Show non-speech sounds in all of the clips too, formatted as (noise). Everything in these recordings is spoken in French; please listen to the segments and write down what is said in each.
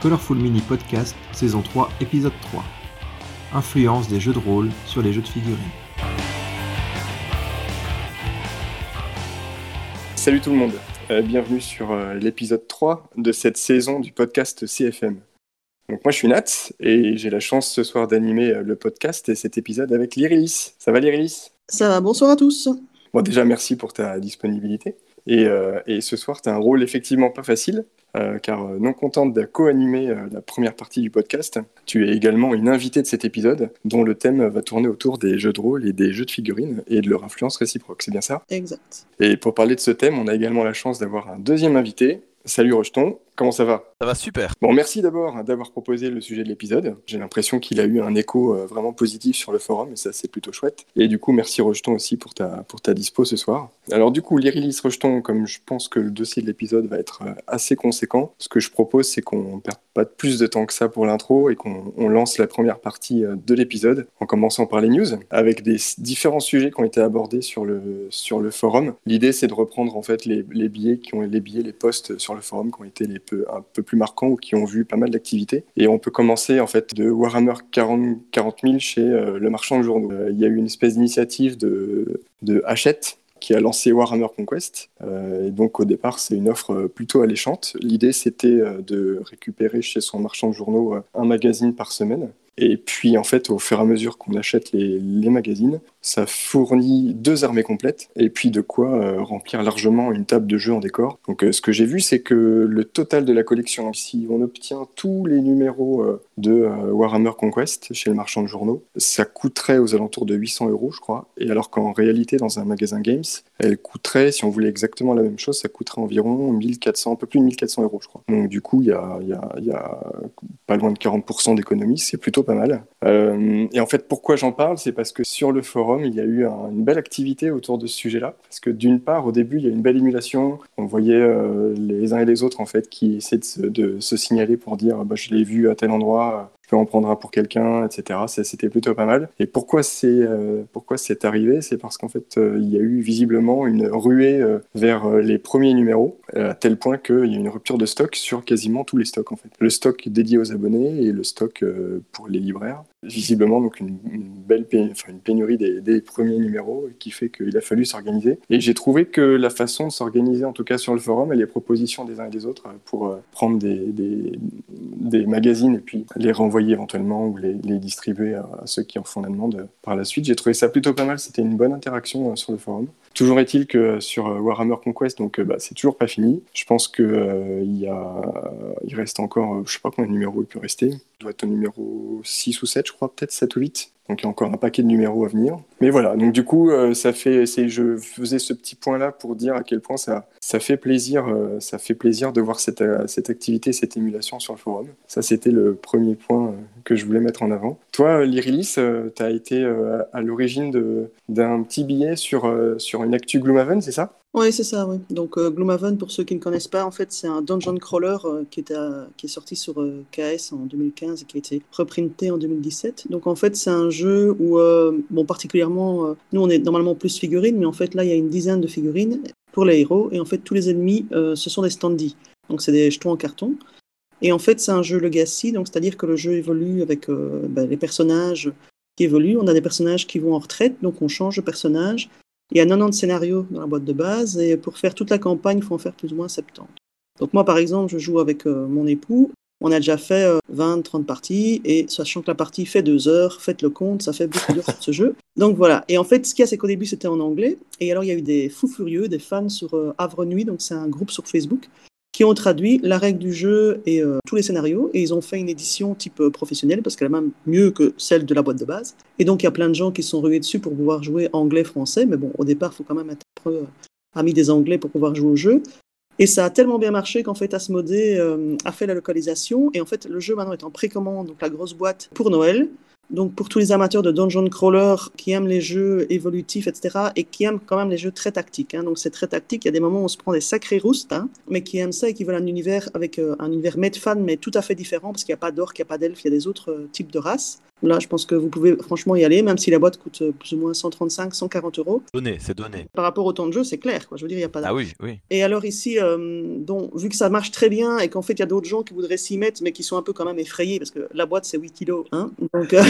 Colorful Mini Podcast, saison 3, épisode 3. Influence des jeux de rôle sur les jeux de figurines. Salut tout le monde, euh, bienvenue sur euh, l'épisode 3 de cette saison du podcast CFM. Donc moi je suis Nat et j'ai la chance ce soir d'animer euh, le podcast et cet épisode avec Lyrilis. Ça va Lyrilis? Ça va, bonsoir à tous. Bon déjà merci pour ta disponibilité. Et, et ce soir tu as un rôle effectivement pas facile euh, car euh, non contente de co-animer euh, la première partie du podcast, tu es également une invitée de cet épisode dont le thème va tourner autour des jeux de rôle et des jeux de figurines et de leur influence réciproque, c'est bien ça? Exact. Et pour parler de ce thème, on a également la chance d'avoir un deuxième invité, Salut Rejeton, comment ça va Ça va super. Bon, merci d'abord d'avoir proposé le sujet de l'épisode. J'ai l'impression qu'il a eu un écho euh, vraiment positif sur le forum et ça c'est plutôt chouette. Et du coup, merci Rejeton aussi pour ta, pour ta dispo ce soir. Alors du coup, l'Irilis Rejeton, comme je pense que le dossier de l'épisode va être euh, assez conséquent, ce que je propose c'est qu'on perde pas plus de temps que ça pour l'intro et qu'on lance la première partie euh, de l'épisode en commençant par les news avec des différents sujets qui ont été abordés sur le, sur le forum. L'idée c'est de reprendre en fait les, les billets qui ont les billets, les posts sur le forum qui ont été les un peu plus marquants ou qui ont vu pas mal d'activités. Et on peut commencer en fait de Warhammer 40, 40 000 chez euh, le marchand de journaux. Euh, il y a eu une espèce d'initiative de, de Hachette qui a lancé Warhammer Conquest. Euh, et donc au départ, c'est une offre plutôt alléchante. L'idée, c'était de récupérer chez son marchand de journaux un magazine par semaine. Et puis en fait, au fur et à mesure qu'on achète les, magazines, ça fournit deux armées complètes et puis de quoi euh, remplir largement une table de jeu en décor. Donc euh, ce que j'ai vu, c'est que le total de la collection, si on obtient tous les numéros euh, de Warhammer Conquest chez le marchand de journaux, ça coûterait aux alentours de 800 euros, je crois. Et alors qu'en réalité, dans un magasin Games, elle coûterait, si on voulait exactement la même chose, ça coûterait environ 1400, un peu plus de 1400 euros, je crois. Donc du coup, il y, a, y a, pas loin de 40% d'économie, c'est plutôt mal. Euh, et en fait, pourquoi j'en parle, c'est parce que sur le forum, il y a eu un, une belle activité autour de ce sujet-là. Parce que d'une part, au début, il y a une belle émulation. On voyait euh, les uns et les autres en fait qui essaient de se, de se signaler pour dire, bah, je l'ai vu à tel endroit tu peux pour quelqu'un, etc. C'était plutôt pas mal. Et pourquoi c'est euh, pourquoi c'est arrivé? C'est parce qu'en fait, euh, il y a eu visiblement une ruée euh, vers les premiers numéros, à tel point qu'il y a une rupture de stock sur quasiment tous les stocks en fait. Le stock dédié aux abonnés et le stock pour les libraires. Visiblement, donc une, belle une pénurie des, premiers numéros qui fait qu'il a fallu s'organiser. Et j'ai trouvé que la façon de s'organiser, en tout cas sur le forum, et les propositions des uns et des autres pour prendre des, des, magazines et puis les renvoyer éventuellement ou les, les distribuer à, à, ceux qui en font la demande par la suite. J'ai trouvé ça plutôt pas mal, c'était une bonne interaction sur le forum. Toujours est-il que sur Warhammer Conquest, donc bah, c'est toujours pas fini. Je pense que euh, reste encore, je sais pas combien de numéros il peut rester. Il doit être au numéro 6 ou 7, je crois, peut-être 7 ou 8. Donc il y a encore un paquet de numéros à venir. Mais voilà, donc du coup, euh, ça fait, je faisais ce petit point-là pour dire à quel point ça, fait plaisir, euh, ça fait plaisir de voir cette activité, cette émulation sur le forum. Ça, c'était le premier point que je voulais mettre en avant. Toi, Lyrilis, tu as été à l'origine d'un petit billet sur, sur une actu Gloomhaven, c'est ça? Oui, c'est ça, oui. Donc euh, Gloomhaven, pour ceux qui ne connaissent pas, en fait, c'est un dungeon crawler euh, qui, est à, qui est sorti sur euh, KS en 2015 et qui a été reprinté en 2017. Donc en fait, c'est un jeu où, bon, particulièrement, nous, on est normalement plus figurines, mais en fait, là, il y a une dizaine de figurines pour les héros, et en fait, tous les ennemis, ce sont des standees. Donc c'est des jetons en carton. Et en fait, c'est un jeu legacy, donc c'est-à-dire que le jeu évolue avec ben, les personnages qui évoluent. On a des personnages qui vont en retraite, donc on change de personnage. Il y a 90 scénarios dans la boîte de base, et pour faire toute la campagne, il faut en faire plus ou moins 70. Donc moi, par exemple, je joue avec euh, mon époux. On a déjà fait euh, 20-30 parties, et sachant que la partie fait deux heures, faites le compte, ça fait beaucoup d'heures ce jeu. Donc voilà. Et en fait, ce qu'il y a, c'est qu'au début, c'était en anglais. Et alors, il y a eu des fous furieux, des fans sur euh, Havre Nuit, donc c'est un groupe sur Facebook, qui ont traduit la règle du jeu et euh, tous les scénarios, et ils ont fait une édition type euh, professionnelle, parce qu'elle est même mieux que celle de la boîte de base. Et donc il y a plein de gens qui sont rués dessus pour pouvoir jouer anglais-français, mais bon, au départ, il faut quand même être euh, ami des anglais pour pouvoir jouer au jeu. Et ça a tellement bien marché qu'en fait Asmodée a fait la localisation, et en fait le jeu maintenant est en précommande, donc la grosse boîte pour Noël. Donc pour tous les amateurs de dungeon crawler qui aiment les jeux évolutifs, etc., et qui aiment quand même les jeux très tactiques. Hein. Donc c'est très tactique, il y a des moments où on se prend des sacrés roustes, hein, mais qui aiment ça et qui veulent un univers avec euh, un univers fan, mais tout à fait différent, parce qu'il n'y a pas d'orques, il n'y a pas d'elfes, il y a des autres euh, types de races. Là, je pense que vous pouvez franchement y aller, même si la boîte coûte euh, plus ou moins 135, 140 euros. Donné, c'est donné. Par rapport au temps de jeu, c'est clair. Quoi. Je veux dire, il n'y a pas Ah oui, oui. Et alors ici, euh, donc, vu que ça marche très bien et qu'en fait, il y a d'autres gens qui voudraient s'y mettre, mais qui sont un peu quand même effrayés, parce que la boîte, c'est 8 kilos. Hein donc, euh,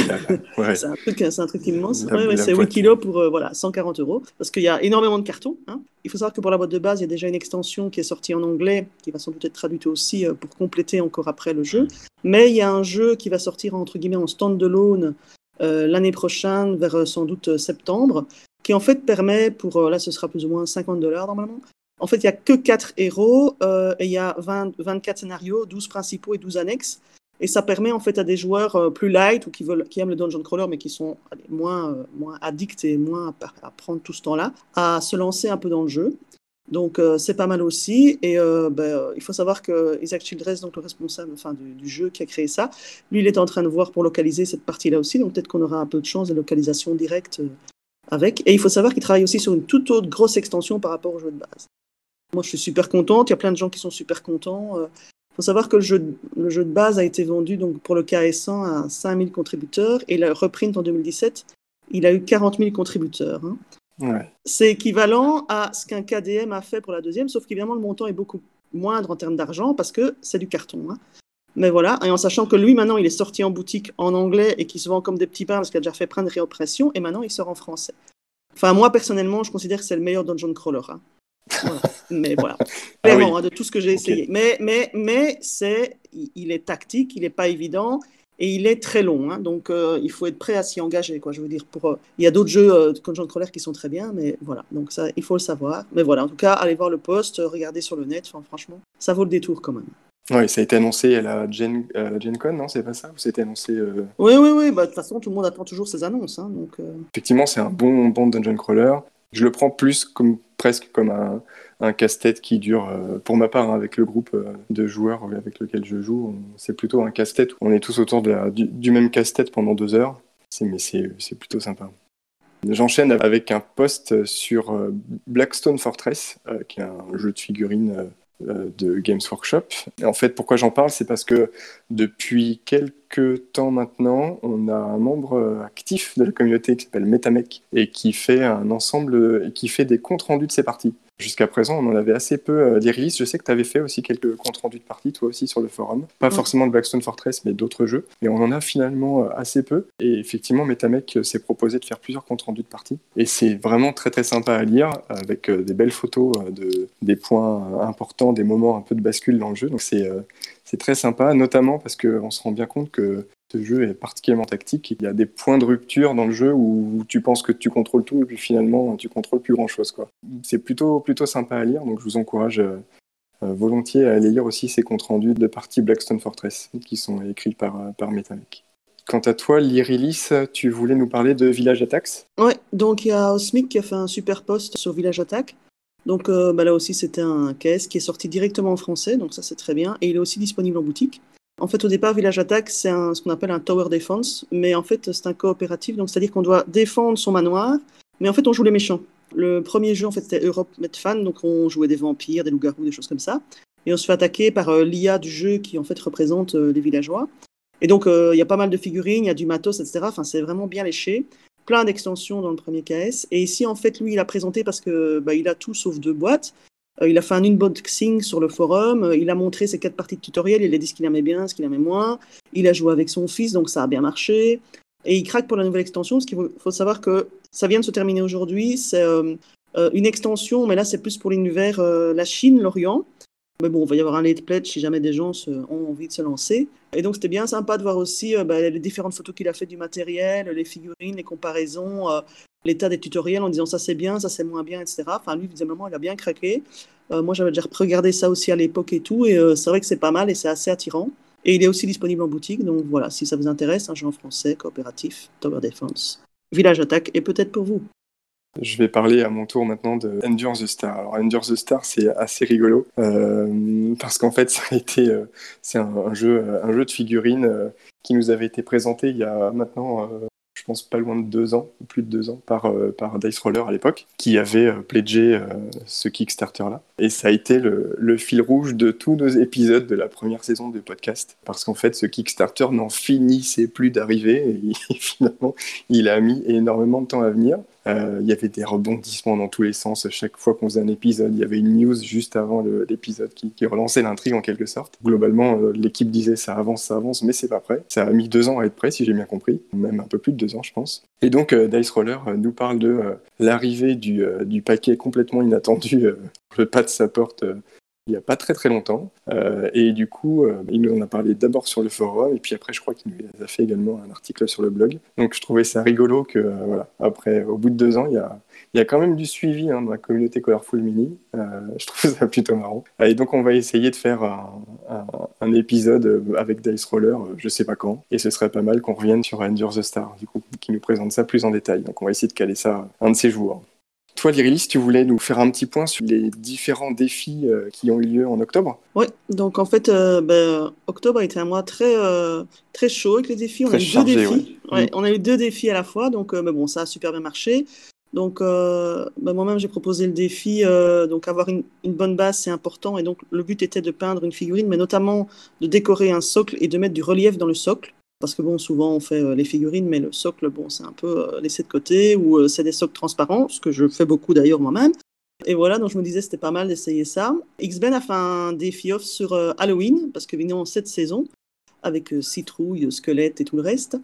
Ouais. c'est un, truc- c'est un truc immense. Ouais, ouais, c'est 8 boîte. kilos pour euh, voilà, 140 euros. Parce qu'il y a énormément de cartons. hein. Il faut savoir que pour la boîte de base, il y a déjà une extension qui est sortie en anglais, qui va sans doute être traduite aussi euh, pour compléter encore après le jeu. Mais il y a un jeu qui va sortir entre guillemets en stand-alone euh, l'année prochaine, vers sans doute septembre, qui en fait permet pour, là ce sera plus ou moins 50 dollars normalement. En fait, il n'y a que 4 héros euh, et il y a 20 24 scénarios, 12 principaux et 12 annexes. Et ça permet en fait à des joueurs euh, plus light ou qui, veulent, qui aiment le dungeon crawler mais qui sont moins, euh, moins addicts et moins à, prendre tout ce temps-là, à se lancer un peu dans le jeu. Donc euh, c'est pas mal aussi. Et ben, il faut savoir que Isaac Childress, donc le responsable enfin, du, du jeu qui a créé ça, lui il est en train de voir pour localiser cette partie-là aussi. Donc peut-être qu'on aura un peu de chance de localisation directe avec. Et il faut savoir qu'il travaille aussi sur une toute autre grosse extension par rapport au jeu de base. Moi je suis super contente. Il y a plein de gens qui sont super contents. Il faut savoir que le jeu, de, le jeu de base a été vendu donc, pour le KS100 à 5000 contributeurs et le reprint en 2017, il a eu 40 000 contributeurs. hein. Ouais. C'est équivalent à ce qu'un KDM a fait pour la deuxième, sauf qu'évidemment le montant est beaucoup moindre en termes d'argent parce que c'est du carton. hein. Mais voilà, et en sachant que lui maintenant il est sorti en boutique en anglais et qui se vend comme des petits pains parce qu'il a déjà fait plein de réoppressions et maintenant il sort en français. Enfin, moi personnellement, je considère que c'est le meilleur dungeon crawler. hein. Voilà. (laughs) Mais voilà, Ah clairement, oui. hein, de tout ce que j'ai essayé. Mais, mais, mais c'est, il est tactique, il n'est pas évident et il est très long. hein. donc euh, il faut être prêt à s'y engager. Quoi, je veux dire, pour, euh, il y a d'autres jeux euh, de dungeon crawler qui sont très bien, mais voilà. Donc ça, il faut le savoir. Mais voilà, en tout cas, allez voir le post, euh, regardez sur le net. Franchement, ça vaut le détour quand même. Ouais, ça a été annoncé à la Gen, la Gen Con, non? C'est pas ça? Ou c'était annoncé euh, Oui, oui, oui. bah, De toute façon, tout le monde attend toujours ces annonces. hein, donc, euh, Effectivement, c'est un bon, bon dungeon crawler. Je le prends plus comme presque comme un, casse-tête qui dure, euh, pour ma part, hein, avec le groupe euh, de joueurs avec lequel je joue, c'est plutôt un casse-tête où on est tous autour du, même casse-tête pendant deux heures. Mais c'est plutôt sympa. J'enchaîne avec un post sur euh, Blackstone Fortress, qui est un jeu de figurines de Games Workshop. Et en fait, pourquoi j'en parle, c'est parce que depuis quelques temps maintenant, on a un membre euh, actif de la communauté qui s'appelle Metamec et qui fait un ensemble qui fait des comptes rendus de ses parties. Jusqu'à présent, on en avait assez peu euh, des releases. Je sais que tu avais fait aussi quelques comptes rendus de parties, toi aussi, sur le forum. Pas forcément de Blackstone Fortress, mais d'autres jeux. Et on en a finalement euh, assez peu. Et effectivement, Metamec euh, s'est proposé de faire plusieurs comptes rendus de parties. Et c'est vraiment très très sympa à lire, avec des belles photos de, des points importants, des moments un peu de bascule dans le jeu. Donc c'est c'est très sympa, notamment parce qu'on se rend bien compte que ce jeu est particulièrement tactique. Il y a des points de rupture dans le jeu où tu penses que tu contrôles tout et puis finalement tu contrôles plus grand chose. C'est plutôt, plutôt sympa à lire, donc je vous encourage euh, euh, volontiers à aller lire aussi ces comptes rendus de parties Blackstone Fortress qui sont écrits par, euh, par Metallic. Quant à toi, Lyrilis, tu voulais nous parler de Village Attacks? Ouais, donc il y a Osmic qui a fait un super post sur Village Attack. Donc bah là aussi, c'était un KS qui est sorti directement en français, donc ça c'est très bien. Et il est aussi disponible en boutique. En fait, au départ, Village Attack, c'est ce qu'on appelle un Tower Defense, mais en fait, c'est un coopératif, donc c'est-à-dire qu'on doit défendre son manoir, mais en fait, on joue les méchants. Le premier jeu, en fait, c'était Europe Medfan, donc on jouait des vampires, des loups-garous, des choses comme ça. Et on se fait attaquer par euh, l'IA du jeu qui, en fait, représente euh, les villageois. Et donc, euh, il y a pas mal de figurines, il y a du matos, etc. Enfin, c'est vraiment bien léché plein d'extensions dans le premier KS. Et ici, en fait, lui, il a présenté parce que bah, il a tout sauf deux boîtes. Euh, il a fait un unboxing sur le forum. Euh, il a montré ses quatre parties de tutoriel. Il a dit ce qu'il aimait bien, ce qu'il aimait moins. Il a joué avec son fils, donc ça a bien marché. Et il craque pour la nouvelle extension. Ce qu'il faut, savoir que ça vient de se terminer aujourd'hui. C'est euh, une extension, mais là, c'est plus pour l'univers la Chine, l'Orient. Mais bon, il va y avoir un late pledge si jamais des gens se- ont envie de se lancer. Et donc, c'était bien sympa de voir aussi bah, les différentes photos qu'il a fait du matériel, les figurines, les comparaisons, l'état des tutoriels en disant ça c'est bien, ça c'est moins bien, etc. Enfin, lui, visiblement, il a bien craqué. Euh, moi, j'avais déjà regardé ça aussi à l'époque et tout. Et euh, c'est vrai que c'est pas mal et c'est assez attirant. Et il est aussi disponible en boutique. Donc voilà, si ça vous intéresse, un jeu en français, coopératif, Tower Defense, Village Attack, et peut-être pour vous. Je vais parler à mon tour maintenant de Endure the Star. Alors Endure the Star, c'est assez rigolo euh, parce qu'en fait, (laughs) ça a été, c'est un, jeu, un jeu de figurines qui nous avait été présenté il y a maintenant pense pas loin de deux ans, plus de deux ans, par, euh, par Dice Roller à l'époque, qui avait euh, pledgé euh, ce Kickstarter-là. Et ça a été le, le, fil rouge de tous nos épisodes de la première saison du podcast, parce qu'en fait, ce Kickstarter n'en finissait plus d'arriver, et, (laughs) finalement, il a mis énormément de temps à venir. Euh, il y avait des rebondissements dans tous les sens. Chaque fois qu'on faisait un épisode, il y avait une news juste avant l'épisode qui, relançait l'intrigue en quelque sorte. Globalement, euh, l'équipe disait ça avance, ça avance, mais c'est pas prêt. Ça a mis deux ans à être prêt, si j'ai bien compris, même un peu plus de deux ans, je pense. Et donc, euh, Dice Roller nous parle de l'arrivée du, du, paquet complètement inattendu, le pas de sa porte il n'y a pas très très longtemps. Euh, et du coup, euh, il nous en a parlé d'abord sur le forum, et puis après, je crois qu'il nous a fait également un article sur le blog. Donc je trouvais ça rigolo que, euh, voilà, après, au bout de deux ans, il y a, il y a quand même du suivi hein, dans la communauté Colorful Mini. (laughs) je trouve ça plutôt marrant. Et donc on va essayer de faire un, épisode avec Dice Roller, je sais pas quand, et ce serait pas mal qu'on revienne sur Endure the Star, du coup, qui nous présente ça plus en détail. Donc on va essayer de caler ça un de ces jours. Toi, Lyrilis, tu voulais nous faire un petit point sur les différents défis euh, qui ont eu lieu en octobre Oui, donc en fait, euh, ben, octobre a été un mois très, euh, très chaud avec les défis. On a eu deux défis. Ouais. On a eu deux défis à la fois, donc ben bon, ça a super bien marché. Donc, ben, moi-même, j'ai proposé le défi. donc, avoir une, une bonne base, c'est important. Et donc, le but était de peindre une figurine, mais notamment de décorer un socle et de mettre du relief dans le socle. Parce que bon, souvent on fait euh, les figurines, mais le socle, bon, c'est un peu euh, laissé de côté, ou euh, c'est des socles transparents, ce que je fais beaucoup d'ailleurs moi-même. Et voilà, donc je me disais c'était pas mal d'essayer ça. X-Ben a fait un défi off sur Halloween, parce que évidemment cette saison, avec citrouille, squelette et tout le reste.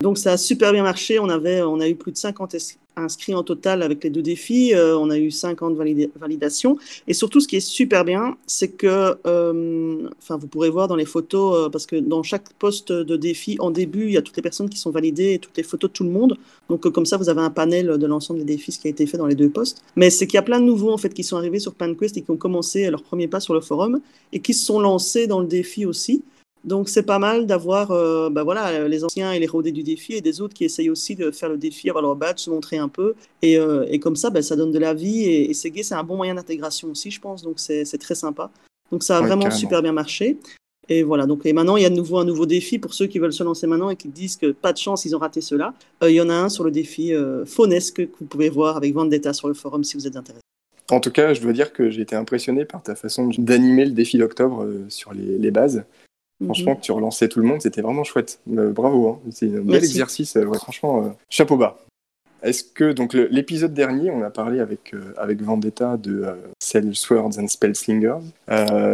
Donc ça a super bien marché. On, avait, on a eu plus de 50 inscrits en total avec les deux défis. Euh, on a eu 50 validations. Et surtout, ce qui est super bien, c'est que, euh, enfin, vous pourrez voir dans les photos, euh, parce que dans chaque poste de défi, en début, il y a toutes les personnes qui sont validées et toutes les photos de tout le monde. Donc comme ça, vous avez un panel de l'ensemble des défis, ce qui a été fait dans les deux postes. Mais c'est qu'il y a plein de nouveaux en fait qui sont arrivés sur PanQuest et qui ont commencé leur premier pas sur le forum et qui se sont lancés dans le défi aussi. Donc c'est pas mal d'avoir euh, bah voilà, les anciens et les rodés du défi et des autres qui essayent aussi de faire le défi, avoir leur badge, se montrer un peu. Et, euh, et comme ça, bah, ça donne de la vie et, et c'est c'est un bon moyen d'intégration aussi, je pense. Donc c'est très sympa. Donc ça a ouais, vraiment carrément. super bien marché. Et voilà, donc et maintenant il y a de nouveau un nouveau défi pour ceux qui veulent se lancer maintenant et qui disent que pas de chance, ils ont raté cela. Euh, il y en a un sur le défi Faunesque que vous pouvez voir avec Vendetta sur le forum si vous êtes intéressé. En tout cas, je dois dire que j'ai été impressionné par ta façon d'animer le défi d'octobre sur les, les bases. Franchement, que tu relançais tout le monde, c'était vraiment chouette. Euh, bravo, hein. c'est un bel exercice. Euh, ouais, franchement, euh, chapeau bas. Est-ce que donc l'épisode dernier, on a parlé avec avec Vendetta de Cell Swords and Spellslingers,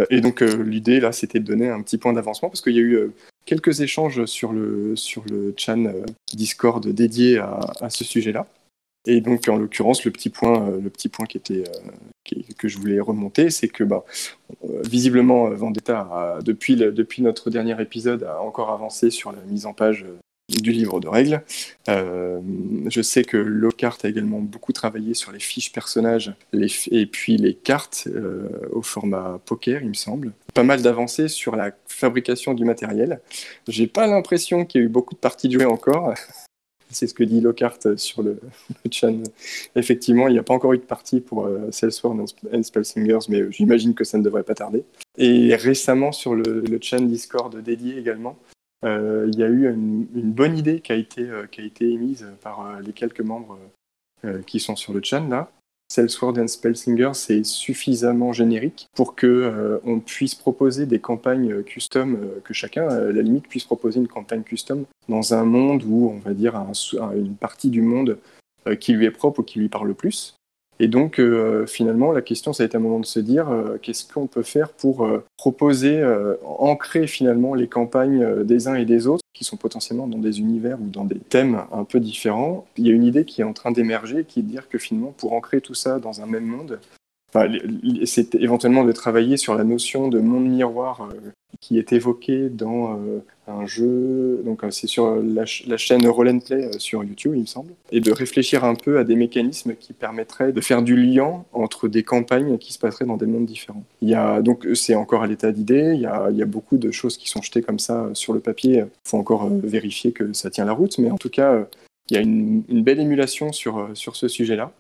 et donc l'idée là, c'était de donner un petit point d'avancement parce qu'il y a eu quelques échanges sur le sur le chan Discord dédié à, à ce sujet-là. Et donc, en l'occurrence, le petit point, euh, le petit point qui était, euh, que je voulais remonter, c'est que bah, euh, visiblement, Vendetta, depuis, depuis notre dernier épisode, a encore avancé sur la mise en page du livre de règles. Je sais que Lockhart a également beaucoup travaillé sur les fiches personnages et puis les cartes au format poker, il me semble. Pas mal d'avancées sur la fabrication du matériel. J'ai pas l'impression qu'il y a eu beaucoup de parties de jouer encore. C'est ce que dit Lockhart sur le, (laughs) le. Effectivement, il n'y a pas encore eu de partie pour euh, Salesforce and Spellsingers, mais j'imagine que ça ne devrait pas tarder. Et récemment, sur le, le Discord dédié également, euh, il y a eu une, bonne idée qui a été, euh, émise par euh, les quelques membres qui sont sur le chan là. Salesforce and Spellsinger, c'est suffisamment générique pour que euh, on puisse proposer des campagnes custom, euh, que chacun, à la limite, puisse proposer une campagne custom dans un monde où, on va dire, un, une partie du monde euh, qui lui est propre ou qui lui parle le plus. Et donc, euh, finalement, la question, ça a été un moment de se dire euh, qu'est-ce qu'on peut faire pour euh, proposer, ancrer finalement les campagnes des uns et des autres, qui sont potentiellement dans des univers ou dans des thèmes un peu différents. Il y a une idée qui est en train d'émerger, qui est de dire que finalement, pour ancrer tout ça dans un même monde, c'est éventuellement de travailler sur la notion de monde miroir qui est évoquée dans un jeu, donc c'est sur la, ch la, chaîne Roll Play sur YouTube, il me semble, et de réfléchir un peu à des mécanismes qui permettraient de faire du lien entre des campagnes qui se passeraient dans des mondes différents. Il y a donc c'est encore à l'état d'idée, il, il, y a beaucoup de choses qui sont jetées comme ça sur le papier. Il faut encore euh, vérifier que ça tient la route, mais en tout cas, euh, il y a une, une belle émulation sur, sur ce sujet-là.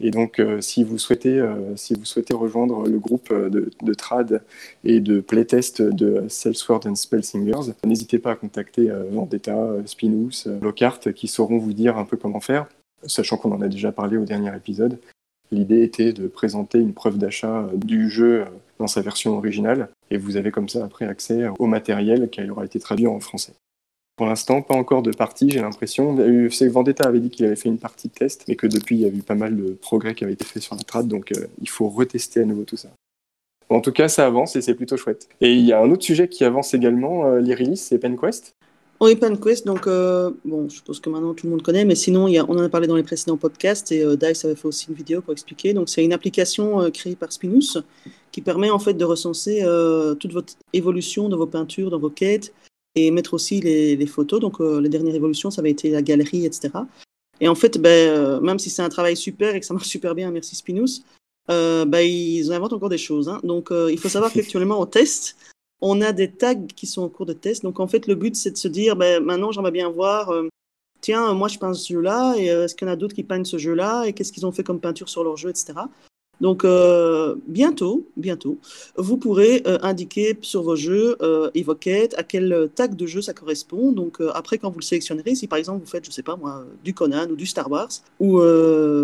Et donc, si, vous souhaitez, si vous souhaitez rejoindre le groupe de, de trad et de playtest de Salesforce and Spellsingers, n'hésitez pas à contacter Vendetta, Spinous, Lockhart, qui sauront vous dire un peu comment faire, sachant qu'on en a déjà parlé au dernier épisode. L'idée était de présenter une preuve d'achat du jeu dans sa version originale, et vous avez comme ça après accès au matériel qui aura été traduit en français. Pour l'instant, pas encore de partie, j'ai l'impression. C'est Vendetta avait dit qu'il avait fait une partie de test, mais que depuis, il y a eu pas mal de progrès qui avaient été faits sur la trad, donc euh, il faut retester à nouveau tout ça. En tout cas, ça avance et c'est plutôt chouette. Et il y a un autre sujet qui avance également, euh, les releases, c'est PenQuest. Oui, PenQuest, donc euh, bon, je suppose que maintenant tout le monde connaît, mais sinon, on en a parlé dans les précédents podcasts et Dice avait fait aussi une vidéo pour expliquer. Donc, c'est une application créée par Spinous qui permet en fait de recenser toute votre évolution de vos peintures, dans vos quêtes, et mettre aussi les, photos. Donc, euh, les dernières évolutions, ça avait été la galerie, etc. Et en fait, ben, euh, même si c'est un travail super et que ça marche (laughs) super bien, merci Spinous, euh, ben, ils inventent encore des choses. Hein. Donc, il faut savoir qu'actuellement, au test, on a des tags qui sont en cours de test. Donc, en fait, le but, c'est de se dire, ben, maintenant, j'aimerais bien voir, tiens, moi, je peins ce jeu-là, et est-ce qu'il y en a d'autres qui peignent ce jeu-là, et qu'est-ce qu'ils ont fait comme peinture sur leur jeu, etc. Donc euh, bientôt, bientôt, vous pourrez euh, indiquer sur vos jeux euh, à quel tag de jeu ça correspond. Donc après, quand vous le sélectionnerez, si par exemple vous faites, je sais pas moi, du Conan ou du Star Wars ou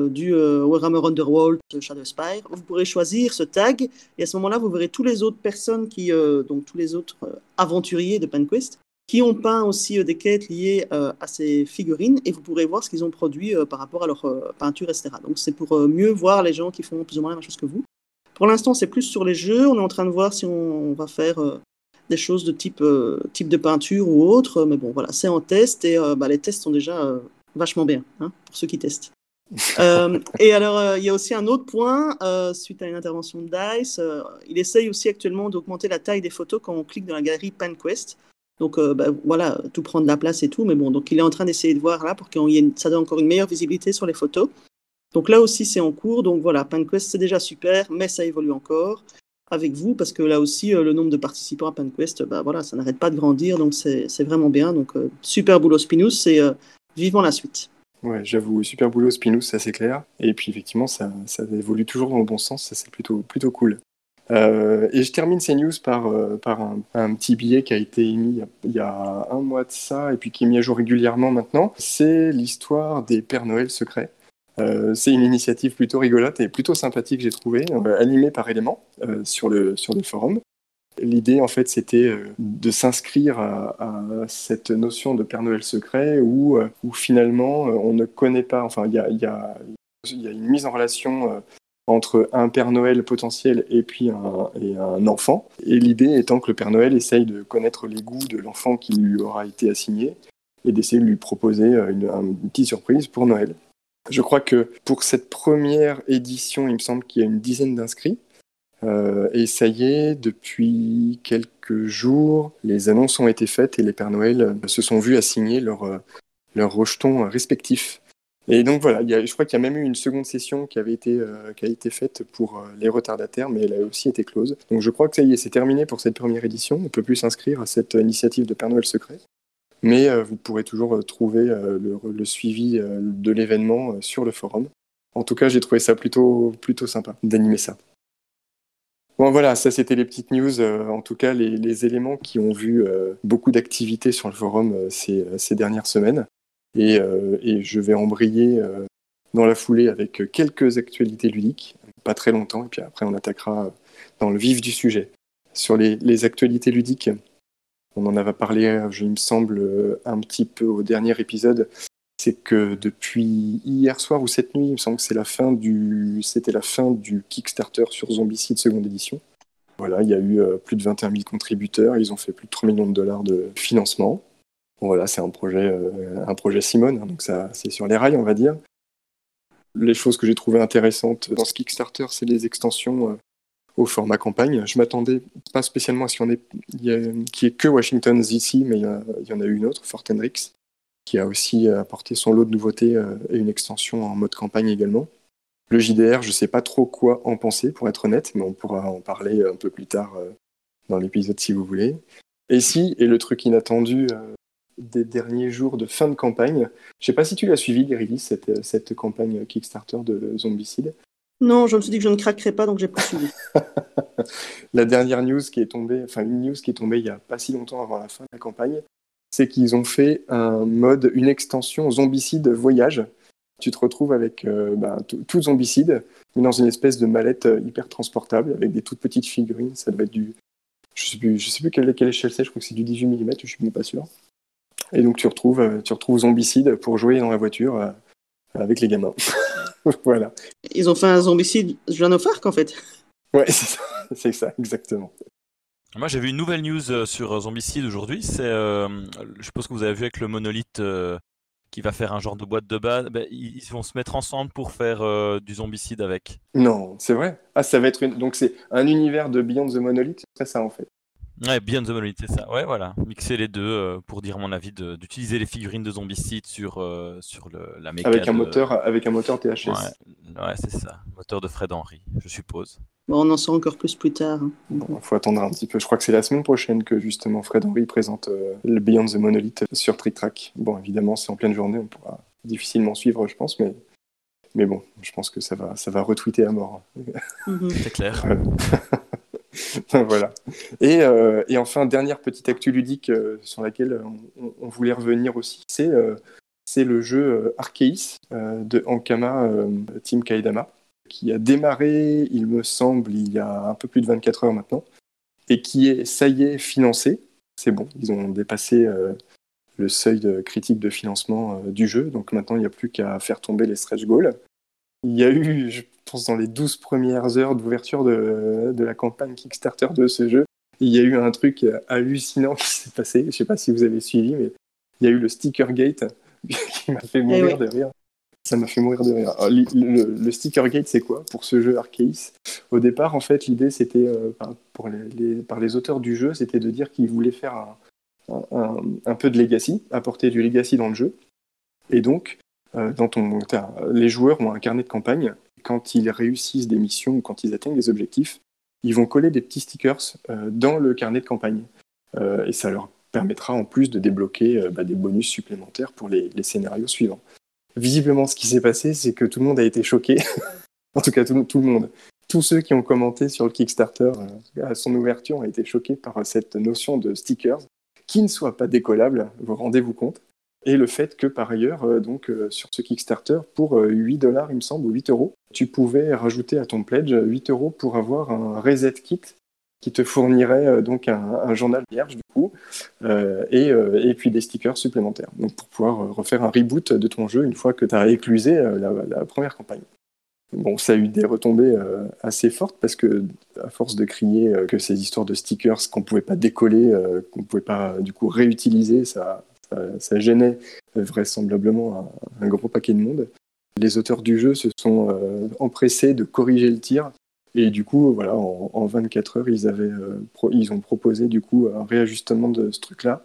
du Warhammer Underworld, Shadow Spire, vous pourrez choisir ce tag et à ce moment-là, vous verrez tous les autres personnes qui, donc tous les autres aventuriers de PenQuest qui ont peint aussi euh, des quêtes liées euh, à ces figurines et vous pourrez voir ce qu'ils ont produit euh, par rapport à leur peinture, etc. Donc c'est pour mieux voir les gens qui font plus ou moins la même chose que vous. Pour l'instant, c'est plus sur les jeux. On est en train de voir si on, va faire des choses de type, type de peinture ou autre. Mais bon, voilà, c'est en test et bah, les tests sont déjà vachement bien hein, pour ceux qui testent. (laughs) et alors, il y a aussi un autre point, suite à une intervention de DICE, il essaye aussi actuellement d'augmenter la taille des photos quand on clique dans la galerie PanQuest. Donc euh, bah, voilà, tout prend de la place et tout, mais bon, donc il est en train d'essayer de voir là pour que ça donne encore une meilleure visibilité sur les photos. Donc là aussi c'est en cours, donc voilà, PanQuest c'est déjà super, mais ça évolue encore avec vous parce que là aussi euh, le nombre de participants à PanQuest, bah voilà, ça n'arrête pas de grandir, donc c'est vraiment bien. Donc euh, super boulot Spinous, c'est vivant la suite. Ouais, j'avoue, super boulot Spinous, ça c'est clair. Et puis effectivement, ça, ça, évolue toujours dans le bon sens, ça c'est plutôt, plutôt cool. Euh, et je termine ces news par, euh, un, petit billet qui a été émis il y a un mois de ça et puis qui est mis à jour régulièrement maintenant. C'est l'histoire des Pères Noël secrets. Euh, c'est une initiative plutôt rigolote et plutôt sympathique, j'ai trouvé, animée par éléments sur, le, forum. L'idée, en fait, c'était de s'inscrire à, cette notion de Père Noël secret où, finalement, on ne connaît pas, enfin, il y a, une mise en relation entre un Père Noël potentiel et puis un, enfant. Et l'idée étant que le Père Noël essaye de connaître les goûts de l'enfant qui lui aura été assigné et d'essayer de lui proposer une, petite surprise pour Noël. Je crois que pour cette première édition, il me semble qu'il y a une dizaine d'inscrits. Euh, et ça y est, depuis quelques jours, les annonces ont été faites et les Pères Noël se sont vus assigner leurs leur rejetons respectifs et donc voilà, je crois qu'il y a même eu une seconde session qui avait été, euh, qui a été faite pour euh, les retardataires, mais elle a aussi été close. Donc je crois que ça y est, c'est terminé pour cette première édition. On ne peut plus s'inscrire à cette initiative de Père Noël secret. Mais euh, vous pourrez toujours trouver le, suivi de l'événement sur le forum. En tout cas, j'ai trouvé ça plutôt, plutôt sympa d'animer ça. Bon voilà, ça c'était les petites news, en tout cas les, éléments qui ont vu beaucoup d'activité sur le forum ces, ces dernières semaines. Euh, et, je vais embrayer euh, dans la foulée avec quelques actualités ludiques, pas très longtemps, et puis après on attaquera dans le vif du sujet. Sur les, actualités ludiques, on en avait parlé, je, il me semble, un petit peu au dernier épisode, c'est que depuis hier soir ou cette nuit, il me semble que c'est la fin du, c'était la fin du Kickstarter sur Zombicide seconde édition. Voilà, il y a eu euh, plus de 21 000 contributeurs, ils ont fait plus de 3 millions de dollars de financement voilà, c'est un projet, euh, un projet Simone, hein, donc ça, c'est sur les rails, on va dire. Les choses que j'ai trouvées intéressantes dans ce Kickstarter, c'est les extensions euh, au format campagne. Je m'attendais pas spécialement à ce qu'il y, ait, que Washington DC, mais il y, en a eu une autre, Fort Hendricks, qui a aussi apporté son lot de nouveautés euh, et une extension en mode campagne également. Le JDR, je ne sais pas trop quoi en penser, pour être honnête, mais on pourra en parler un peu plus tard dans l'épisode si vous voulez. Et si, et le truc inattendu des derniers jours de fin de campagne. Je sais pas si tu l'as suivi, Gary, cette, cette campagne Kickstarter de Zombicide. Non, je me suis dit que je ne craquerais pas, donc j'ai pas suivi. (laughs) (laughs) la dernière news qui est tombée, enfin une news qui est tombée il y a pas si longtemps avant la fin de la campagne, c'est qu'ils ont fait un mode, une extension zombicide voyage. Tu te retrouves avec euh, bah, tout zombicide, mais dans une espèce de mallette euh, hyper transportable avec des toutes petites figurines. Ça doit être du, je sais plus, je sais plus quelle, échelle c'est. Je crois que c'est du 18 mm. Je suis même pas sûr. Et donc tu retrouves, euh, tu retrouves zombicide pour jouer dans la voiture avec les gamins. (laughs) voilà. Ils ont fait un zombicide Jeanne of Arc en fait. Ouais, (laughs) c'est ça, exactement. Moi, j'ai vu une nouvelle news euh, sur euh, Zombicide aujourd'hui. C'est, euh, je suppose que vous avez vu avec le monolithe qui va faire un genre de boîte de base. Ben, ils vont se mettre ensemble pour faire du Zombicide avec. Non, c'est vrai. Ah, ça va être une... donc c'est un univers de Beyond the Monolith. C'est ça en fait. Ouais, Beyond the Monolith, c'est ça. Ouais, voilà. Mixer les deux pour dire mon avis d'utiliser les figurines de Zombicide sur, sur le, la méca. Avec un, moteur, avec un moteur THS. Ouais, c'est ça. Moteur de Fred Henry, je suppose. Bon, on en saura encore plus plus tard. Hein. Bon, il faut attendre un petit peu. Je crois que c'est la semaine prochaine que justement Fred Henry présente euh, le Beyond the Monolith sur Trick Track. Bon, évidemment, c'est en pleine journée, on pourra difficilement suivre, je pense, mais, mais bon, je pense que ça va, ça va retweeter à mort. Mhm. c'est clair. (laughs) (laughs) voilà. Et, euh, et, enfin, dernière petite actu ludique euh, sur laquelle on, voulait revenir aussi, c'est le jeu Arceis de Ankama Team Kaidama qui a démarré, il me semble, il y a un peu plus de 24 heures maintenant, et qui est, ça y est, financé. C'est bon, ils ont dépassé euh, le seuil de critique de financement euh, du jeu, donc maintenant il n'y a plus qu'à faire tomber les stretch goals. Il y a eu, je pense, dans les 12 premières heures d'ouverture de, de, la campagne Kickstarter de ce jeu, il y a eu un truc hallucinant qui s'est passé. Je ne sais pas si vous avez suivi, mais il y a eu le sticker gate (laughs) qui m'a fait eh mourir de rire. Ça m'a fait mourir de rire. le, sticker gate, c'est quoi pour ce jeu Arceis Au départ, en fait, l'idée, c'était, euh, pour les, par les auteurs du jeu, c'était de dire qu'ils voulaient faire un, peu de legacy, apporter du legacy dans le jeu. Et donc, euh, dans ton, les joueurs ont un carnet de campagne. Quand ils réussissent des missions ou quand ils atteignent des objectifs, ils vont coller des petits stickers euh, dans le carnet de campagne. et ça leur permettra en plus de débloquer bah, des bonus supplémentaires pour les scénarios suivants visiblement, ce qui s'est passé, c'est que tout le monde a été choqué. (laughs) en tout cas, tout, le monde. Tous ceux qui ont commenté sur le Kickstarter euh, à son ouverture ont été choqués par cette notion de stickers qui ne soit pas décollable, vous rendez-vous compte et le fait que par ailleurs, euh, donc euh, sur ce Kickstarter, pour 8 dollars, il me semble, ou 8 euros, tu pouvais rajouter à ton pledge 8 euros pour avoir un reset kit qui te fournirait euh, donc un, journal vierge du coup euh, et, euh, et, puis des stickers supplémentaires donc pour pouvoir refaire un reboot de ton jeu une fois que tu as éclusé la, première campagne. Bon, ça a eu des retombées assez fortes parce que, à force de crier que ces histoires de stickers qu'on pouvait pas décoller, qu'on pouvait pas du coup réutiliser, ça, ça, gênait vraisemblablement un, gros paquet de monde. Les auteurs du jeu se sont empressés de corriger le tir et du coup, voilà, en, 24 heures, ils, avaient, euh, ils ont proposé du coup un réajustement de ce truc-là.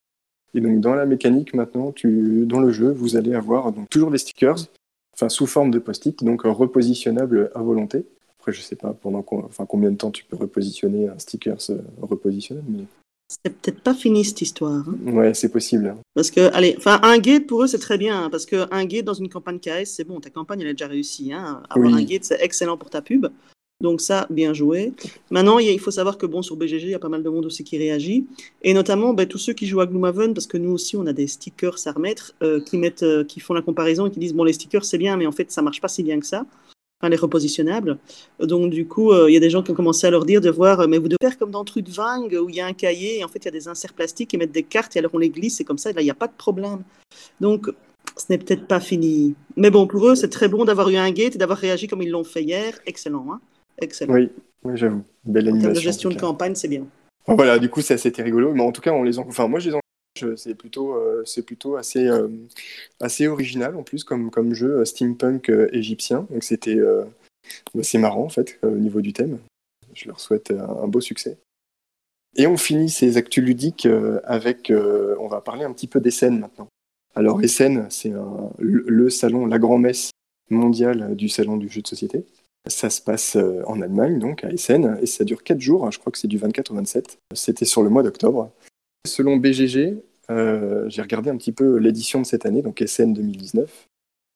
Et donc dans la mécanique maintenant, tu, dans le jeu, vous allez avoir toujours des stickers, enfin sous forme de post-it, donc repositionnables à volonté. Après, je sais pas pendant enfin, combien de temps tu peux repositionner un sticker euh, repositionnable, mais c'est peut-être pas fini cette histoire. Hein. Ouais, c'est possible. Parce que, allez, enfin, un gate pour eux c'est très bien, hein, parce que un gate dans une campagne KS, c'est bon, ta campagne elle a déjà réussi. Hein. Avoir un gate, c'est excellent pour ta pub. Donc ça, bien joué. Maintenant, il faut savoir que bon, sur BGG, il y a pas mal de monde aussi qui réagit. Et notamment, ben, tous ceux qui jouent à Gloomhaven, parce que nous aussi, on a des stickers à remettre, euh, qui, mettent, euh, qui font la comparaison et qui disent, bon, les stickers, c'est bien, mais en fait, ça marche pas si bien que ça. Enfin, les repositionnables. Donc, du coup, euh, il y a des gens qui ont commencé à leur dire de voir, mais vous devez faire comme dans Vang, où il y a un cahier, et en fait, il y a des inserts plastiques qui mettent des cartes, et alors on les glisse, et comme ça, là, il n'y a pas de problème. Donc, ce n'est peut-être pas fini. Mais bon, pour eux, c'est très bon d'avoir eu un gate et d'avoir réagi comme ils l'ont fait hier. Excellent. Hein excellent. Oui, oui j'avoue. Belle animation. En de gestion de campagne, c'est bien. voilà, du coup, c'était rigolo. Mais en tout cas, on les enfin, moi, je les. C'est plutôt, euh, c'est plutôt assez, euh, assez original en plus comme, comme jeu euh, steampunk égyptien. Donc c'était, bah, c'est marrant en fait au niveau du thème. Je leur souhaite un, beau succès. Et on finit ces actus ludiques avec, on va parler un petit peu des maintenant. Alors Essen, c'est le salon, la grand-messe mondiale du salon du jeu de société. Ça se passe en Allemagne, donc à Essen, et ça dure 4 jours, hein, je crois que c'est du 24 au 27. C'était sur le mois d'octobre. Selon BGG, j'ai regardé un petit peu l'édition de cette année, donc SN 2019.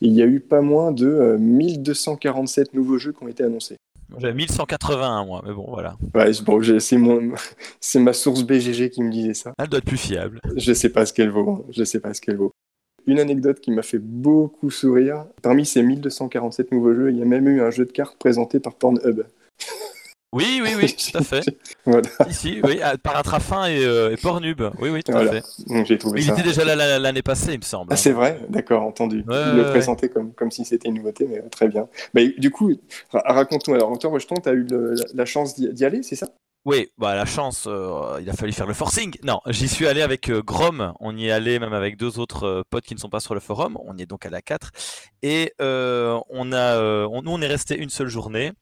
il y a eu pas moins de 1247 nouveaux jeux qui ont été annoncés. J'avais 1181 moi, mais bon voilà. Ouais, bon, (laughs) c'est ma source BGG qui me disait ça. Elle doit être plus fiable. Je sais pas ce qu'elle vaut. Hein. Je sais pas ce qu'elle vaut. Une anecdote qui m'a fait beaucoup sourire. Parmi ces 1247 nouveaux jeux, il y a même eu un jeu de cartes présenté par Pornhub. Oui, oui, oui, (laughs) tout à fait. voilà. Ici, oui, ah, Paratrafin et, euh, et Pornhub. Oui, oui, tout à fait. Donc, j'ai trouvé il était déjà là l'année passée, il me semble. Ah, c'est vrai? D'accord, entendu. il le présentait comme, comme si c'était une nouveauté, mais très bien. Bah, du coup, raconte-nous. Alors, toi, Rejeton, tu as eu la chance d'y aller, c'est ça? Oui, bah la chance, euh, il a fallu faire le forcing. Non, j'y suis allé avec euh, Grom, on y est allé même avec deux autres euh, potes qui ne sont pas sur le forum, on y est donc à la 4. Et on a, nous on est resté une seule journée.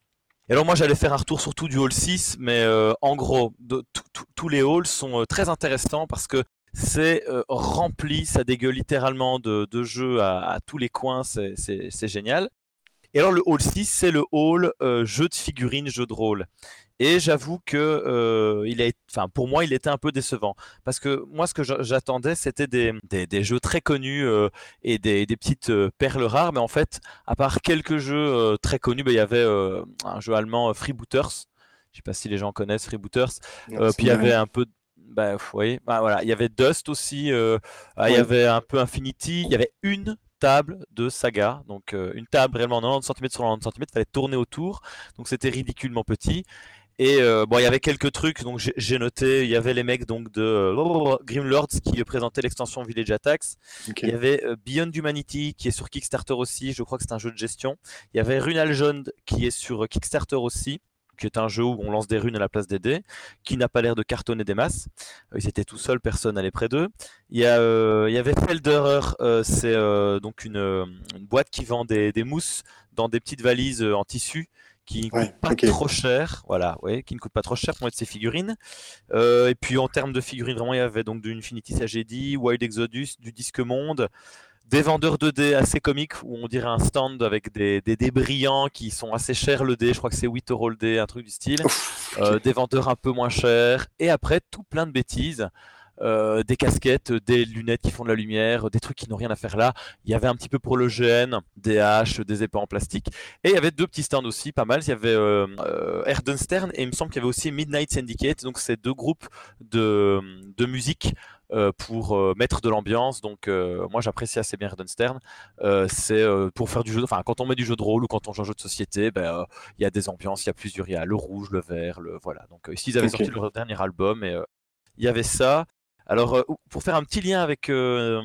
Et alors moi j'allais faire un retour surtout du hall 6, mais en gros, tous les halls sont très intéressants parce que c'est rempli, ça dégueule littéralement de, jeux à, tous les coins, c'est génial. Et alors le hall 6, c'est le hall jeu de figurines, jeu de rôle. Et j'avoue que euh, il est, enfin, pour moi, il était un peu décevant. Parce que moi, ce que j'attendais, c'était des, des, jeux très connus euh, et des, des petites euh, perles rares. Mais en fait, à part quelques jeux très connus, ben, il y avait un jeu allemand, Freebooters. Je sais pas si les gens connaissent Freebooters. puis il y avait un peu bah, vous voyez, bah, voilà, il y avait Dust aussi, ah, il y avait un peu Infinity, il y avait une table de saga, donc une table réellement 90 cm sur 90 cm, il fallait tourner autour, donc c'était ridiculement petit. Et euh, bon, il y avait quelques trucs, donc j'ai noté. Il y avait les mecs donc de euh, Grimlords qui présentaient l'extension Village Attacks. Il y avait euh, Beyond Humanity qui est sur Kickstarter aussi. Je crois que c'est un jeu de gestion. Il y avait Runal Jaune qui est sur Kickstarter aussi qui est un jeu où on lance des runes à la place des dés, qui n'a pas l'air de cartonner des masses. ils étaient tout seuls, personne n'allait près d'eux. Il y, il y avait Felderer, c'est donc une, boîte qui vend des, des, mousses dans des petites valises en tissu qui ne coûte pas trop cher, voilà, ouais, qui ne coûte pas trop cher pour mettre ses figurines. Euh, et puis en termes de figurines, vraiment, il y avait donc du Infinity dit, Wild Exodus, du Disque Monde, des vendeurs de dés assez comiques où on dirait un stand avec des, dés brillants qui sont assez chers le dé, je crois que c'est 8 euros le dé, un truc du style. Euh, des vendeurs un peu moins chers. Et après, tout plein de bêtises. Euh, des casquettes, des lunettes qui font de la lumière, des trucs qui n'ont rien à faire là. Il y avait un petit peu pour le GN, des haches, des épées en plastique. Et il y avait deux petits stands aussi, pas mal. Il y avait euh, euh Erdenstern et il me semble qu'il y avait aussi Midnight Syndicate. Donc c'est deux groupes de, de musique euh, pour mettre de l'ambiance. Donc moi j'apprécie assez bien Erdenstern. c'est pour faire du jeu, enfin quand on met du jeu de rôle ou quand on joue un jeu de société, ben, il y a des ambiances, il y a plusieurs, il y a le rouge, le vert, le voilà. Donc ici ils avaient sorti leur dernier album et il y avait ça. Alors, euh, pour faire un petit lien avec, euh,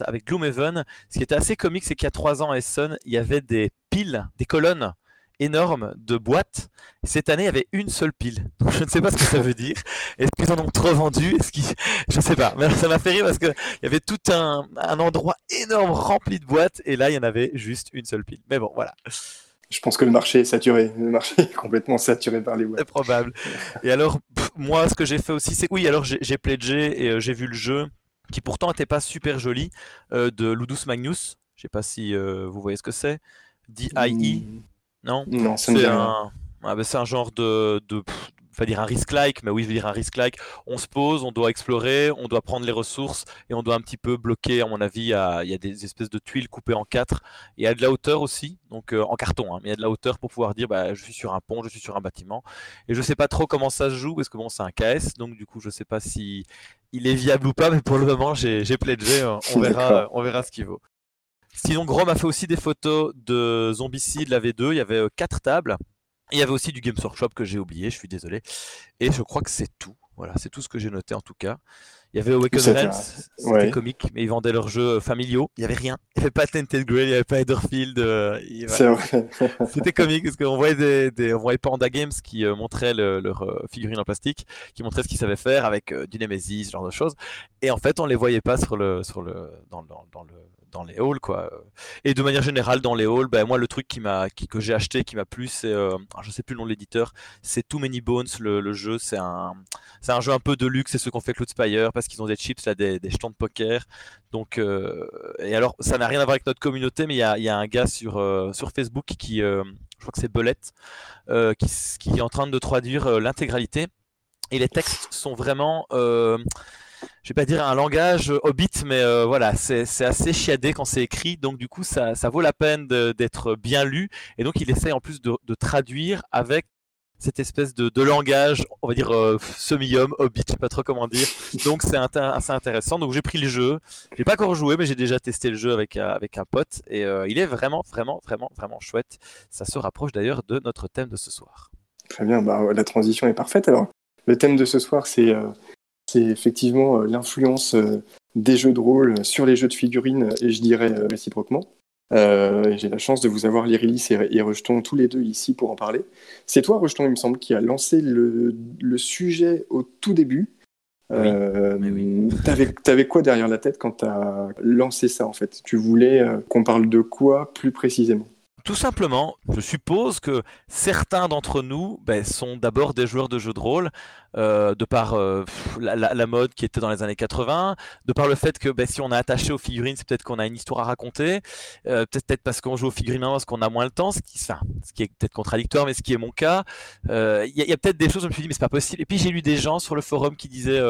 avec Gloomhaven, ce qui était assez comique, c'est qu'il y a trois ans à Essen, il y avait des piles, des colonnes énormes de boîtes. Cette année, il y avait une seule pile. (laughs) Je ne sais pas ce que ça veut dire. Est-ce qu'ils en ont trop vendu? (laughs) Je ne sais pas. Mais ça m'a fait rire parce qu'il y avait tout un endroit énorme rempli de boîtes et là, il y en avait juste une seule pile. Mais bon, voilà. Je pense que le marché est saturé. Le marché est complètement saturé par les web. C'est probable. Et alors, moi, ce que j'ai fait aussi, c'est oui, alors j'ai pledgé et euh, j'ai vu le jeu qui pourtant n'était pas super joli euh, de Ludus Magnus. Je sais pas si euh, vous voyez ce que c'est. D.I.E. Hmm. Non? Non, c'est un... Ah, ben, c'est un genre de, de, va dire un risk-like, mais oui, je veux dire un risk-like. On se pose, on doit explorer, on doit prendre les ressources et on doit un petit peu bloquer, à mon avis, il y a, des espèces de tuiles coupées en quatre. Il y a de la hauteur aussi, donc euh, en carton, hein, mais il y a de la hauteur pour pouvoir dire bah, je suis sur un pont, je suis sur un bâtiment. Et je sais pas trop comment ça se joue, parce que bon, c'est un KS, donc du coup, je sais pas si il est viable ou pas, mais pour le moment, j'ai pledgé, euh, on (laughs) verra, on verra ce qu'il vaut. Sinon, Grom a fait aussi des photos de Zombicide, la V2. Il y avait euh, quatre tables. Il y avait aussi du Games Workshop que j'ai oublié, je suis désolé. Et je crois que c'est tout. Voilà, c'est tout ce que j'ai noté en tout cas. Il y avait Awaken c'était comique, mais ils vendaient leurs jeux familiaux. Il n'y avait rien. Il n'y avait pas Tented Grail, il n'y avait pas Etherfield. Euh, (laughs) c'était comique parce qu'on voyait, des, on voyait Panda Games qui euh, montraient leurs euh, figurines en plastique, qui montraient ce qu'ils savaient faire avec du Nemesis, ce genre de choses. Et en fait, on les voyait pas sur le, sur le, dans, dans, dans le dans les halls quoi. Et de manière générale dans les halls, ben moi le truc qui m'a que j'ai acheté qui m'a plu c'est euh, je sais plus le nom de l'éditeur, c'est Too Many Bones le, jeu, c'est un c'est un jeu un peu de luxe, c'est ce qu'on fait Cloud Spire parce qu'ils ont des chips là des, des jetons de poker. Donc euh, et alors ça n'a rien à voir avec notre communauté mais il y a, un gars sur euh, sur Facebook qui je crois que c'est Belette qui est en train de traduire l'intégralité et les textes sont vraiment je vais pas dire un langage hobbit, mais voilà, c'est assez chiadé quand c'est écrit, donc du coup, ça, vaut la peine d'être bien lu. Et donc, il essaye en plus de, traduire avec cette espèce de, langage, on va dire euh, semi-homme, hobbit, je sais pas trop comment dire. Donc c'est assez intéressant. Donc j'ai pris le jeu. J'ai pas encore joué, mais j'ai déjà testé le jeu avec, euh, avec un pote et euh, il est vraiment, vraiment, vraiment, vraiment chouette. Ça se rapproche d'ailleurs de notre thème de ce soir. Très bien, bah, la transition est parfaite alors. Le thème de ce soir, c'est c'est effectivement l'influence des jeux de rôle sur les jeux de figurines et je dirais réciproquement. Euh, j'ai la chance de vous avoir Lyrilis et, et Rejeton tous les deux ici pour en parler. C'est toi, Rejeton, il me semble, qui a lancé le, le sujet au tout début. Oui, euh, oui. T'avais quoi derrière la tête quand t'as lancé ça en fait? Tu voulais euh, qu'on parle de quoi plus précisément? Tout simplement, je suppose que certains d'entre nous ben, sont d'abord des joueurs de jeux de rôle, euh, de par euh, la, mode qui était dans les années 80, de par le fait que ben, si on est attaché aux figurines, c'est peut-être qu'on a une histoire à raconter, euh, peut-être parce qu'on joue aux figurines parce qu'on a moins le temps, ce qui, ce qui est peut-être contradictoire, mais ce qui est mon cas. Il y a, peut-être des choses où je me suis dit, mais c'est pas possible. Et puis j'ai lu des gens sur le forum qui disaient,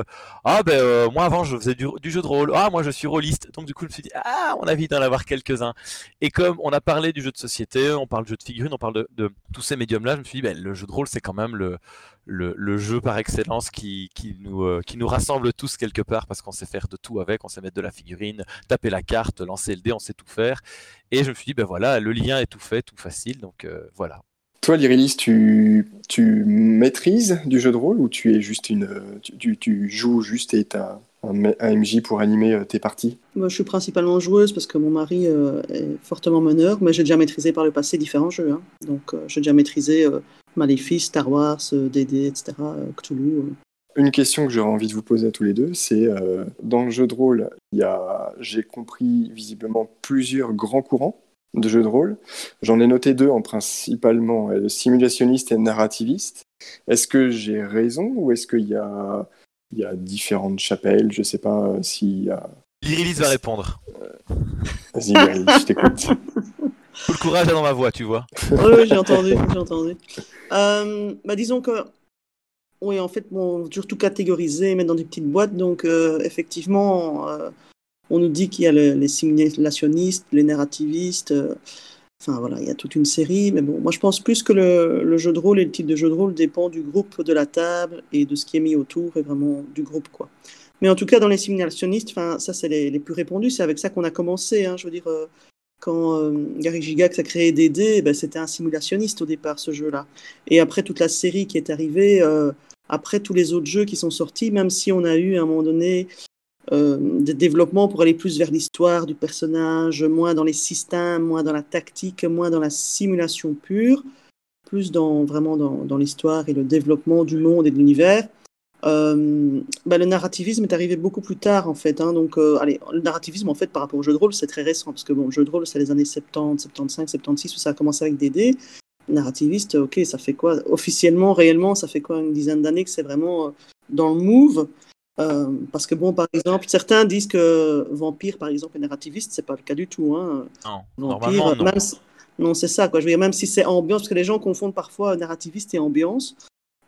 ah ben moi avant je faisais du, jeu de rôle, ah moi je suis rôliste. Donc du coup je me suis dit, ah on a envie d'en avoir quelques-uns. Et comme on a parlé du jeu de société, on parle de jeu de figurines, on parle de, tous ces médiums-là. Je me suis dit, ben, le jeu de rôle, c'est quand même le, le, jeu par excellence qui, qui nous, euh, qui nous rassemble tous quelque part parce qu'on sait faire de tout avec, on sait mettre de la figurine, taper la carte, lancer le dé, on sait tout faire. Et je me suis dit, ben voilà, le lien est tout fait, tout facile, donc euh, voilà. Toi, Lyrilis, tu, tu maîtrises du jeu de rôle ou tu es juste une, tu, tu joues juste et tu as un, MJ pour animer euh, tes parties? Moi, Je suis principalement joueuse parce que mon mari euh, est fortement meneur, mais j'ai déjà maîtrisé par le passé différents jeux. Hein. Donc euh, j'ai déjà maîtrisé Maléfice, Star Wars, DD, etc., Cthulhu. Une question que j'aurais envie de vous poser à tous les deux, c'est dans le jeu de rôle, il y a, j'ai compris visiblement plusieurs grands courants de jeux de rôle. J'en ai noté deux en principalement simulationniste et narrativiste. Est-ce que j'ai raison ou est-ce qu'il y a il y a différentes chapelles, je sais pas euh, s'il y a. Va répondre. Vas-y, je t'écoute. (laughs) Tout le courage dans ma voix, tu vois. (laughs) oui, j'ai entendu, j'ai entendu. Euh, bah, disons que, oui, en fait, bon, toujours tout catégoriser, mettre dans des petites boîtes. Donc, euh, effectivement, on nous dit qu'il y a les simulationnistes, les narrativistes. Enfin voilà, il y a toute une série, mais bon, moi je pense plus que le, jeu de rôle et le type de jeu de rôle dépend du groupe de la table et de ce qui est mis autour et vraiment du groupe quoi. Mais en tout cas dans les simulationnistes, ça c'est les, plus répandus, c'est avec ça qu'on a commencé. Hein, je veux dire, euh, quand euh, Gary Gigax a créé DD, ben, c'était un simulationniste au départ ce jeu-là. Et après toute la série qui est arrivée, euh, après tous les autres jeux qui sont sortis, même si on a eu à un moment donné euh, des développements pour aller plus vers l'histoire du personnage, moins dans les systèmes, moins dans la tactique, moins dans la simulation pure, plus dans vraiment dans l'histoire et le développement du monde et de l'univers. Euh, bah, le narrativisme est arrivé beaucoup plus tard en fait. Hein, donc, euh, allez, le narrativisme en fait par rapport au jeu de rôle c'est très récent parce que bon, le jeu de rôle c'est les années 70, 75, 76 où ça a commencé avec DD. Narrativiste, ok, ça fait quoi? Officiellement, réellement, ça fait quoi une dizaine d'années que c'est vraiment dans le move? Euh, parce que bon, par exemple, certains disent que Vampire, par exemple, est narrativiste, c'est pas le cas du tout. Hein. Non, Vampire, non. non, c'est ça. Quoi. Je veux dire, même si c'est ambiance, parce que les gens confondent parfois narrativiste et ambiance.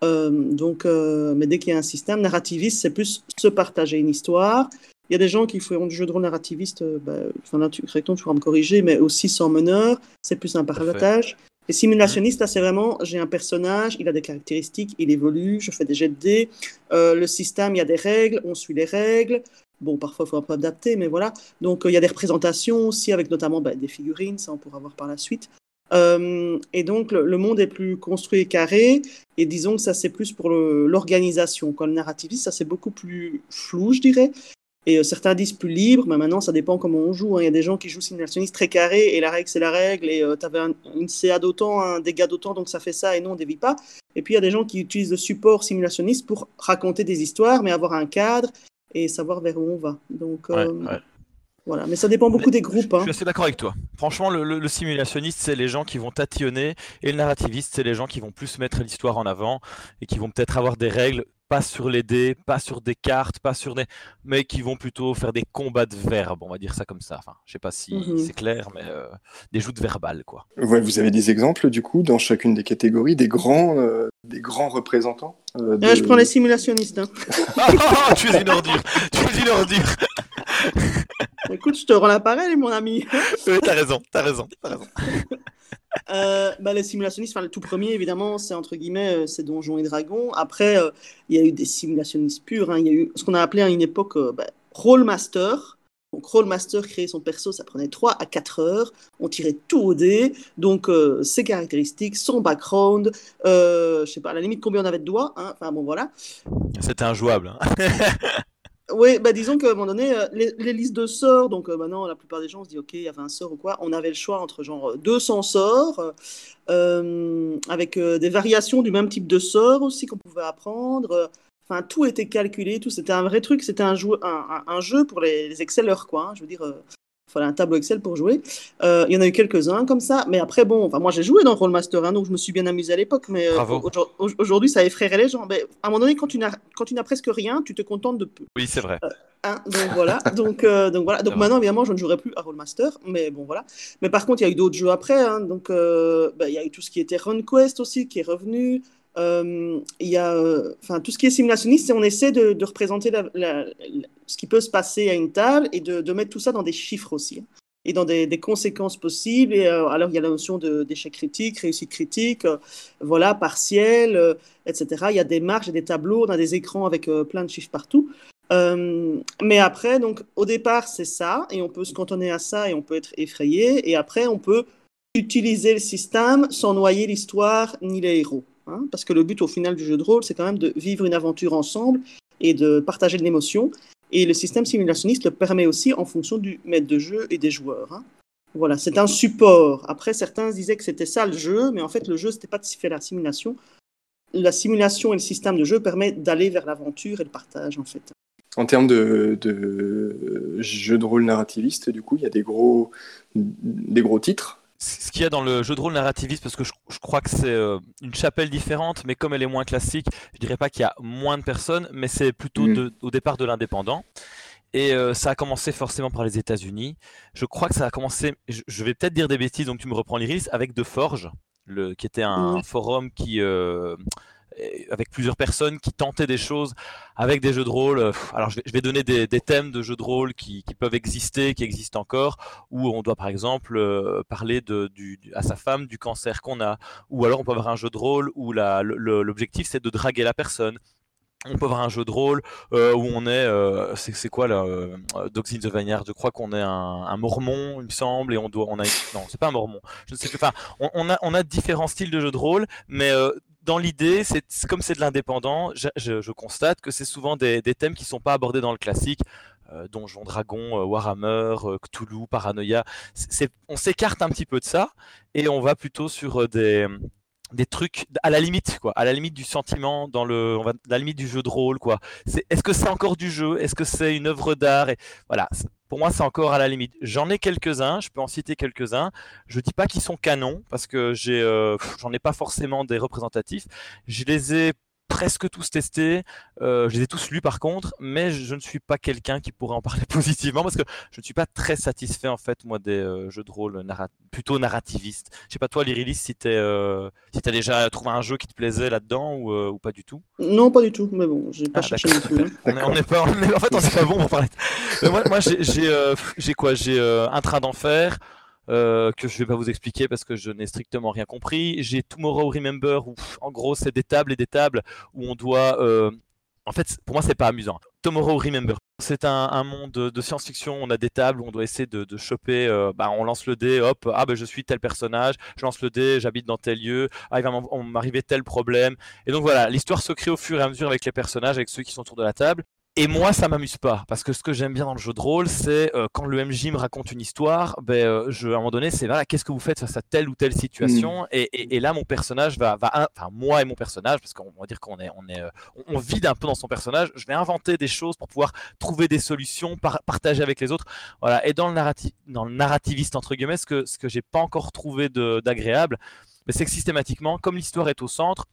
Euh, donc, euh, mais dès qu'il y a un système narrativiste, c'est plus se partager une histoire. Il y a des gens qui font du jeu de rôle narrativiste, bah, enfin là, tu, tu pourras me corriger, mais aussi sans meneur, c'est plus un partage. Et simulationniste, là, c'est vraiment, j'ai un personnage, il a des caractéristiques, il évolue, je fais des jets de dés. Euh, le système, il y a des règles, on suit les règles. Bon, parfois, il faut un peu adapter, mais voilà. Donc, euh, il y a des représentations aussi, avec notamment bah, des figurines, ça, on pourra voir par la suite. Euh, et donc, le, monde est plus construit et carré. Et disons que ça, c'est plus pour l'organisation. Quand le narrativiste, ça, c'est beaucoup plus flou, je dirais. Et euh, certains disent plus libre, mais maintenant ça dépend comment on joue. Hein. Il y a des gens qui jouent simulationniste très carré et la règle c'est la règle et euh, tu avais une CA d'autant, un dégât d'autant, donc ça fait ça et non on dévie pas. Et puis il y a des gens qui utilisent le support simulationniste pour raconter des histoires, mais avoir un cadre et savoir vers où on va. Donc euh, voilà, mais ça dépend beaucoup des groupes. Hein. Je suis assez d'accord avec toi. Franchement, le, simulationniste, c'est les gens qui vont tatillonner, et le narrativiste, c'est les gens qui vont plus mettre l'histoire en avant et qui vont peut-être avoir des règles pas sur les dés, pas sur des cartes, pas sur des, mais qui vont plutôt faire des combats de verbes, on va dire ça comme ça. Enfin, je sais pas si Mhm. c'est clair, mais euh, des joutes verbales, quoi. Ouais, vous avez des exemples du coup dans chacune des catégories, des grands, euh, des grands représentants. euh, de- Euh, je prends les simulationnistes. hein. Ah, (laughs) tu es une ordure, tu es une ordure. (laughs) Écoute, je te rends l'appareil, mon ami. Oui, t'as raison, t'as raison, t'as raison. (laughs) Euh, bah, les simulationnistes, enfin, le tout premier, évidemment, c'est entre guillemets, euh, c'est Donjons et Dragons. Après, euh, il y a eu des simulationnistes purs. hein. Il y a eu ce qu'on a appelé à une époque bah, Rollmaster. Donc, Rollmaster, créer son perso, ça prenait 3 à 4 heures. On tirait tout au dé. Donc, ses caractéristiques, son background, je sais pas, à la limite, combien on avait de doigts. hein. Enfin, bon, voilà. C'était injouable. hein. (laughs) Oui, bah disons qu'à un moment donné, euh, les, listes de sorts, donc euh, maintenant la plupart des gens se disent ok, il y avait un sort ou quoi, on avait le choix entre genre 200 sorts, euh, euh, avec des variations du même type de sort aussi qu'on pouvait apprendre. Enfin, tout était calculé, tout c'était un vrai truc, c'était un, un, jeu pour les, les Excellers, quoi. hein, je veux dire, fallait un tableau Excel pour jouer. Euh, Il y en a eu quelques-uns comme ça, mais après, bon, enfin, moi j'ai joué dans Rollmaster, hein, donc je me suis bien amusé à l'époque, mais euh, aujourd- aujourd'hui ça effraierait les gens. Mais à un moment donné, quand tu n'as presque rien, tu te contentes de peu. Oui, c'est vrai. Hein, donc voilà, (laughs) donc, euh, donc voilà. Donc maintenant évidemment je ne jouerai plus à Rollmaster, mais bon voilà. Mais par contre il y a eu d'autres jeux après, hein, donc euh, bah, il y a eu tout ce qui était RunQuest aussi qui est revenu. Euh, Il y a, euh, enfin tout ce qui est simulationniste, c'est on essaie de, représenter ce qui peut se passer à une table et de, mettre tout ça dans des chiffres aussi. hein, Et dans des, conséquences possibles. Euh, alors, il y a la notion d'échec critique, réussite critique, euh, voilà, partiel, etc. Il y a des marges et des tableaux, on a des écrans avec plein de chiffres partout. Mais après, donc, au départ, c'est ça, et on peut se cantonner à ça, et on peut être effrayé, et après, on peut utiliser le système sans noyer l'histoire ni les héros. Hein, parce que le but, au final, du jeu de rôle, c'est quand même de vivre une aventure ensemble et de partager de l'émotion. Et le système simulationniste le permet aussi en fonction du maître de jeu et des joueurs. hein. Voilà, c'est un support. Après, certains disaient que c'était ça le jeu, mais en fait, le jeu, c'était pas de faire la simulation. La simulation et le système de jeu permettent d'aller vers l'aventure et le partage, en fait. En termes de, de jeux de rôle narrativiste, du coup, il y a des gros, des gros titres. Ce qu'il y a dans le jeu de rôle narrativiste, parce que je, je crois que c'est euh, une chapelle différente, mais comme elle est moins classique, je dirais pas qu'il y a moins de personnes, mais c'est plutôt Mm. de- au départ de l'indépendant. Et euh, ça a commencé forcément par les États-Unis. Je crois que ça a commencé, je, je vais peut-être dire des bêtises, donc tu me reprends l'iris, avec The Forge, le, qui était un forum qui, euh, avec plusieurs personnes qui tentaient des choses avec des jeux de rôle. Euh, Alors, je vais, donner des, thèmes de jeux de rôle qui, peuvent exister, qui existent encore, où on doit par exemple euh, parler à sa femme du cancer qu'on a, ou alors on peut avoir un jeu de rôle où l'objectif c'est de draguer la personne. On peut avoir un jeu de rôle euh, où on est, euh, c'est quoi là, euh, Dogs the Vineyard Je crois qu'on est un, mormon, il me semble, et on doit, on a, non, c'est pas un mormon. Enfin, on, a, différents styles de jeux de rôle, mais euh, dans l'idée, c'est comme c'est de l'indépendant, je, constate que c'est souvent des, thèmes qui sont pas abordés dans le classique. Euh, Donjon Dragon, euh, Warhammer, euh, Cthulhu, Paranoia. C'est- on s'écarte un petit peu de ça et on va plutôt sur euh, des, trucs à la limite, quoi, à la limite du sentiment, dans le, à la limite du jeu de rôle, quoi. C'est, est-ce que c'est encore du jeu? Est-ce que c'est une œuvre d'art? Et voilà, pour moi, c'est encore à la limite. J'en ai quelques-uns, je peux en citer quelques-uns. Je dis pas qu'ils sont canons parce que euh, j'en ai pas forcément des représentatifs. Je les ai presque tous testés, euh, je les ai tous lus par contre, mais je ne suis pas quelqu'un qui pourrait en parler (laughs) positivement parce que je ne suis pas très satisfait en fait moi des euh, jeux de rôle narra- plutôt narrativistes. Je sais pas toi Lyrilis si tu euh, si as déjà trouvé un jeu qui te plaisait là-dedans ou, euh, ou pas du tout? Non, pas du tout, mais bon, j'ai pas Ah, cherché non plus. hein. (laughs) On est, on est pas, on est- en fait, on est pas bon pour parler. Moi, moi, j'ai, euh, quoi? J'ai euh, un train d'enfer euh, que je vais pas vous expliquer parce que je n'ai strictement rien compris. J'ai Tomorrow Remember où, en gros, c'est des tables et des tables où on doit. euh, En fait, pour moi, c'est pas amusant. Tomorrow Remember. C'est un, monde de, science-fiction. On a des tables où on doit essayer de, choper. euh, bah, on lance le dé, hop, ah ben je suis tel personnage. Je lance le dé, j'habite dans tel lieu. Ah, il va m'arriver tel problème. Et donc voilà, l'histoire se crée au fur et à mesure avec les personnages, avec ceux qui sont autour de la table. Et moi, ça m'amuse pas, parce que ce que j'aime bien dans le jeu de rôle, c'est euh, quand le MJ me raconte une histoire, ben, euh, je, à un moment donné, c'est voilà, qu'est-ce que vous faites face à telle ou telle situation, et, et- et là, mon personnage va, va, enfin moi et mon personnage, parce qu'on va dire qu'on est, on est, euh, on, on vide un peu dans son personnage, je vais inventer des choses pour pouvoir trouver des solutions, par- partager avec les autres, voilà. Et dans le narratif, dans le narrativiste entre guillemets, ce que ce que j'ai pas encore trouvé d'agréable, ben, c'est que systématiquement, comme l'histoire est au centre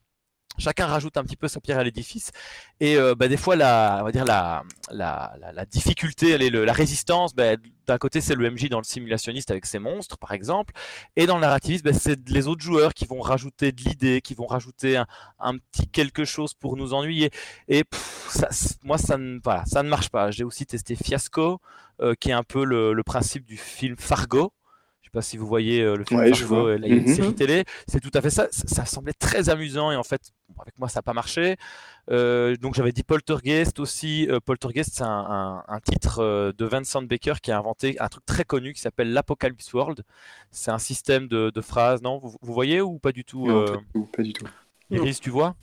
chacun rajoute un petit peu sa pierre à l'édifice. Et euh, bah, des fois, la, on va dire la, la, la, difficulté, la résistance. Bah, d'un côté, c'est le MJ dans le simulationniste avec ses monstres, par exemple. Et dans le narrativiste, bah, c'est les autres joueurs qui vont rajouter de l'idée, qui vont rajouter un, petit quelque chose pour nous ennuyer. Et ça, moi, ça ne, voilà, ça ne marche pas. J'ai aussi testé Fiasco, euh, qui est un peu le, le principe du film Fargo pas si vous voyez euh, le film ouais, Fargo, la mhm. série télé, c'est tout à fait ça. ça. semblait très amusant et en fait, avec moi, ça n'a pas marché. Euh, donc j'avais dit Poltergeist aussi. Euh, Poltergeist, c'est un, titre de Vincent Baker qui a inventé un truc très connu qui s'appelle l'Apocalypse World. C'est un système de, phrases, non? Vous, voyez ou pas du tout pas, du tout. Iris, tu vois?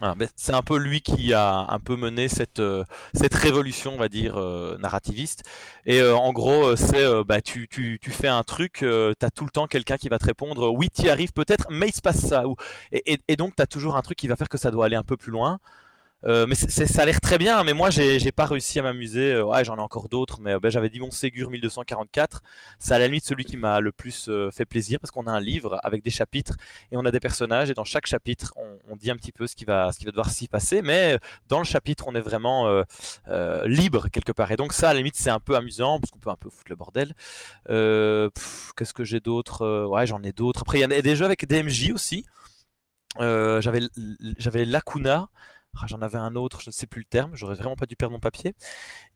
Ah, c'est un peu lui qui a un peu mené cette, euh, cette révolution, on va dire, euh, narrativiste. Et euh, en gros, c'est bah, tu, tu, tu, fais un truc, tu as tout le temps quelqu'un qui va te répondre oui, tu y arrives peut-être, mais il se passe ça. Et, et, et donc, tu as toujours un truc qui va faire que ça doit aller un peu plus loin. Euh, mais ça a l'air très bien, mais moi j'ai pas réussi à m'amuser. Euh, ouais, j'en ai encore d'autres, mais euh, ben, j'avais dit mon Ségur 1244. C'est à la limite celui qui m'a le plus fait plaisir parce qu'on a un livre avec des chapitres et on a des personnages et dans chaque chapitre on, dit un petit peu ce qui va, devoir s'y passer, mais dans le chapitre on est vraiment libre quelque part. Et donc ça à la limite c'est un peu amusant parce qu'on peut un peu foutre le bordel. Qu'est-ce que j'ai d'autres Ouais, j'en ai d'autres. Après il y a des jeux avec DMJ aussi. j'avais j'avais Lacuna ah, j'en avais un autre, je ne sais plus le terme, j'aurais vraiment pas dû perdre mon papier.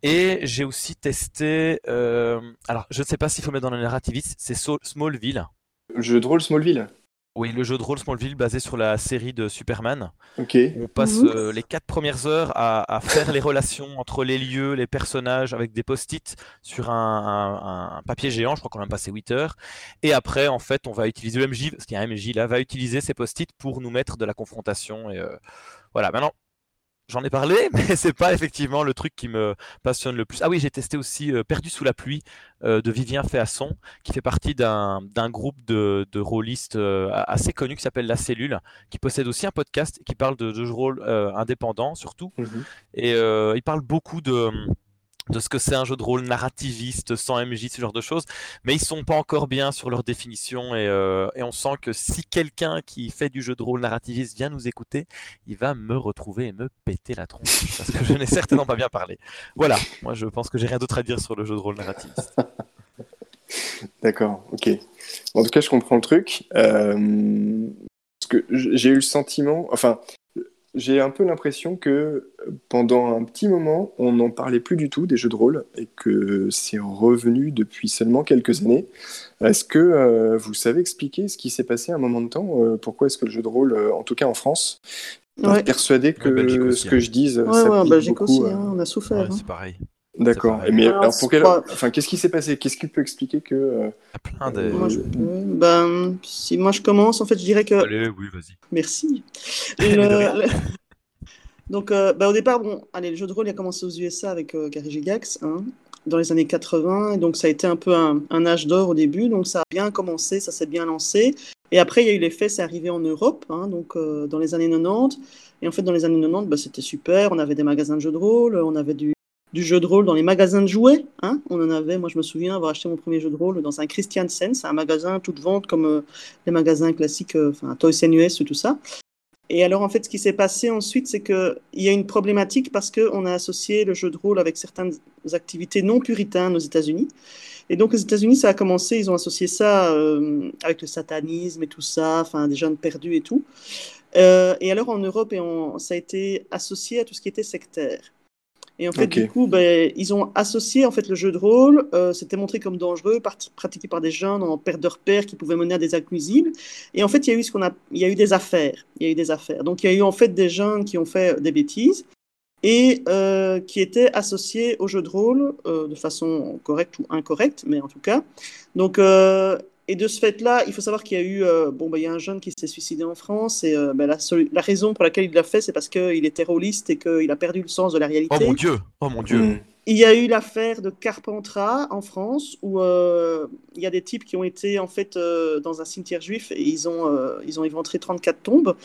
Et j'ai aussi testé, euh, alors je ne sais pas s'il faut mettre dans le narrativiste, c'est Smallville. Le jeu de rôle Smallville oui, le jeu de rôle Smallville basé sur la série de Superman. Ok. On passe euh, les quatre premières heures à, faire les relations entre les lieux, les personnages avec des post-it sur un, papier géant. Je crois qu'on a passé 8 heures. Et après, en fait, on va utiliser le MJ, parce qu'il y a un MJ là, va utiliser ces post-it pour nous mettre de la confrontation. Et euh, voilà. Maintenant, J'en ai parlé, (laughs) mais c'est pas effectivement le truc qui me passionne le plus. Ah oui, j'ai testé aussi euh, Perdu sous la pluie euh, de Vivien Féasson, qui fait partie d'un groupe de, de rôlistes euh, assez connu qui s'appelle La Cellule, qui possède aussi un podcast qui parle de, de rôle indépendants surtout. Mhm. Et il parle beaucoup de de ce que c'est un jeu de rôle narrativiste sans MJ, ce genre de choses, mais ils sont pas encore bien sur leur définition et, euh, et on sent que si quelqu'un qui fait du jeu de rôle narrativiste vient nous écouter, il va me retrouver et me péter la tronche parce que je n'ai certainement pas bien parlé. Voilà, moi je pense que j'ai rien d'autre à dire sur le jeu de rôle narrativiste. D'accord, ok. En tout cas, je comprends le truc. Euh, parce que j'ai eu le sentiment, enfin, j'ai un peu l'impression que pendant un petit moment, on n'en parlait plus du tout des jeux de rôle et que c'est revenu depuis seulement quelques années. Est-ce que euh, vous savez expliquer ce qui s'est passé à un moment de temps euh, Pourquoi est-ce que le jeu de rôle, euh, en tout cas en France, ouais. persuadé que ce que je dise, ouais, ça ouais, Belgique aussi, hein, on a souffert. Hein. C'est pareil. D'accord. Mais alors, pour quel... enfin, qu'est-ce qui s'est passé? Qu'est-ce qui peut expliquer que euh... plein de... moi, je... ben, si moi je commence, en fait, je dirais que. Allez, oui, vas-y. Merci. (laughs) le... Donc, euh, ben, au départ, bon, allez, le jeu de rôle il a commencé aux USA avec euh, Gary Gigax, hein, dans les années 80, et donc ça a été un peu un, un âge d'or au début, donc ça a bien commencé, ça s'est bien lancé. Et après, il y a eu l'effet, c'est arrivé en Europe, hein, donc euh, dans les années 90. Et en fait, dans les années 90, ben, c'était super. On avait des magasins de jeux de rôle, on avait du, du jeu de rôle dans les magasins de jouets. Hein. On en avait, moi je me souviens avoir acheté mon premier jeu de rôle dans un Christian Sense, un magasin tout de vente comme euh, les magasins classiques, euh, enfin Toys R Us ou tout ça. Et alors en fait, ce qui s'est passé ensuite, c'est qu'il y a une problématique parce qu'on a associé le jeu de rôle avec certaines activités non puritaines aux États-Unis. Et donc aux États-Unis, ça a commencé, ils ont associé ça euh, avec le satanisme et tout ça, enfin des jeunes perdus et tout. et alors en Europe, ça a été associé à tout ce qui était sectaire. Et en fait, du coup, ben, ils ont associé en fait le jeu de rôle. Euh, C'était montré comme dangereux, pratiqué par des jeunes en perte de repères qui pouvaient mener à des actes nuisibles. Et en fait, il y a eu ce qu'on a, il y a eu des affaires. Il y a eu des affaires. Donc, il y a eu en fait des jeunes qui ont fait des bêtises et euh, qui étaient associés au jeu de rôle euh, de façon correcte ou incorrecte, mais en tout cas. Donc, euh, et de ce fait-là, il faut savoir qu'il y a eu, euh, bon, bah, il y a un jeune qui s'est suicidé en France, et euh, bah, la, la, raison pour laquelle il l'a fait, c'est parce qu'il est terroriste et qu'il a perdu le sens de la réalité. Oh mon Dieu, oh mon Dieu. Mm. Il y a eu l'affaire de Carpentras en France, où euh, il y a des types qui ont été en fait dans un cimetière juif et ils ont, ils ont éventré 34 tombes.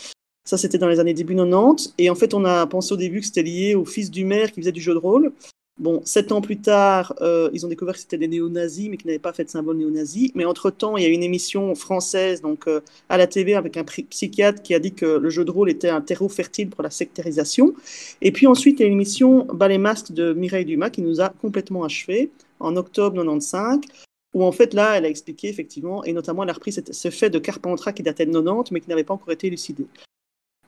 Ça, c'était dans les années début 90. Et en fait, on a pensé au début que c'était lié au fils du maire qui faisait du jeu de rôle. Bon, sept ans plus tard, euh, ils ont découvert que c'était des néo-nazis, mais qu'ils n'avaient pas fait de symbole néo-nazi. Mais entre-temps, il y a une émission française donc, euh, à la TV avec un psychiatre qui a dit que le jeu de rôle était un terreau fertile pour la sectarisation. Et puis ensuite, il y a une émission Ballet Masque de Mireille Dumas qui nous a complètement achevé en octobre 95 où en fait là, elle a expliqué effectivement, et notamment elle a repris ce fait de Carpentras qui datait de 90, mais qui n'avait pas encore été élucidé.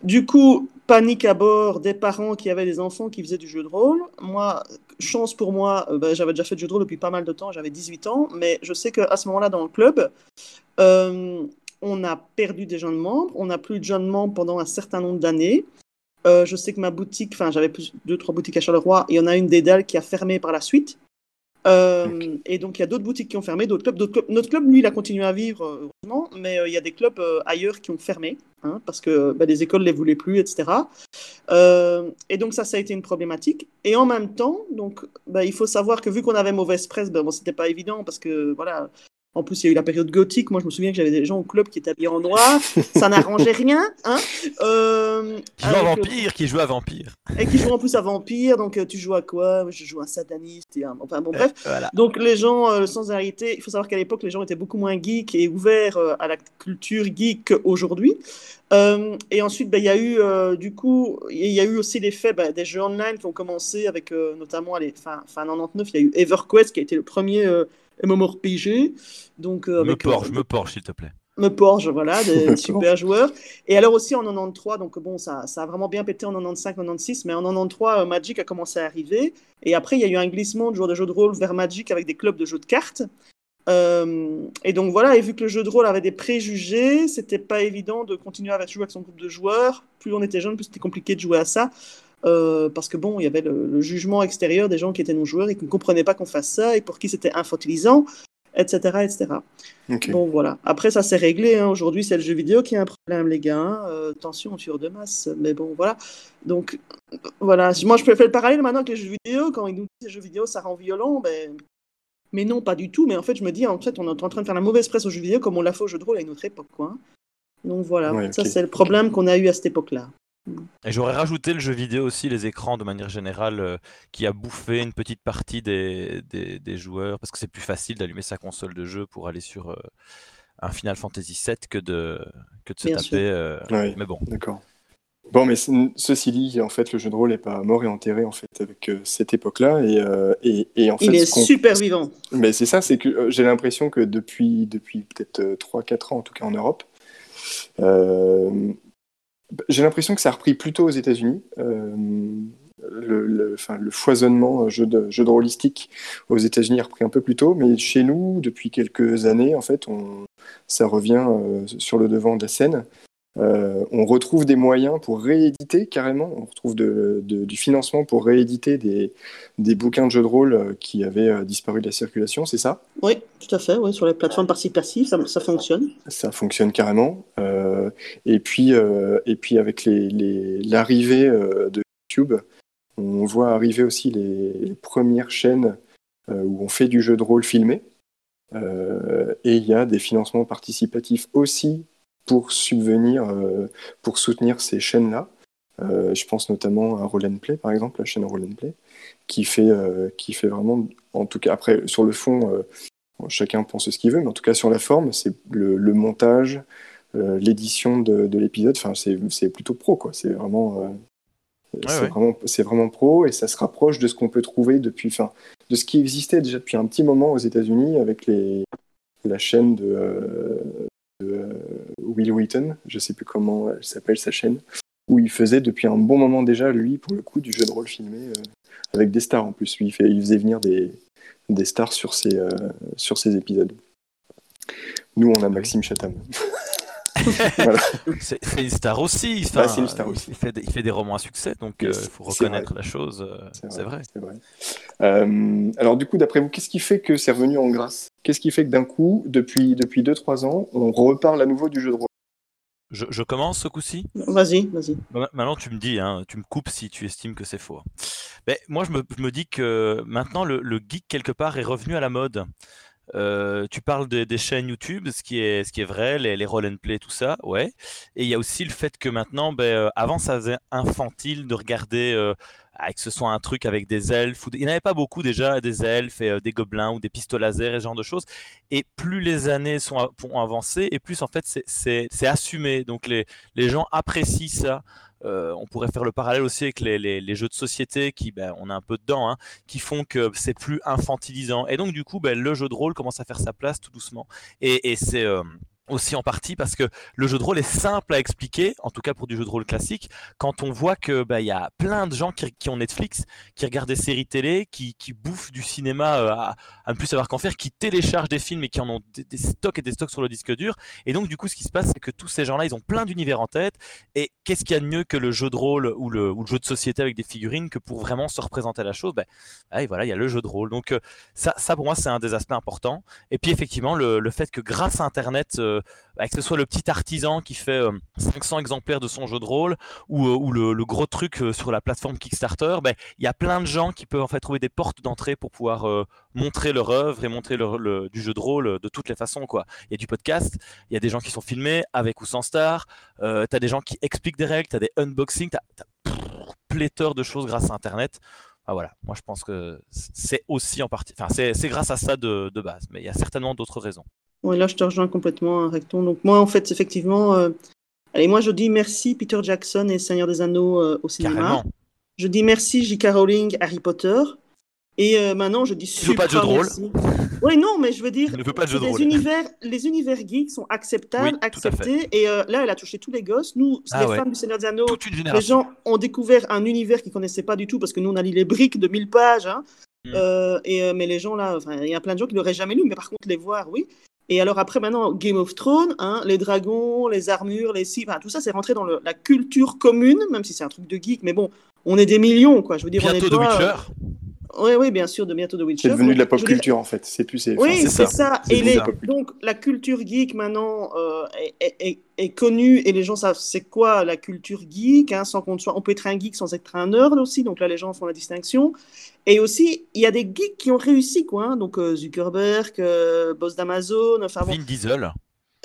Du coup, panique à bord des parents qui avaient des enfants qui faisaient du jeu de rôle. Moi, chance pour moi, euh, ben, j'avais déjà fait du de depuis pas mal de temps, j'avais 18 ans, mais je sais qu'à ce moment-là, dans le club, euh, on a perdu des jeunes membres, on n'a plus de jeunes membres pendant un certain nombre d'années. Euh, je sais que ma boutique, enfin j'avais deux, trois boutiques à Charleroi, il y en a une des dalles qui a fermé par la suite. Euh, et donc, il y a d'autres boutiques qui ont fermé, d'autres clubs, Notre club, lui, il a continué à vivre, euh, heureusement, mais euh, il y a des clubs ailleurs qui ont fermé, hein, parce que bah, les écoles ne les voulaient plus, etc. et donc, ça, ça a été une problématique. Et en même temps, donc, bah, il faut savoir que vu qu'on avait mauvaise presse, ben, bon, c'était pas évident, parce que voilà, en plus, il y a eu la période gothique. Moi, je me souviens que j'avais des gens au club qui étaient habillés en noir. Ça n'arrangeait rien. Hein euh, qui jouaient à Vampire, qui jouaient à Vampire. Et qui jouaient en plus à Vampire. Donc, euh, tu joues à quoi? Je joue à un sataniste. Et Enfin, bon, bref. Donc, les gens, euh, sans arrêter, il faut savoir qu'à l'époque, les gens étaient beaucoup moins geeks et ouverts à la culture geek qu'aujourd'hui. et ensuite, ben, il y a eu, du coup, il y a eu aussi l'effet ben, des jeux online qui ont commencé avec, notamment, les, fin, fin 99, il y a eu EverQuest qui a été le premier MMORPG. Donc, euh, me Porge, euh, me Porge, s'il te plaît. Me Porge, voilà, des (laughs) (laughs) super joueurs. Et alors aussi en 93, donc bon, ça, ça a vraiment bien pété en 95, 96, mais en 93, euh, Magic a commencé à arriver. Et après, il y a eu un glissement de joueurs de jeux de rôle vers Magic avec des clubs de jeux de cartes. et donc voilà, et vu que le jeu de rôle avait des préjugés, c'était pas évident de continuer à jouer avec son groupe de joueurs. Plus on était jeune, plus c'était compliqué de jouer à ça. Parce que bon, il y avait le, jugement extérieur des gens qui étaient nos joueurs et qui ne comprenaient pas qu'on fasse ça et pour qui c'était infantilisant etc. etc. Bon, voilà. Après, ça s'est réglé. Hein. Aujourd'hui, c'est le jeu vidéo qui a un problème, les gars. Hein. Euh, tension, tueur de masse. Mais bon, voilà. Donc, voilà. Moi, je peux faire le parallèle maintenant avec les jeux vidéo. Quand ils nous disent les jeux vidéo, ça rend violent, ben... mais non, pas du tout. Mais en fait, je me dis, en fait, on est en train de faire la mauvaise presse aux jeux vidéo comme on l'a fait aux jeux de rôle à une autre époque. Quoi. Hein. Donc, voilà. Ça, c'est le problème qu'on a eu à cette époque-là. Et j'aurais rajouté le jeu vidéo aussi, les écrans de manière générale, euh, qui a bouffé une petite partie des, des, joueurs, parce que c'est plus facile d'allumer sa console de jeu pour aller sur euh, un Final Fantasy VII que de, que de se taper. Euh, mais bon. D'accord. Bon, mais ceci dit, en fait, le jeu de rôle n'est pas mort et enterré en fait avec cette époque-là, et, et, et, en fait, il est super vivant. Mais c'est ça, c'est que j'ai l'impression que depuis depuis peut-être 3-4 ans, en tout cas en Europe, j'ai l'impression que ça a repris plutôt aux États-Unis. Euh, le, foisonnement euh, jeu de, jeu de rôlistique aux États-Unis a repris un peu plus tôt, mais chez nous, depuis quelques années, en fait, ça revient euh, sur le devant de la scène. Euh, on retrouve des moyens pour rééditer carrément, on retrouve du financement pour rééditer des, bouquins de jeux de rôle euh, qui avaient euh, disparu de la circulation, c'est ça? Oui, tout à fait, sur les plateformes participatif, ça, ça fonctionne. Ça fonctionne carrément. et, puis, et puis avec l'arrivée de YouTube, on voit arriver aussi les, premières chaînes où on fait du jeu de rôle filmé. et il y a des financements participatifs aussi pour subvenir, euh, pour soutenir ces chaînes-là. Euh, je pense notamment à Roll Play, par exemple, la chaîne Roll Play, qui fait, euh, qui fait vraiment, en tout cas, après, sur le fond, chacun pense ce qu'il veut, mais en tout cas, sur la forme, c'est le, montage, l'édition de, l'épisode, enfin, c'est plutôt pro, quoi. C'est vraiment. c'est vraiment, vraiment, pro et ça se rapproche de ce qu'on peut trouver depuis, enfin, de ce qui existait déjà depuis un petit moment aux États-Unis avec les, la chaîne de, euh, Will Wheaton, je sais plus comment elle s'appelle sa chaîne, où il faisait depuis un bon moment déjà, lui, pour le coup, du jeu de rôle filmé, euh, avec des stars en plus. Lui, il, fait, il faisait venir des, des stars sur ses, euh, sur ses épisodes. Nous, on a Maxime Chatham. (laughs) C'est une star aussi. Enfin, une star aussi. Il, fait des, il, fait des, romans à succès, donc il faut reconnaître la chose. c'est vrai. vrai. Euh, alors du coup, d'après vous, qu'est-ce qui fait que c'est revenu en grâce? Qu'est-ce qui fait que d'un coup, depuis 2-3 ans, on reparle à nouveau du jeu de rôle? Je, commence ce coup-ci Vas-y, vas-y. Maintenant, tu me dis, hein, tu me coupes si tu estimes que c'est faux. Mais moi, je me, je me, dis que maintenant, le, le, geek, quelque part, est revenu à la mode. Euh, tu parles des chaînes YouTube, ce qui est, ce qui est vrai, les, les roll and play, tout ça, ouais. Et il y a aussi le fait que maintenant, ben, euh, avant, ça faisait infantile de regarder ah, que ce soit un truc avec des elfes. Il n'y avait pas beaucoup déjà, des elfes et des gobelins ou des pistolets laser et ce genre de choses. Et plus les années sont, ont avancé, et plus en fait c'est assumé. Donc les, les gens apprécient ça. Euh, on pourrait faire le parallèle aussi avec les, jeux de société qui, ben, on est un peu dedans, hein, qui font que c'est plus infantilisant. Et donc du coup, ben, le jeu de rôle commence à faire sa place tout doucement. Et, c'est euh, aussi en partie parce que le jeu de rôle est simple à expliquer, en tout cas pour du jeu de rôle classique, quand on voit que bah, il y a plein de gens qui, ont Netflix, qui regardent des séries télé, qui, bouffent du cinéma euh, à, ne plus savoir qu'en faire, qui téléchargent des films et qui en ont des, stocks et des stocks sur le disque dur. Et donc du coup, ce qui se passe, c'est que tous ces gens-là, ils ont plein d'univers en tête. Et qu'est-ce qu'il y a de mieux que le jeu de rôle ou le, jeu de société avec des figurines que pour vraiment se représenter la chose? Ben, voilà, il y a le jeu de rôle. Donc euh, ça, ça pour moi, c'est un des aspects importants. Et puis effectivement, le, fait que grâce à Internet euh, bah, que ce soit le petit artisan qui fait 500 euh, exemplaires de son jeu de rôle ou, euh, le, gros truc euh, sur la plateforme Kickstarter, ben, il y a plein de gens qui peuvent en fait trouver des portes d'entrée pour pouvoir montrer leur œuvre et montrer le, du jeu de rôle de toutes les façons. Il y a du podcast, il y a des gens qui sont filmés avec ou sans star, tu as des gens qui expliquent des règles, tu as des unboxings, tu as, pléthore de choses grâce à Internet. Ah, voilà, moi je pense que c'est aussi en partie, enfin c'est grâce à ça de base, mais il y a certainement d'autres raisons. Oui, là, je te rejoins complètement, Recton. Donc, moi, en fait, effectivement, euh, allez, moi, je dis merci Peter Jackson et Seigneur des Anneaux euh, au cinéma. Je dis merci J.K. Rowling, Harry Potter. Et euh, maintenant, je dis super pas de jeu de rôle. Oui, non, mais je veux dire, ne pas de les, rôle. Univers, les univers geeks sont acceptables, acceptés. Et là, elle a touché tous les gosses. Nous, ah les fans du Seigneur des Anneaux, les gens ont découvert un univers qu'ils connaissaient pas du tout parce que nous, on a lu les briques de 1000 pages. Hein. Hmm. et, mais les gens là, il y a plein de gens qui l'auraient jamais lu, mais par contre, les voir, oui. Et alors après, maintenant, Game of Thrones, hein, les dragons, les armures, les si, tout ça, c'est rentré dans la culture commune, même si c'est un truc de geek, mais bon, on est des millions, quoi. Je veux dire, Bientôt on est pas, Witcher. Oui, oui, bien sûr, de bientôt de Witcher. C'est devenu de la pop culture en fait. C'est plus. Oui, c'est ça. Et les... donc la culture geek maintenant euh, est, est, connue et les gens savent c'est quoi la culture geek. Hein, sans qu'on soit, on peut être un geek sans être un nerd aussi. Donc là, les gens font la distinction. Et aussi, il y a des geeks qui ont réussi quoi. Hein, donc euh, Zuckerberg, euh, boss d'Amazon, enfin Vin Diesel.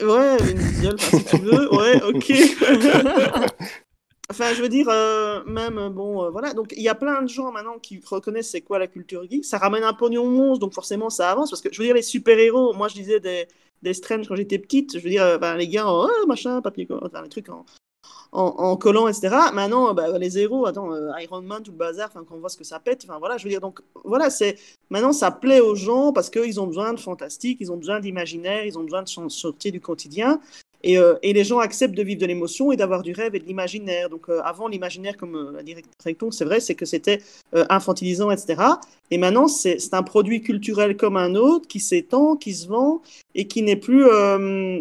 Ouais, Vin Diesel, si tu veux. Ouais, ok. (laughs) (laughs) Enfin, je veux dire, euh, même, bon, euh, voilà. Donc, il y a plein de gens maintenant qui reconnaissent c'est quoi la culture geek. Ça ramène un pognon monstre, donc forcément, ça avance. Parce que, je veux dire, les super-héros, moi, je disais des, des Strange quand j'étais petite. Je veux dire, euh, ben, les gars, oh, machin, papier, enfin, les trucs en, en, collant, etc. Maintenant, bah, les héros, attends, Iron Man, tout le bazar, quand on voit ce que ça pète, enfin, voilà, je veux dire, donc, voilà, c'est. Maintenant, ça plaît aux gens parce qu'ils ont besoin de fantastique, ils ont besoin d'imaginaire, ils ont besoin de sortir du quotidien. Euh, et, les gens acceptent de vivre de l'émotion et d'avoir du rêve et de l'imaginaire. Donc euh, avant, l'imaginaire, comme euh, la directrice c'est vrai, c'est que c'était infantilisant, etc. Et maintenant, c'est un produit culturel comme un autre qui s'étend, qui se vend et qui n'est plus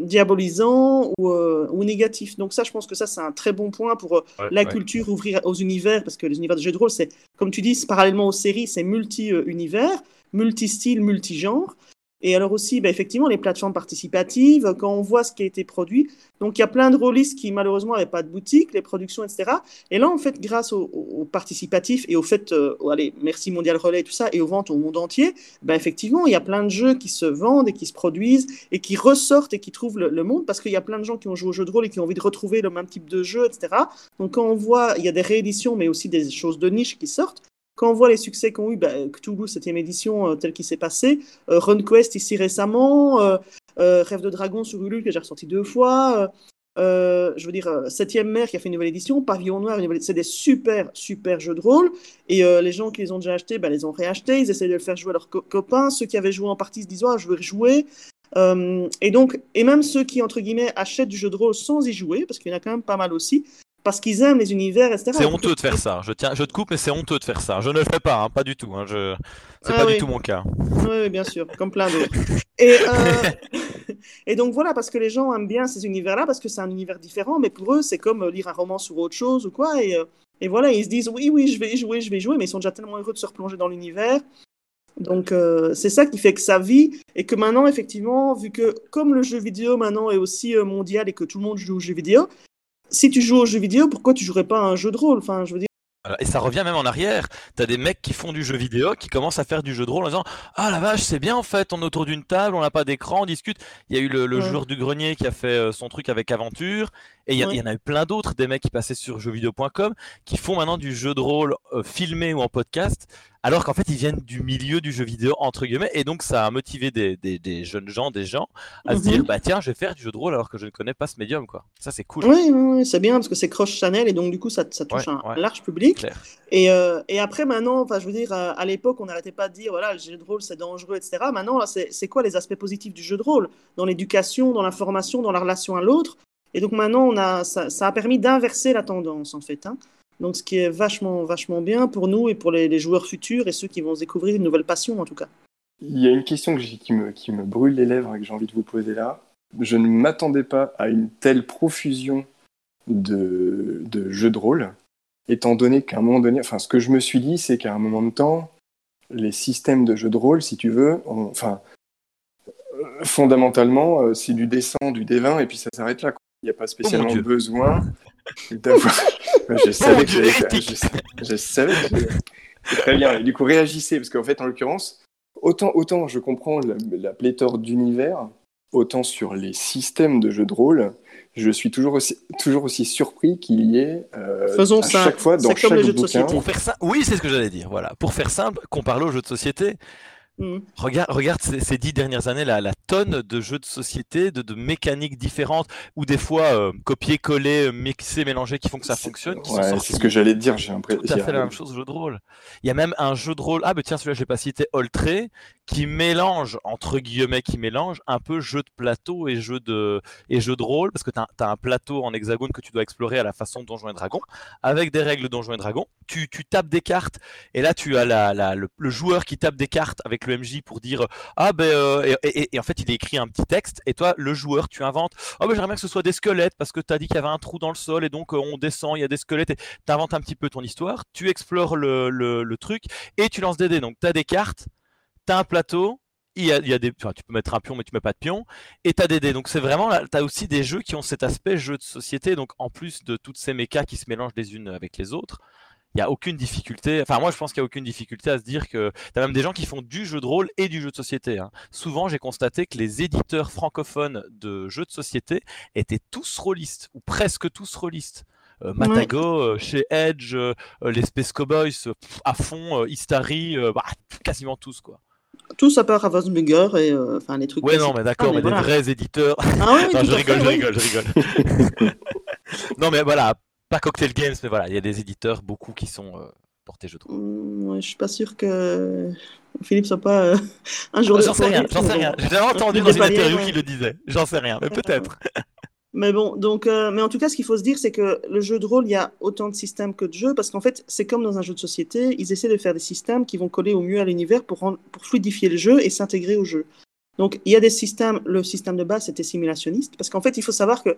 diabolisant ou, ou, négatif. Donc ça, je pense que ça, c'est un très bon point pour la culture, ouvrir aux univers, parce que les univers de jeux de rôle, c'est, comme tu dis, parallèlement aux séries, c'est multi-univers, multi-style, multi-genre. Et alors aussi, bah, effectivement, les plateformes participatives, quand on voit ce qui a été produit. Donc, il y a plein de rôlistes qui, malheureusement, n'avaient pas de boutique, les productions, etc. Et là, en fait, grâce au, participatif et au fait, euh, allez, merci Mondial Relais et tout ça, et aux ventes au monde entier, bah, effectivement, il y a plein de jeux qui se vendent et qui se produisent et qui ressortent et qui trouvent le, monde parce qu'il y a plein de gens qui ont joué au jeu de rôle et qui ont envie de retrouver le même type de jeu, etc. Donc, quand on voit, il y a des rééditions, mais aussi des choses de niche qui sortent, quand on voit les succès qu'ont eu bah, Cthulhu, 7 édition, euh, tel qu'il s'est passé, euh, RunQuest ici récemment, euh, Rêve de Dragon sur Ulule que j'ai ressorti deux fois, je veux dire, Septième Mer qui a fait une nouvelle édition, Pavillon Noir, c'est des super, super jeux de rôle. Et les gens qui les ont déjà achetés, bah, les ont réachetés, ils essaient de le faire jouer à leurs copains. Ceux qui avaient joué en partie se disent, oh, je veux rejouer. et donc, et même ceux qui, entre guillemets, achètent du jeu de rôle sans y jouer, parce qu'il y en a quand même pas mal aussi, parce qu'ils aiment les univers, etc. C'est honteux de faire ça. Je, tiens, je te coupe, mais c'est honteux de faire ça. Je ne le fais pas, hein, pas du tout. Hein. Je... C'est ah pas du tout mon cas. Oui, bien sûr, comme plein d'autres. Et, euh, (laughs) et donc voilà, parce que les gens aiment bien ces univers-là, parce que c'est un univers différent, mais pour eux, c'est comme lire un roman sur autre chose ou quoi. Et, euh, et voilà, ils se disent oui, oui, je vais y jouer, je vais y jouer, mais ils sont déjà tellement heureux de se replonger dans l'univers. Donc euh, c'est ça qui fait que ça vit et que maintenant effectivement vu que comme le jeu vidéo maintenant est aussi mondial et que tout le monde joue au jeu vidéo, si tu joues aux jeux vidéo, pourquoi tu jouerais pas à un jeu de rôle? Enfin, je veux dire, Et ça revient même en arrière. T'as des mecs qui font du jeu vidéo, qui commencent à faire du jeu de rôle en disant Ah la vache, c'est bien en fait, on est autour d'une table, on n'a pas d'écran, on discute. Il y a eu le, joueur du grenier qui a fait euh, son truc avec Aventure. Et il y, en a eu plein d'autres, des mecs qui passaient sur jeuxvideo.com, qui font maintenant du jeu de rôle euh, filmé ou en podcast, alors qu'en fait ils viennent du milieu du jeu vidéo, entre guillemets. Et donc ça a motivé des, jeunes gens, des gens, à se dire mhm. Bah tiens, je vais faire du jeu de rôle alors que je ne connais pas ce médium. quoi. Ça c'est cool. Oui, c'est bien parce que c'est croche Chanel et donc du coup ça, ça touche un large public. Et, euh, et, après, maintenant, enfin, je veux dire, à, l'époque, on n'arrêtait pas de dire, voilà, le jeu de rôle, c'est dangereux, etc. Maintenant, c'est quoi les aspects positifs du jeu de rôle? Dans l'éducation, dans l'information, dans la relation à l'autre. Et donc maintenant, on a, ça, ça a permis d'inverser la tendance, en fait. Hein. Donc, ce qui est vachement, vachement bien pour nous et pour les, joueurs futurs et ceux qui vont découvrir une nouvelle passion, en tout cas. Il y a une question que qui, me, qui me brûle les lèvres et que j'ai envie de vous poser là. Je ne m'attendais pas à une telle profusion de, de jeux de rôle étant donné qu'à un moment donné, enfin, ce que je me suis dit, c'est qu'à un moment de temps, les systèmes de jeux de rôle, si tu veux, enfin, fondamentalement, euh, c'est du D100, du D20, et puis ça s'arrête là. Il n'y a pas spécialement oh besoin (laughs) d'avoir. (laughs) je savais que je, savais que Très bien. Et du coup, réagissez, parce qu'en fait, en l'occurrence, autant, autant je comprends la, la pléthore d'univers, autant sur les systèmes de jeux de rôle, je suis toujours aussi, toujours aussi surpris qu'il y ait euh, Faisons à chaque fois dans chaque bouquin. Pour faire ça, oui, c'est ce que j'allais dire. Voilà, pour faire simple, qu'on parle aux jeux de société, Mm. Regarde, regarde ces, dix dernières années, la, la tonne de jeux de société, de, de mécaniques différentes, ou des fois euh, copier-coller, mixer, mélanger, qui font que ça fonctionne. Ouais, c'est ce que j'allais dire. J'ai l'impression. Tout à fait la même chose, jeu de rôle. Il y a même un jeu de rôle. Ah, bah tiens, celui-là, je n'ai pas cité, Oltré, qui mélange, entre guillemets, qui mélange un peu jeu de plateau et jeu de, et jeu de rôle, parce que tu as, un plateau en hexagone que tu dois explorer à la façon Donjons et Dragons, avec des règles Donjons et Dragons. Tu, tu tapes des cartes, et là, tu as la, la, le, le joueur qui tape des cartes avec le MJ pour dire ah ben euh, et, en fait il écrit un petit texte et toi le joueur tu inventes ah ben j'aimerais bien que ce soit des squelettes parce que tu as dit qu'il y avait un trou dans le sol et donc euh, on descend il y a des squelettes et tu inventes un petit peu ton histoire tu explores le, le, truc et tu lances des dés donc tu as des cartes tu as un plateau il y a, il y a des, tu peux mettre un pion, mais tu mets pas de pion, et tu as des dés. Donc c'est vraiment, tu as aussi des jeux qui ont cet aspect jeu de société. Donc en plus de toutes ces mécas qui se mélangent les unes avec les autres, il n'y a aucune difficulté. Enfin, moi, je pense qu'il n'y a aucune difficulté à se dire que tu as même des gens qui font du jeu de rôle et du jeu de société. Hein. Souvent, j'ai constaté que les éditeurs francophones de jeux de société étaient tous rôlistes, ou presque tous rôlistes. Euh, Matago, euh, chez Edge, euh, les Space Cowboys, à fond, Istari, bah, quasiment tous, quoi. Tous à part Ravensburger et enfin les trucs. Ouais, non, mais d'accord, mais, des vrais éditeurs. Ah (laughs) je rigole, je rigole, je (laughs) rigole. non, mais voilà, pas Cocktail Games, mais voilà, il y a des éditeurs, beaucoup qui sont euh, portés, je trouve. Mm, je suis pas sûr que Philippe soit pas euh, (laughs) un jour. J'en sais rien, j'en sais rien. J'ai entendu dans une interview qui le disait. J'en sais rien, mais peut-être. Mais bon, donc, euh, mais en tout cas, ce qu'il faut se dire, c'est que le jeu de rôle, il y a autant de systèmes que de jeux, parce qu'en fait, c'est comme dans un jeu de société, ils essaient de faire des systèmes qui vont coller au mieux à l'univers pour, pour fluidifier le jeu et s'intégrer au jeu. Donc, il y a des systèmes, le système de base, c'était simulationniste, parce qu'en fait, il faut savoir que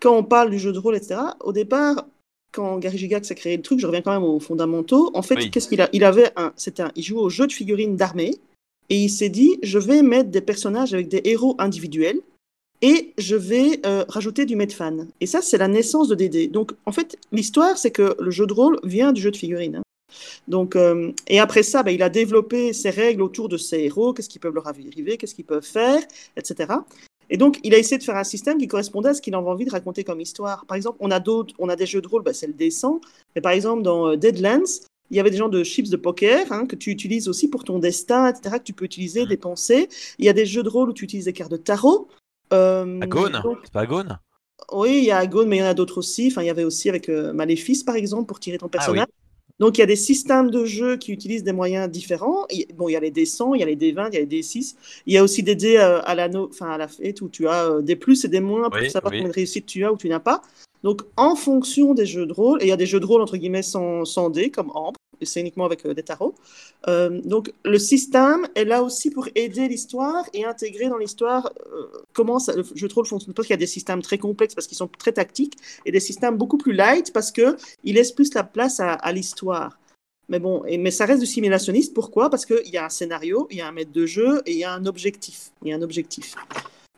quand on parle du jeu de rôle, etc., au départ, quand Gary Gigax a créé le truc, je reviens quand même aux fondamentaux. En fait, qu'est-ce qu'il a Il avait un, c'était il jouait au jeu de figurines d'armée et il s'est dit, je vais mettre des personnages avec des héros individuels et je vais euh, rajouter du Medfan. Et ça, c'est la naissance de DD. Donc, en fait, l'histoire, c'est que le jeu de rôle vient du jeu de figurines. Hein. Donc, euh, et après ça, ben, il a développé ses règles autour de ses héros, qu'est-ce qu'ils peuvent leur arriver, qu'est-ce qu'ils peuvent faire, etc. Et donc, il a essayé de faire un système qui correspondait à ce qu'il avait envie de raconter comme histoire. Par exemple, on a d'autres, on a des jeux de rôle, bah, c'est le dessin. Mais par exemple, dans euh, Deadlands, il y avait des gens de chips de poker hein, que tu utilises aussi pour ton destin, etc., que tu peux utiliser, dépenser. Il y a des jeux de rôle où tu utilises des cartes de tarot. Euh, Agone C'est pas Agone Oui, il y a Agone, mais il y en a d'autres aussi. Enfin, il y avait aussi avec euh, Maléfice, par exemple, pour tirer ton ah personnage. Donc il y a des systèmes de jeu qui utilisent des moyens différents. Bon, il y a les D100, il y a les D20, il y a les D6. Il y a aussi des dés euh, à, la enfin, à la fête où tu as euh, des plus et des moins pour savoir combien de réussite tu as ou tu n'as pas. Donc en fonction des jeux de rôle, et il y a des jeux de rôle entre guillemets sans, sans dés comme Ambre, c'est uniquement avec euh, des tarots. Euh, donc le système est là aussi pour aider l'histoire et intégrer dans l'histoire euh, comment ça, de rôle fonctionne. Parce qu'il y a des systèmes très complexes parce qu'ils sont très tactiques et des systèmes beaucoup plus light parce qu'ils laissent plus la place à, l'histoire. Mais bon, et, mais ça reste du simulationniste. Pourquoi? Parce qu'il y a un scénario, il y a un maître de jeu et il y a un objectif. Il y a un objectif.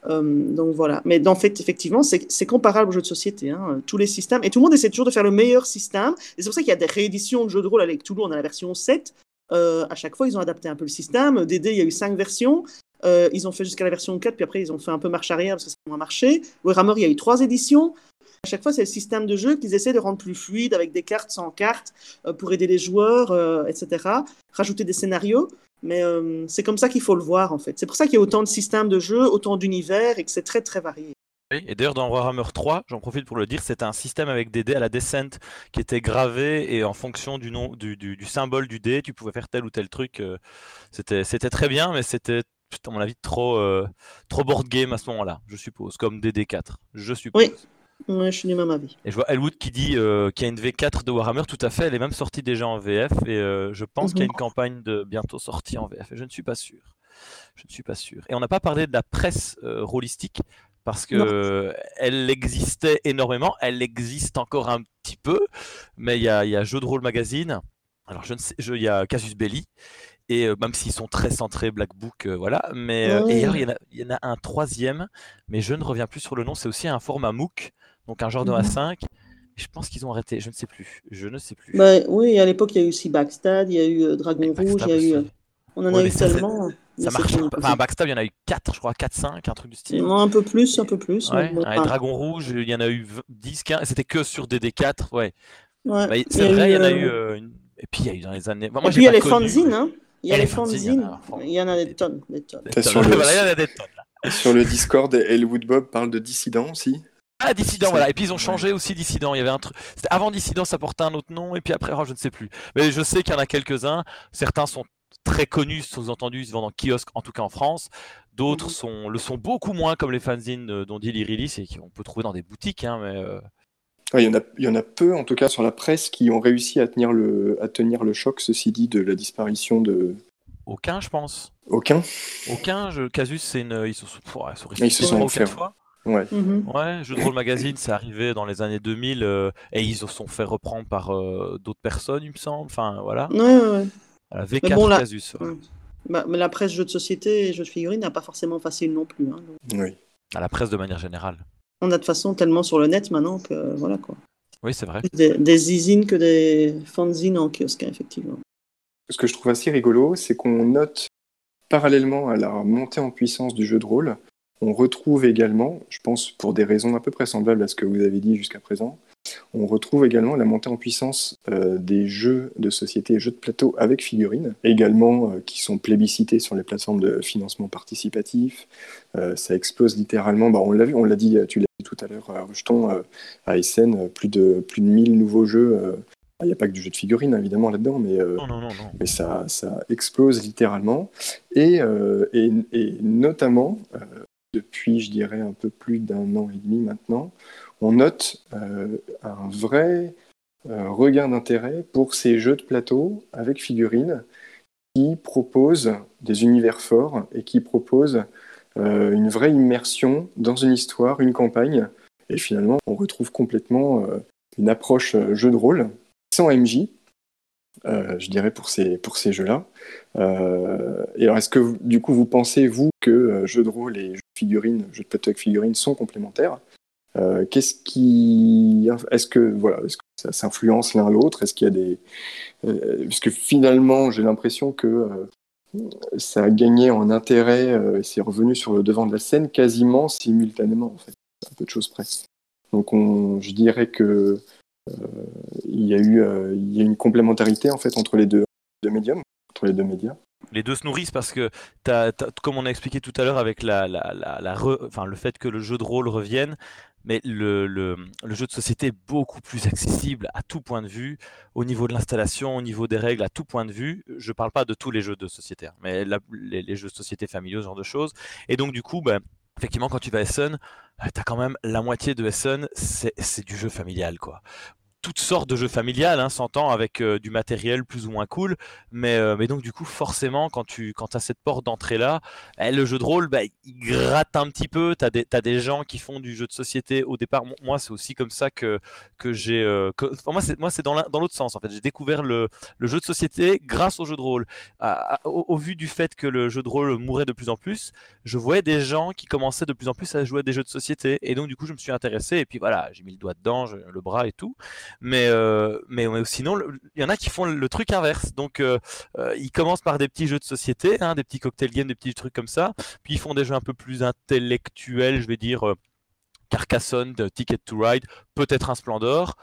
Euh, donc voilà. Mais en fait, effectivement, c'est comparable aux jeux de société. Hein. Tous les systèmes. Et tout le monde essaie toujours de faire le meilleur système. Et c'est pour ça qu'il y a des rééditions de jeux de rôle avec Toulouse. On a la version 7. Euh, à chaque fois, ils ont adapté un peu le système. DD, il y a eu 5 versions. Euh, ils ont fait jusqu'à la version 4, puis après, ils ont fait un peu marche arrière parce que ça a moins marché. Warhammer, il y a eu 3 éditions. À chaque fois, c'est le système de jeu qu'ils essaient de rendre plus fluide avec des cartes sans cartes pour aider les joueurs, etc. Rajouter des scénarios. Mais euh, c'est comme ça qu'il faut le voir, en fait. C'est pour ça qu'il y a autant de systèmes de jeu, autant d'univers, et que c'est très, très varié. Oui, et d'ailleurs, dans Warhammer 3, j'en profite pour le dire, c'était un système avec des dés à la descent qui était gravé, et en fonction du, nom, du, du, symbole du dé, tu pouvais faire tel ou tel truc. Euh, c'était, c'était très bien, mais c'était, à mon avis, trop, euh, trop board game à ce moment-là, je suppose, comme DD4, je suppose. Oui. Ouais, je suis du même avis. Et je vois Elwood qui dit euh, qu'il y a une V4 de Warhammer, tout à fait, elle est même sortie déjà en VF et euh, je pense qu'il y a une mhm. campagne de bientôt sortie en VF. Et je ne suis pas sûr. Je ne suis pas sûr. Et on n'a pas parlé de la presse euh, rôlistique parce que elle existait énormément, elle existe encore un petit peu, mais il y a, y a Jeux de rôle magazine. Alors je ne sais, il y a Casus Belli et même s'ils sont très centrés Black Book, voilà. Mais il y, en a un troisième, mais je ne reviens plus sur le nom. C'est aussi un format MOOC donc un genre de A5. Mmh je pense qu'ils ont arrêté, je ne sais plus. Je ne sais plus. Bah, oui, à l'époque, il y a eu aussi Backstab, il y a eu euh, Dragon Rouge, il y a eu. Euh, on en a eu tellement. Ça marche. Enfin, Backstab, il y en a eu 4, je crois, 4, 5, un truc du style. Non, un peu plus, un peu plus. Ouais. Dragon Rouge, il y en a eu 10, 15, c'était que sur DD4, ouais. ouais. Bah, c'est vrai, il y en a eu. Euh, et puis, il y a eu dans les années. moi, et puis, il y a les fanzines, hein. Il y a les fanzines, il y en a des tonnes. Des tonnes. Sur, le... (laughs) voilà, il y en a des tonnes, Sur le Discord, Elwood Bob parle de dissident aussi? Ah, Dissident, voilà. Et puis ils ont changé aussi Dissident. Il y avait un truc. Avant Dissident, ça portait un autre nom, et puis après, oh, je ne sais plus. Mais je sais qu'il y en a quelques-uns. Certains sont très connus, sous-entendus, ils se vendent en kiosque, en tout cas en France. D'autres mhm. sont, le sont beaucoup moins, comme les fanzines euh, dont dit Lirilis, et qu'on peut trouver dans des boutiques. Hein, mais, euh, il, y en a, il y en a peu, en tout cas sur la presse, qui ont réussi à tenir le, à tenir le choc, ceci dit, de la disparition de. Aucun, je pense. Aucun Aucun. Je, Casus, c'est une. Ils, sont, ils se sont. Fois. Ouais. Mhm. ouais, Jeu de rôle magazine, c'est arrivé dans les années 2000 euh, et ils se sont fait reprendre par euh, d'autres personnes, il me semble. Enfin, voilà. Ouais, ouais, V4 bon, la... Casus. Bah, mais la presse jeux de société et jeux de figurines n'a pas forcément facile non plus. Hein, oui. À la presse de manière générale. On a de toute façon tellement sur le net maintenant que voilà quoi. Oui, c'est vrai. Des, des que des fanzines en kiosque, hein, effectivement. Ce que je trouve assez rigolo, c'est qu'on note parallèlement à la montée en puissance du jeu de rôle, on retrouve également, je pense pour des raisons à peu près semblables à ce que vous avez dit jusqu'à présent, on retrouve également la montée en puissance euh, des jeux de société et jeux de plateau avec figurines, également euh, qui sont plébiscités sur les plateformes de financement participatif. Euh, ça explose littéralement, bah, on l'a vu, on l'a dit, tu l'as dit tout à l'heure, à Rejeton, à SN, plus de, plus de 1000 nouveaux jeux. Il n'y a pas que du jeu de figurines évidemment là-dedans, mais, mais ça, ça, explose littéralement. Et, et, et notamment, depuis, je dirais, un peu plus d'un an et demi maintenant, on note euh, un vrai euh, regain d'intérêt pour ces jeux de plateau avec figurines qui proposent des univers forts et qui proposent euh, une vraie immersion dans une histoire, une campagne. Et finalement, on retrouve complètement une approche jeu de rôle sans MJ, je dirais, pour ces, jeux-là. et alors, est-ce que, du coup, vous pensez, vous, que jeu de rôle et figurines, jeux de plateau avec figurines sont complémentaires. Euh, qu'est-ce qui, est-ce que voilà, est-ce que ça s'influence l'un l'autre? Est-ce qu'il y a des, euh, parce que finalement, j'ai l'impression que euh, ça a gagné en intérêt et c'est revenu sur le devant de la scène quasiment simultanément en fait, un peu de choses près. Donc on, je dirais que il y a eu, il y a une complémentarité en fait entre les deux, deux médiums, entre les deux médias les deux se nourrissent parce que, comme on a expliqué tout à l'heure avec la, enfin, le fait que le jeu de rôle revienne, mais le, jeu de société est beaucoup plus accessible à tout point de vue, au niveau de l'installation, au niveau des règles, à tout point de vue. Je ne parle pas de tous les jeux de société, hein, mais les, jeux de société familiaux, ce genre de choses. Et donc, du coup, ben, effectivement, quand tu vas à Essen, euh, tu as quand même la moitié de Essen, c'est du jeu familial. quoi toutes sortes de jeux familiales, hein, s'entend avec euh, du matériel plus ou moins cool. Mais, euh, mais donc, du coup, forcément, quand tu quand as cette porte d'entrée là, eh, le jeu de rôle, bah, il gratte un petit peu. Tu as, as, des gens qui font du jeu de société au départ. Moi, c'est aussi comme ça que, que j'ai. Euh, moi, c'est dans l'autre sens. En fait, j'ai découvert le, le, jeu de société grâce au jeu de rôle. au, vu du fait que le jeu de rôle mourait de plus en plus, je voyais des gens qui commençaient de plus en plus à jouer à des jeux de société. Et donc, du coup, je me suis intéressé. Et puis voilà, j'ai mis le doigt dedans, le bras et tout. Mais, euh, mais, sinon, il y en a qui font le truc inverse. Donc, euh, euh, ils commencent par des petits jeux de société, hein, des petits cocktail games, des petits trucs comme ça. Puis ils font des jeux un peu plus intellectuels, je vais dire Carcassonne, Ticket to Ride, peut-être un Splendor.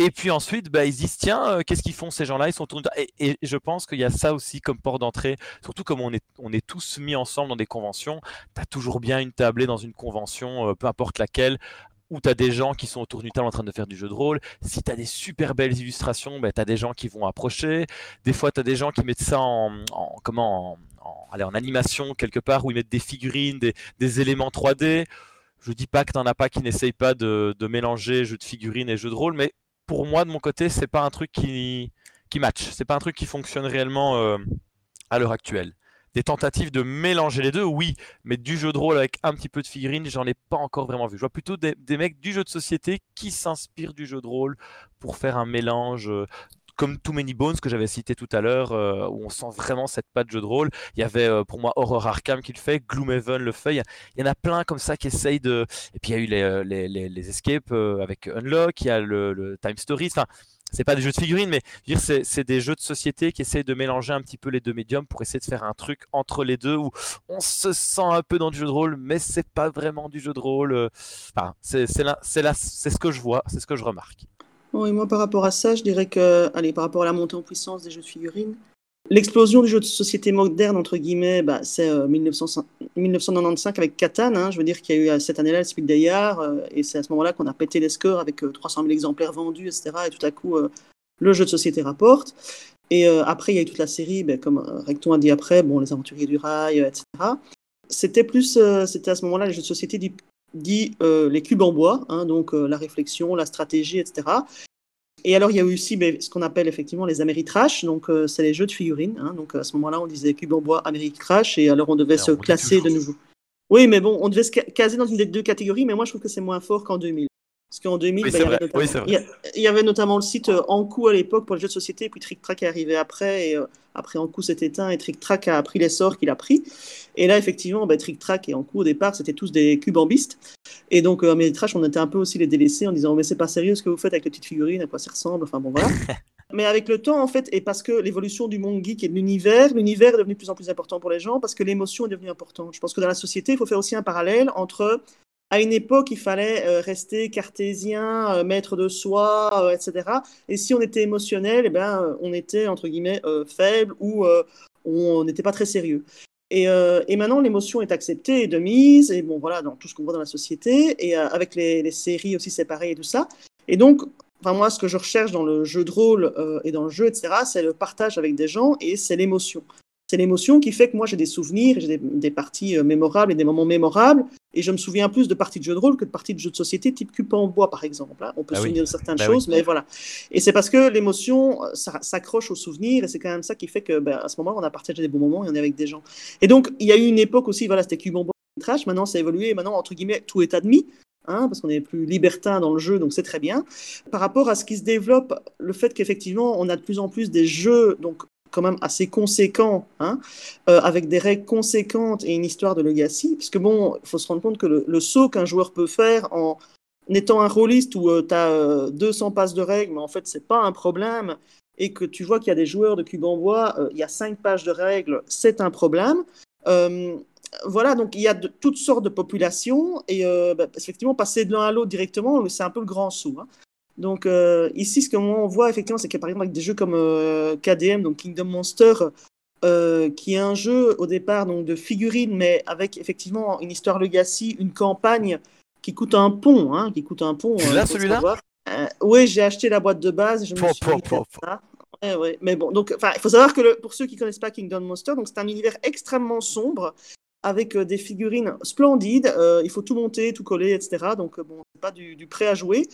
Et puis ensuite, bah, ils se disent tiens, qu'est-ce qu'ils font ces gens-là? Ils sont et, et, je pense qu'il y a ça aussi comme port d'entrée. Surtout comme on est, on est tous mis ensemble dans des conventions. Tu as toujours bien une tablée dans une convention, peu importe laquelle, où tu des gens qui sont autour du table en train de faire du jeu de rôle. Si tu des super belles illustrations, ben, tu des gens qui vont approcher. Des fois, tu des gens qui mettent ça en, comment, en, en animation quelque part, où ils mettent des figurines, des, éléments 3D. Je dis pas que tu n'en as pas qui n'essayent pas de, mélanger jeu de figurines et jeu de rôle, mais pour moi, de mon côté, c'est pas un truc qui, qui match. C'est pas un truc qui fonctionne réellement euh, à l'heure actuelle des tentatives de mélanger les deux, oui, mais du jeu de rôle avec un petit peu de figurines, j'en ai pas encore vraiment vu. Je vois plutôt des, mecs du jeu de société qui s'inspirent du jeu de rôle pour faire un mélange. Euh, comme Too Many Bones que j'avais cité tout à l'heure, euh, où on sent vraiment cette patte jeu de rôle. Il y avait euh, pour moi Horror Arkham qui le fait, Gloomhaven le fait. Il y, en a plein comme ça qui essayent de. Et puis il y a eu les, les, les, escapes avec Unlock, il y a le, le Time Stories. Enfin, c'est pas des jeux de figurines, mais c'est des jeux de société qui essayent de mélanger un petit peu les deux médiums pour essayer de faire un truc entre les deux où on se sent un peu dans du jeu de rôle, mais c'est pas vraiment du jeu de rôle. Euh, enfin, c'est ce que je vois, c'est ce que je remarque. Oui, moi par rapport à ça, je dirais que, allez, par rapport à la montée en puissance des jeux de figurines, L'explosion du jeu de société moderne, entre guillemets, bah, c'est 1995 euh, avec Catan. Hein. je veux dire qu'il y a eu euh, cette année-là le Speed Dayard, euh, et c'est à ce moment-là qu'on a pété les scores avec 300 000 exemplaires vendus, etc. Et tout à coup, le jeu de société rapporte. Et après, il y a eu toute la série, ben, comme Recton a dit après, bon, Les Aventuriers du Rail, etc. C'était plus, c'était à ce moment-là les jeux de société dit, les cubes en bois, hein, donc la réflexion, la stratégie, etc. Et alors, il y a eu aussi ben, ce qu'on appelle effectivement les Ameritrash, donc euh, c'est les jeux de figurines. Hein, donc à ce moment-là, on disait cube en bois, Ameritrash, et alors on devait se classer de nouveau. Oui, mais bon, on devait se caser dans une des deux catégories, mais moi je trouve que c'est moins fort qu'en 2000. Parce qu'en 2000, il, y avait notamment le site euh, Ankou à l'époque pour les jeux de société, et puis Trick Track est arrivé après, et euh, après Ankou s'est éteint, et Trick Track a pris l'essor qu'il a pris. Et là, effectivement, bah, Trick Track et Ankou, au départ, c'était tous des cubes ambistes. Et donc, euh, à on était un peu aussi les délaissés en disant, mais c'est pas sérieux ce que vous faites avec les petites figurines, à quoi ça ressemble, enfin bon, voilà. (laughs) mais avec le temps, en fait, et parce que l'évolution du monde geek et de l'univers, l'univers est devenu de plus en plus important pour les gens, parce que l'émotion est devenue importante. Je pense que dans la société, il faut faire aussi un parallèle entre à une époque, il fallait euh, rester cartésien, euh, maître de soi, euh, etc. Et si on était émotionnel, eh ben, on était, entre guillemets, faible ou on n'était pas très sérieux. Et, maintenant, l'émotion est acceptée et de mise, et bon, voilà, dans tout ce qu'on voit dans la société, et avec les, séries aussi, pareil et tout ça. Et donc, enfin, moi, ce que je recherche dans le jeu de rôle et dans le jeu, etc., c'est le partage avec des gens et c'est l'émotion. C'est l'émotion qui fait que moi j'ai des souvenirs, j'ai des, parties mémorables et des moments mémorables. Et je me souviens plus de parties de jeux de rôle que de parties de jeux de société type cube en bois, par exemple. Hein. On peut ah se souvenir de certaines bah choses, mais voilà. Et c'est parce que l'émotion s'accroche au souvenir, et c'est quand même ça qui fait que, ben, à ce moment-là, on a partagé des bons moments et on est avec des gens. Et donc, il y a eu une époque aussi, voilà, c'était cube en bois, trash. Maintenant, ça a évolué. Maintenant, entre guillemets, tout est admis. Hein, parce qu'on est plus libertin dans le jeu, donc c'est très bien. Par rapport à ce qui se développe, le fait qu'effectivement, on a de plus en plus des jeux, donc quand même assez conséquent, hein, euh, avec des règles conséquentes et une histoire de legacy, parce que bon, il faut se rendre compte que le, saut qu'un joueur peut faire en étant un rôliste où tu as 200 passes de règles, mais en fait, c'est pas un problème, et que tu vois qu'il y a des joueurs de cube bois, euh, il y a 5 pages de règles, c'est un problème. Euh, voilà, donc il y a toutes sortes de populations, et bah, effectivement, passer de l'un à l'autre directement, c'est un peu le grand saut. Hein. Donc euh, ici, ce que on voit effectivement, c'est que par exemple avec des jeux comme euh, KDM, donc Kingdom Monster, euh, qui est un jeu au départ donc de figurines, mais avec effectivement une histoire legacy, une campagne qui coûte un pont, hein, qui coûte un pont. Là, celui-là Oui, j'ai acheté la boîte de base. Je me suis Mais bon, donc, il faut savoir que pour ceux qui connaissent pas Kingdom Monster, donc c'est un univers extrêmement sombre avec euh, des figurines splendides. Euh, il faut tout monter, tout coller, etc. Donc, euh, bon, c'est pas du, du, prêt à jouer.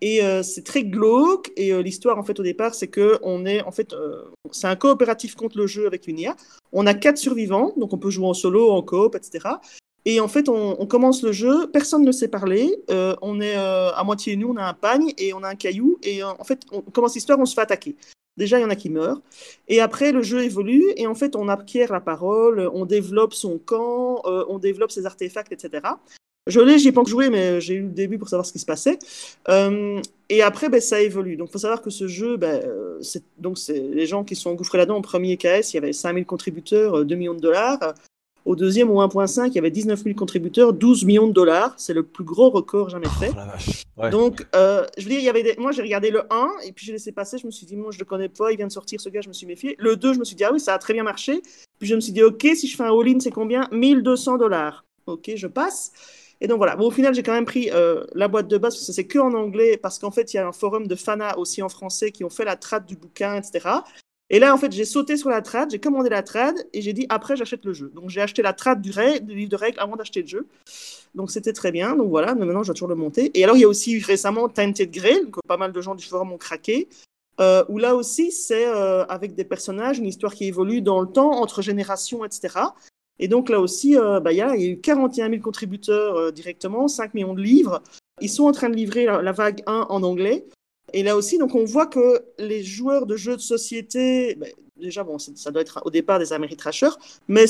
Et c'est très glauque. Et l'histoire, en fait, au départ, c'est que on est, en fait, c'est un coopératif contre le jeu avec une IA. On a quatre survivants, donc on peut jouer en solo, en coop, etc. Et en fait, on, commence le jeu, personne ne sait parler, on est à moitié nu, on a un pagne et on a un caillou, et en fait, on commence l'histoire, on se fait attaquer. Déjà, il y en a qui meurent. Et après, le jeu évolue, et en fait, on acquiert la parole, on développe son camp, on développe ses artefacts, etc. Je l'ai, j'y ai pas joué, mais j'ai eu le début pour savoir ce qui se passait. et après, ben, ça évolue. Donc, il faut savoir que ce jeu, ben, c'est, donc, c'est les gens qui sont engouffrés là-dedans. Au premier KS, il y avait 5000 contributeurs, 2 millions de dollars. Au deuxième, au 1.5, il y avait 19 000 contributeurs, 12 millions de dollars. C'est le plus gros record jamais fait. Oh, ouais. Donc, euh, je veux dire, il y avait des... moi, j'ai regardé le 1 et puis j'ai laissé passer. Je me suis dit, moi, je le connais pas, il vient de sortir ce gars, je me suis méfié. Le 2, je me suis dit, ah oui, ça a très bien marché. Puis je me suis dit, OK, si je fais un all-in, c'est combien? 1200 dollars. OK, je passe. Et donc voilà. Bon, au final, j'ai quand même pris euh, la boîte de base parce que c'est que en anglais, parce qu'en fait, il y a un forum de fana aussi en français qui ont fait la trad du bouquin, etc. Et là, en fait, j'ai sauté sur la trad, j'ai commandé la trad et j'ai dit après, j'achète le jeu. Donc, j'ai acheté la trad du, livre de règles avant d'acheter le jeu. Donc, c'était très bien. Donc, voilà, mais maintenant, je dois toujours le monter. Et alors, il y a aussi récemment Tainted Grail, que pas mal de gens du forum ont craqué, euh, où là aussi, c'est euh, avec des personnages, une histoire qui évolue dans le temps, entre générations, etc. Et donc, là aussi, euh, bah, il, y a, eu 41 000 contributeurs directement, 5 millions de livres. Ils sont en train de livrer la vague 1 en anglais. Et là aussi, donc on voit que les joueurs de jeux de société, ben, déjà, bon, ça doit être au départ des Ameritrashers, mais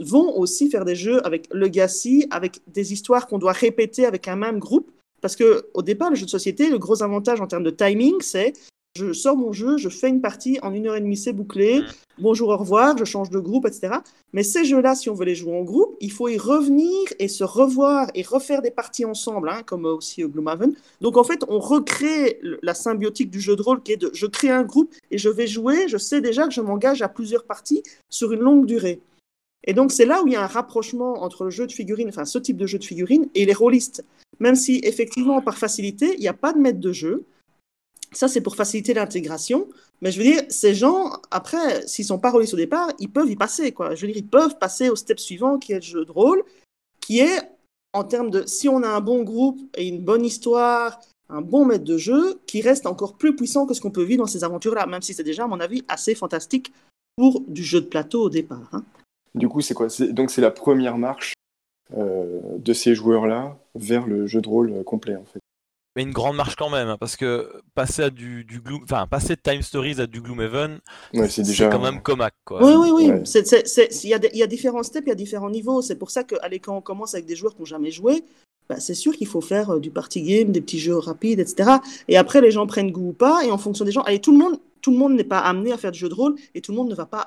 vont aussi faire des jeux avec Legacy, avec des histoires qu'on doit répéter avec un même groupe. Parce que au départ, le jeu de société, le gros avantage en termes de timing, c'est je sors mon jeu, je fais une partie, en une heure et demie, c'est bouclé. Mmh. Bonjour, au revoir, je change de groupe, etc. Mais ces jeux-là, si on veut les jouer en groupe, il faut y revenir et se revoir et refaire des parties ensemble, hein, comme aussi Gloomhaven. Donc en fait, on recrée la symbiotique du jeu de rôle qui est de je crée un groupe et je vais jouer, je sais déjà que je m'engage à plusieurs parties sur une longue durée. Et donc c'est là où il y a un rapprochement entre le jeu de figurines, enfin ce type de jeu de figurines, et les rôlistes. Même si effectivement, par facilité, il n'y a pas de maître de jeu, ça, c'est pour faciliter l'intégration. Mais je veux dire, ces gens, après, s'ils sont pas rôlistes au départ, ils peuvent y passer. Quoi. Je veux dire, ils peuvent passer au step suivant, qui est le jeu de rôle, qui est, en termes de, si on a un bon groupe et une bonne histoire, un bon maître de jeu, qui reste encore plus puissant que ce qu'on peut vivre dans ces aventures-là, même si c'est déjà, à mon avis, assez fantastique pour du jeu de plateau au départ. Hein. Du coup, c'est quoi? Donc, c'est la première marche euh, de ces joueurs-là vers le jeu de rôle complet, en fait. Mais une grande marche quand même, hein, parce que passer à du, du Gloom, enfin passer de Time Stories à du Gloomhaven, ouais, c'est déjà quand même comac, quoi. Oui, oui, oui. Il ouais. y, a y a différents steps, il y a différents niveaux. C'est pour ça que allez, quand on commence avec des joueurs qui n'ont jamais joué, bah, c'est sûr qu'il faut faire euh, du party game, des petits jeux rapides, etc. Et après, les gens prennent goût ou pas, et en fonction des gens, allez, tout le monde, tout le monde n'est pas amené à faire du jeu de rôle, et tout le monde ne va pas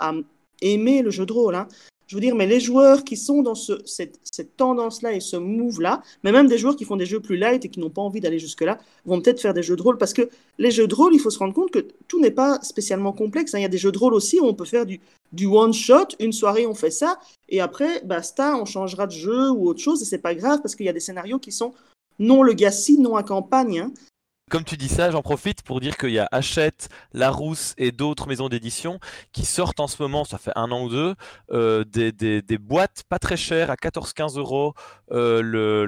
aimer le jeu de rôle. Hein. Je veux dire, mais les joueurs qui sont dans ce, cette, tendance-là et ce move-là, mais même des joueurs qui font des jeux plus light et qui n'ont pas envie d'aller jusque-là, vont peut-être faire des jeux de rôle. Parce que les jeux de rôle, il faut se rendre compte que tout n'est pas spécialement complexe. Hein. Il y a des jeux de rôle aussi où on peut faire du, one-shot, une soirée, on fait ça, et après, basta, on changera de jeu ou autre chose, et c'est pas grave parce qu'il y a des scénarios qui sont non legacy, non à campagne. Hein. Comme tu dis ça, j'en profite pour dire qu'il y a Hachette, Larousse et d'autres maisons d'édition qui sortent en ce moment, ça fait un an ou deux, euh, des, des, des, boîtes pas très chères à 14-15 euros, euh, le,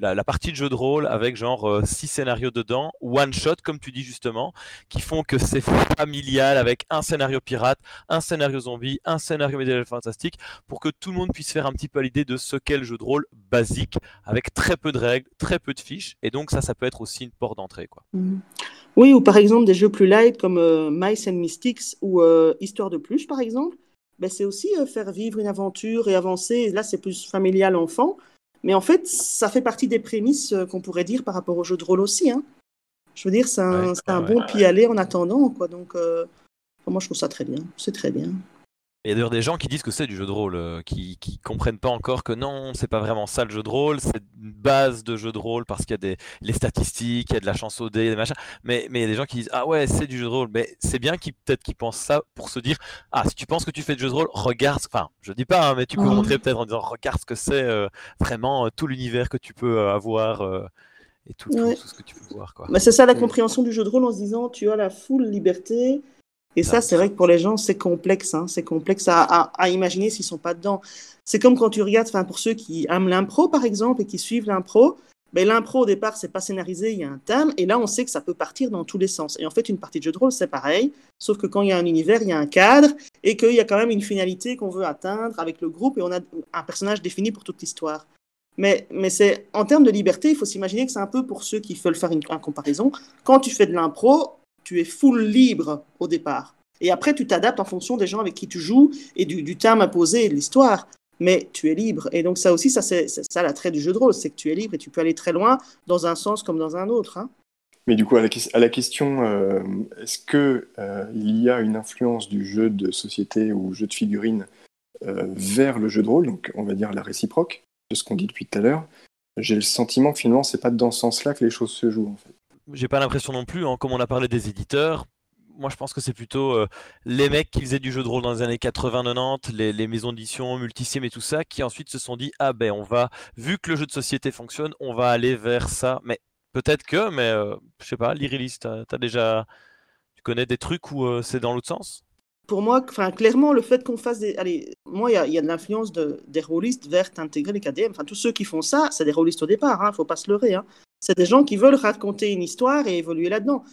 la, partie de jeu de rôle avec genre 6 euh, scénarios dedans, one shot comme tu dis justement, qui font que c'est familial avec un scénario pirate, un scénario zombie, un scénario médiéval fantastique, pour que tout le monde puisse faire un petit peu l'idée de ce qu'est le jeu de rôle basique, avec très peu de règles, très peu de fiches, et donc ça, ça peut être aussi une porte d'entrée. Quoi. Mmh. Oui, ou par exemple des jeux plus light comme euh, Mice and Mystics ou Histoire de Pluche, par exemple. Ben, c'est aussi euh, faire vivre une aventure et avancer. Là, c'est plus familial enfant. Mais en fait, ça fait partie des prémices euh, qu'on pourrait dire par rapport au jeu de rôle aussi. Hein. Je veux dire, c'est un, ouais, un ouais, bon ouais. aller en attendant. Quoi. Donc, euh, moi, je trouve ça très bien. C'est très bien. Il y a d'ailleurs des gens qui disent que c'est du jeu de rôle, euh, qui, qui comprennent pas encore que non, c'est pas vraiment ça le jeu de rôle, c'est une base de jeu de rôle parce qu'il y a des les statistiques, il y a de la chance au dé, des machins. Mais mais il y a des gens qui disent ah ouais c'est du jeu de rôle, mais c'est bien qu'ils peut-être qu'ils pensent ça pour se dire ah si tu penses que tu fais du jeu de rôle, regarde, enfin je dis pas, hein, mais tu peux mmh. montrer peut-être en disant regarde ce que c'est euh, vraiment euh, tout l'univers que tu peux avoir. Euh, et tout, ouais. tout, tout, ce que tu peux voir. Bah, c'est ça la compréhension du jeu de rôle en se disant tu as la full liberté, Et ça, c'est vrai que pour les gens, c'est complexe. Hein, c'est complexe à, à, imaginer s'ils sont pas dedans. C'est comme quand tu regardes, enfin, pour ceux qui aiment l'impro, par exemple, et qui suivent l'impro, ben, l'impro, au départ, c'est pas scénarisé, il y a un thème, et là, on sait que ça peut partir dans tous les sens. Et en fait, une partie de jeu de rôle, c'est pareil, sauf que quand il y a un univers, il y a un cadre, et qu'il y a quand même une finalité qu'on veut atteindre avec le groupe, et on a un personnage défini pour toute l'histoire. Mais, mais c'est en termes de liberté, il faut s'imaginer que c'est un peu pour ceux qui veulent faire une, une comparaison. Quand tu fais de l'impro, tu es full libre au départ. Et après, tu t'adaptes en fonction des gens avec qui tu joues et du, du terme imposé et de l'histoire. Mais tu es libre. Et donc, ça aussi, ça, c'est ça l'attrait du jeu de rôle, c'est que tu es libre et tu peux aller très loin dans un sens comme dans un autre. Hein. Mais du coup, à la, question, euh, est-ce qu'il euh, y a une influence du jeu de société ou jeu de figurines euh, vers le jeu de rôle, donc on va dire la réciproque, de ce qu'on dit depuis tout à l'heure, j'ai le sentiment que finalement, c'est pas dans ce sens-là que les choses se jouent. En fait j'ai pas l'impression non plus, hein, comme on a parlé des éditeurs, moi je pense que c'est plutôt euh, les mecs qui faisaient du jeu de rôle dans les années 80-90, les, maisons d'édition, Multisim et tout ça, qui ensuite se sont dit ah ben on va, vu que le jeu de société fonctionne, on va aller vers ça. Mais peut-être que, mais euh, je sais pas, l'Irilis, t'as as déjà, tu connais des trucs où euh, c'est dans l'autre sens? Pour moi, clairement, le fait qu'on fasse des. Allez, moi, il y, a de l'influence de, des rôlistes vers intégrer les KDM. Enfin, tous ceux qui font ça, c'est des rôlistes au départ, il hein, ne faut pas se leurrer. Hein. C'est des gens qui veulent raconter une histoire et évoluer là-dedans.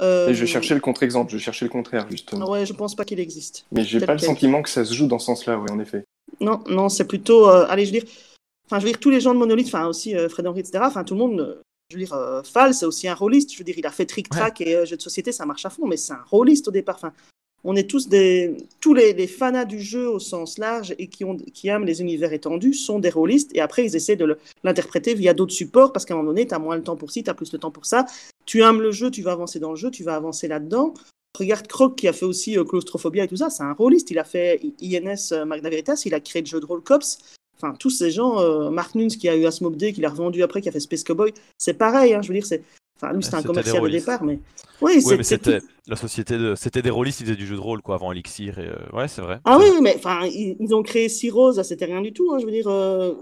Euh... je cherchais le contre-exemple, je cherchais le contraire, justement. Ouais, je pense pas qu'il existe. Mais j'ai pas le sentiment que ça se joue dans ce sens-là, oui, en effet. Non, non, c'est plutôt. Euh, allez, je veux dire. Enfin, je veux dire, tous les gens de Monolith, enfin aussi euh, Fred Henry, etc., enfin, tout le monde. Euh, je veux dire, euh, Fall, c'est aussi un rôliste. Je veux dire, il a fait Trick Track et euh, jeu de société, ça marche à fond, mais c'est un rôliste au départ. Enfin, on est tous des, tous les, les fanats du jeu au sens large et qui, ont, qui aiment les univers étendus sont des rôlistes et après ils essaient de l'interpréter via d'autres supports parce qu'à un moment donné, tu as moins le temps pour ci, tu as plus le temps pour ça. Tu aimes le jeu, tu vas avancer dans le jeu, tu vas avancer là-dedans. Regarde Croc qui a fait aussi euh, Claustrophobia et tout ça, c'est un rôliste. Il a fait INS euh, Magna Veritas, il a créé le jeu de rôle Cops. Enfin, tous ces gens, euh, Mark Nunes qui a eu Asmodee, qui l'a revendu après, qui a fait Space Cowboy, c'est pareil. Hein, je veux dire, c'est Enfin, lui, c'était un commercial au départ, mais. Oui, mais c'était la société de. C'était des rôlistes, ils faisaient du jeu de rôle, quoi, avant Elixir. Et, euh, Ouais, c'est vrai. Ah oui, mais enfin, ils, ont créé Six Roses, c'était rien du tout. Hein, je veux dire, euh...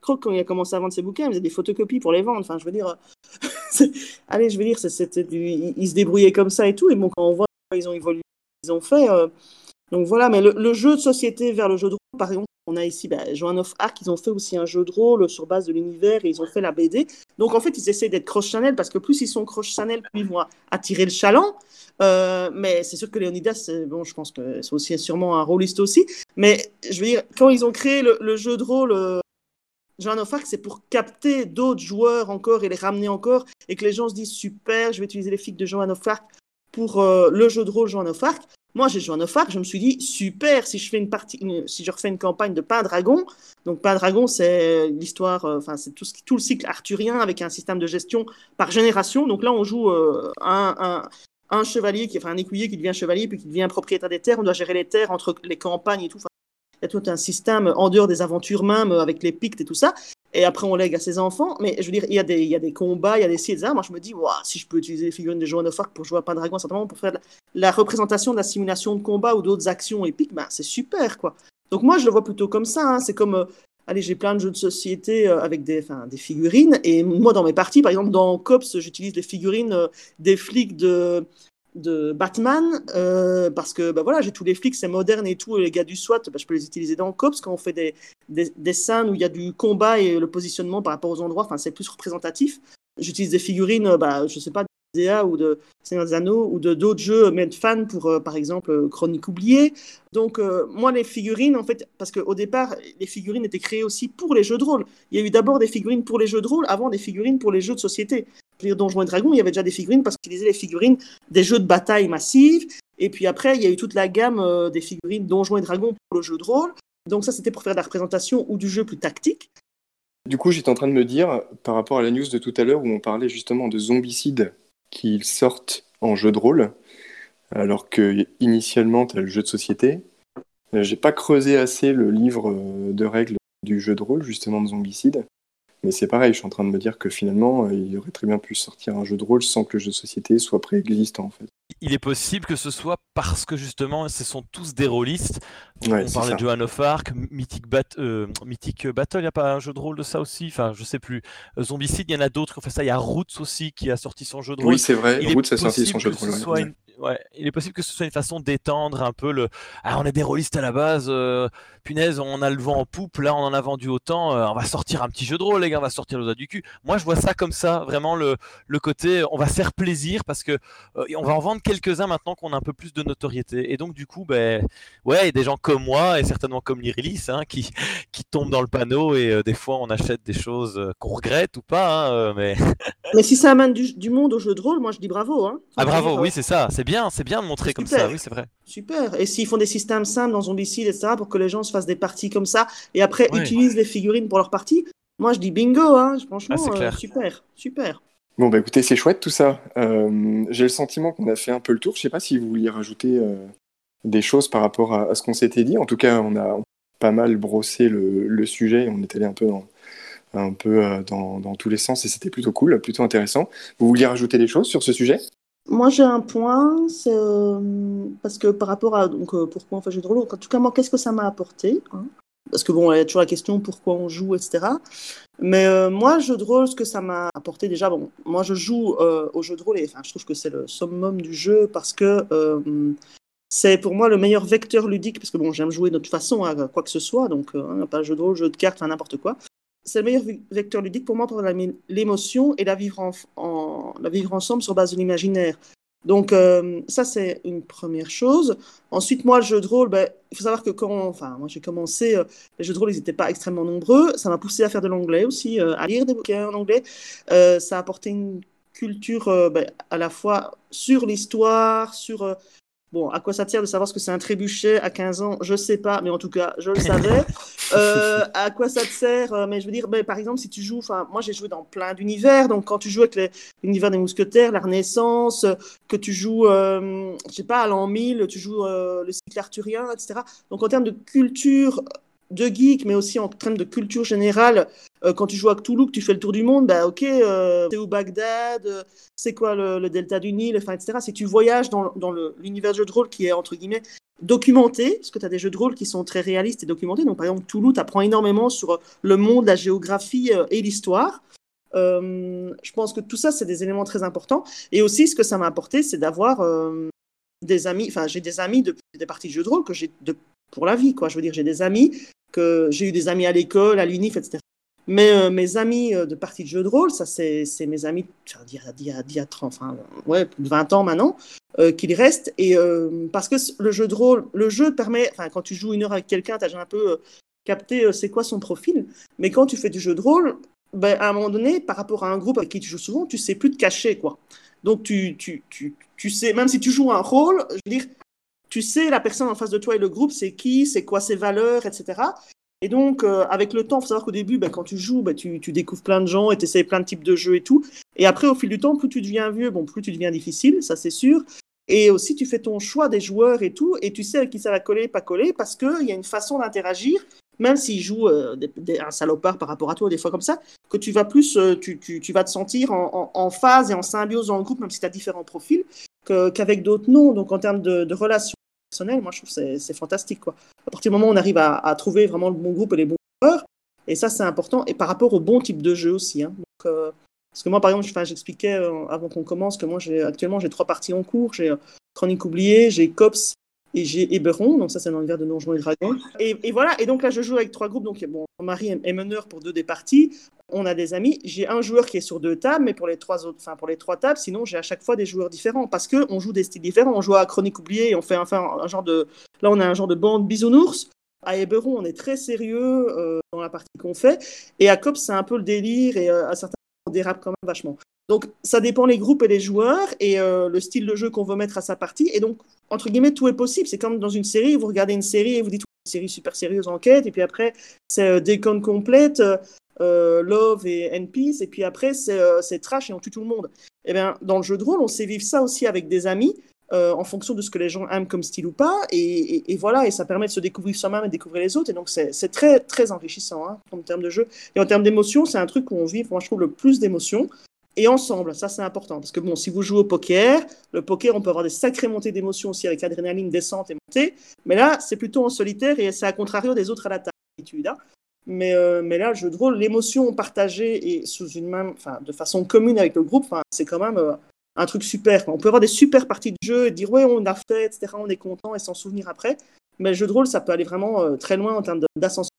Croc, quand il a commencé à vendre ses bouquins, il faisait des photocopies pour les vendre. Enfin, je veux dire. Euh, (laughs) allez, je veux dire, c'était du... ils se débrouillaient comme ça et tout. Et bon, quand on voit, ils ont évolué, ils ont fait. Euh... Donc voilà, mais le, le, jeu de société vers le jeu de rôle, par exemple, on a ici bah, Joan of Arc, ils ont fait aussi un jeu de rôle sur base de l'univers et ils ont fait la BD. Donc en fait, ils essaient d'être croche-chanel parce que plus ils sont croche-chanel, plus ils vont attirer le chaland. Euh, mais c'est sûr que Leonidas, bon, je pense que c'est aussi sûrement un rôliste aussi. Mais je veux dire, quand ils ont créé le, le jeu de rôle euh, Joan of Arc, c'est pour capter d'autres joueurs encore et les ramener encore et que les gens se disent super, je vais utiliser les figues de Joan of Arc pour euh, le jeu de rôle Joan of Arc. Moi, j'ai joué à Nofar, je me suis dit, super, si je fais une partie, si je refais une campagne de Pain Dragon, donc Pain Dragon, c'est l'histoire, euh, enfin, c'est tout, le cycle arthurien avec un système de gestion par génération. Donc là, on joue euh, un, chevalier, qui, enfin, un écuyer qui devient chevalier, puis qui devient propriétaire des terres. On doit gérer les terres entre les campagnes et tout. Y a tout un système en dehors des aventures même, avec les pictes et tout ça et après on lègue à ses enfants. Mais je veux dire, il y a des, il y a des combats, il y a des ci Moi, je me dis, si je peux utiliser les figurines de Joan of Arc pour jouer à Pain Dragon, certainement pour faire la, la, représentation de la simulation de combat ou d'autres actions épiques, ben, c'est super, quoi. Donc moi, je le vois plutôt comme ça. Hein. C'est comme, euh, allez, j'ai plein de jeux de société euh, avec des, des figurines. Et moi, dans mes parties, par exemple, dans Cops, j'utilise les figurines euh, des flics de de Batman euh, parce que bah voilà j'ai tous les flics c'est moderne et tout et les gars du SWAT bah, je peux les utiliser dans cops quand on fait des, des, scènes où il y a du combat et le positionnement par rapport aux endroits enfin c'est plus représentatif. J'utilise des figurines bah je sais pas d'EA ou de Seigneur des Anneaux ou de d'autres jeux fan pour euh, par exemple euh, Chronique oubliée. Donc euh, moi les figurines en fait parce qu'au départ les figurines étaient créées aussi pour les jeux de rôle. Il y a eu d'abord des figurines pour les jeux de rôle avant des figurines pour les jeux de société dire Donjons et Dragons, il y avait déjà des figurines parce qu'ils utilisaient les figurines des jeux de bataille massives. Et puis après, il y a eu toute la gamme euh, des figurines Donjons et Dragons pour le jeu de rôle. Donc ça, c'était pour faire de la représentation ou du jeu plus tactique. Du coup, j'étais en train de me dire, par rapport à la news de tout à l'heure où on parlait justement de zombicides qui sortent en jeu de rôle, alors que initialement, tu as le jeu de société. Euh, j'ai pas creusé assez le livre euh, de règles du jeu de rôle, justement, de zombicide. Mais c'est pareil, je suis en train de me dire que finalement, euh, il aurait très bien pu sortir un jeu de rôle sans que le jeu de société soit préexistant en fait. Il est possible que ce soit parce que justement, ce sont tous des rôlistes. Ouais, On parlait de Joan of Arc, Mythic, Bat euh, Mythic Battle, il n'y a pas un jeu de rôle de ça aussi? Enfin, je sais plus. Euh, Zombicide, il y en a d'autres qui ont fait ça. Il y a Roots aussi qui a sorti son jeu de rôle. Oui, c'est vrai, Roots a sorti son jeu de rôle. Ouais. Une... ouais, il est possible que ce soit une façon d'étendre un peu le. Ah, on est des rôlistes à la base. euh, punaise, on a le vent en poupe. Là, on en a vendu autant. euh, on va sortir un petit jeu de rôle, les gars. On va sortir le doigt du cul. Moi, je vois ça comme ça, vraiment le, le côté. On va faire plaisir parce que on va en vendre quelques-uns maintenant qu'on a un peu plus de notoriété. Et donc, du coup, ben, ouais, des gens comme moi et certainement comme l'Irilis hein, qui qui tombent dans le panneau et euh, des fois, on achète des choses euh, qu'on regrette ou pas. hein, euh, mais (laughs) Mais si ça amène du, du monde au jeu de rôle, moi je dis bravo. Hein. ah bravo, oui, c'est ça. C'est bien, c'est bien de montrer comme Super. ça. Oui, c'est vrai. Super. Et s'ils font des systèmes simples dans Zombicide, etc., pour que les gens se fassent des parties comme ça, et après Ouais. utilisent les figurines pour leur partie, moi je dis bingo, hein. franchement, Ah, super, super. Bon, bah écoutez, c'est chouette tout ça. Euh, J'ai le sentiment qu'on a fait un peu le tour. Je sais pas si vous vouliez rajouter euh, des choses par rapport à, ce qu'on s'était dit. En tout cas, on a pas mal brossé le, sujet. On est allé un peu dans, un peu, euh, dans, tous les sens et c'était plutôt cool, plutôt intéressant. Vous vouliez rajouter des choses sur ce sujet? Moi j'ai un point, parce que par rapport à donc, pourquoi on fait jeu de en tout cas moi qu'est-ce que ça m'a apporté hein? Parce que bon, il y a toujours la question pourquoi on joue, etc. Mais euh, moi, jeu de rôle, ce que ça m'a apporté déjà, bon, moi je joue euh, au jeu de rôle et enfin, je trouve que c'est le summum du jeu parce que euh, c'est pour moi le meilleur vecteur ludique, parce que bon, j'aime jouer de toute façon à quoi que ce soit, donc euh, hein, pas jeu de rôle, jeu de cartes, enfin n'importe quoi. C'est le meilleur vecteur ludique pour moi pour l'émotion et la vivre, en- la vivre ensemble sur base de l'imaginaire. Donc euh, ça c'est une première chose. Ensuite moi le jeu de rôle, ben, il faut savoir que quand, enfin moi j'ai commencé, euh, les jeux de rôle ils n'étaient pas extrêmement nombreux. Ça m'a poussé à faire de l'anglais aussi, euh, à lire des bouquins en anglais. Euh, ça a apporté une culture euh, ben, à la fois sur l'histoire, sur euh, Bon, à quoi ça sert de savoir ce que c'est un trébuchet à 15 ans? Je sais pas, mais en tout cas, je le savais. (laughs) Euh, à quoi ça te sert? Euh, Mais je veux dire, ben, par exemple, si tu joues, enfin, moi j'ai joué dans plein d'univers, donc quand tu joues avec l'univers des mousquetaires, la Renaissance, que tu joues, euh, je sais pas, à l'an 1000, tu joues euh, le cycle arthurien, etc. Donc en termes de culture de geek, mais aussi en termes de culture générale, euh, quand tu joues à Cthulhu, que tu fais le tour du monde, bah ok, euh, c'est où Bagdad, euh, c'est quoi le, delta du Nil, enfin, etc. Si tu voyages dans, dans l'univers jeu de rôle qui est, entre guillemets, documenté, parce que tu as des jeux de rôle qui sont très réalistes et documentés. Donc, par exemple, Toulouse, tu apprends énormément sur euh, le monde, la géographie et l'histoire. Je pense que tout ça, c'est des éléments très importants. Et aussi, ce que ça m'a apporté, c'est d'avoir des amis, enfin, j'ai des amis depuis des parties de jeux de rôle que j'ai de- pour la vie, quoi. Je veux dire, j'ai des amis que j'ai eu des amis à l'école, à l'UNIF, etc. Mais euh, mes amis euh, de partie de jeux de rôle, ça, c'est mes amis d'il y a- d'il y a- d'il y a 30, enfin, ouais, plus de 20 ans maintenant, euh, qu'il reste. Et euh, parce que le jeu de rôle, le jeu permet, enfin, quand tu joues une heure avec quelqu'un, tu as déjà un peu capté c'est quoi son profil. Mais quand tu fais du jeu de rôle, ben, à un moment donné, par rapport à un groupe avec qui tu joues souvent, tu sais plus te cacher, quoi. Donc, tu, tu, tu, tu sais, même si tu joues un rôle, je veux dire, tu sais la personne en face de toi et le groupe, c'est qui, c'est quoi ses valeurs, etc. Et donc, euh, avec le temps, il faut savoir qu'au début, ben, quand tu joues, ben, tu, tu découvres plein de gens et tu essaies plein de types de jeux et tout. Et après, au fil du temps, plus tu deviens vieux, bon, plus tu deviens difficile, ça c'est sûr. Et aussi, tu fais ton choix des joueurs et tout, et tu sais avec qui ça va coller, pas coller, parce qu'il y a une façon d'interagir, même s'ils jouent euh, un salopard par rapport à toi, des fois comme ça, que tu vas plus, euh, tu, tu, tu vas te sentir en, phase et en symbiose dans le groupe, même si tu as différents profils, qu'avec d'autres non. Donc, en termes de relations moi, je trouve que c'est- fantastique. Quoi. À partir du moment où on arrive à, trouver vraiment le bon groupe et les bons joueurs, et ça, c'est important, et par rapport au bon type de jeu aussi. Hein. Euh, parce que moi, par exemple, j'expliquais euh, avant qu'on commence que moi, actuellement, j'ai trois parties en cours. J'ai euh, Chronique oubliée, j'ai Cops et j'ai Eberron. Donc ça, c'est dans l'univers de Donjons et Dragons. Et, voilà. Et donc là, je joue avec trois groupes. Donc bon, mon mari est- meneur pour deux des parties. On a des amis. J'ai un joueur qui est sur deux tables, mais pour les trois autres, enfin pour les trois tables, sinon j'ai à chaque fois des joueurs différents parce que on joue des styles différents. On joue à Chronique oubliée on fait enfin un genre de. Là, on a un genre de bande bisounours. À Eberron, on est très sérieux euh, dans la partie qu'on fait. Et à Cops, c'est un peu le délire et euh, à certains on dérape quand même vachement. Donc, ça dépend les groupes et les joueurs et euh, le style de jeu qu'on veut mettre à sa partie. Et donc, entre guillemets, tout est possible. C'est comme dans une série, vous regardez une série et vous dites une série super sérieuse enquête, et puis après, c'est euh, Décon complète, euh, Love et and Peace, et puis après, c'est euh, c'est trash et on tue tout le monde. Et bien, dans le jeu de rôle, on sait vivre ça aussi avec des amis. en fonction de ce que les gens aiment comme style ou pas, et, voilà, et ça permet de se découvrir soi-même et de découvrir les autres, et donc c'est très très enrichissant hein, en termes de jeu. Et en termes d'émotion, c'est un truc où on vit, moi je trouve, le plus d'émotions, et ensemble, ça c'est important, parce que bon, si vous jouez au poker, le poker, on peut avoir des sacrées montées d'émotions aussi avec adrénaline descente et montée, mais là, c'est plutôt en solitaire et c'est à contrario des autres à la table, hein. Mais, euh, mais là, le jeu de rôle, l'émotion partagée et sous une même, enfin, de façon commune avec le groupe, c'est quand même, euh, un truc super. On peut avoir des super parties de jeu et dire ouais, on a fait, etc. On est content et s'en souvenir après. Mais le jeu de rôle, ça peut aller vraiment euh, très loin en termes d'ascension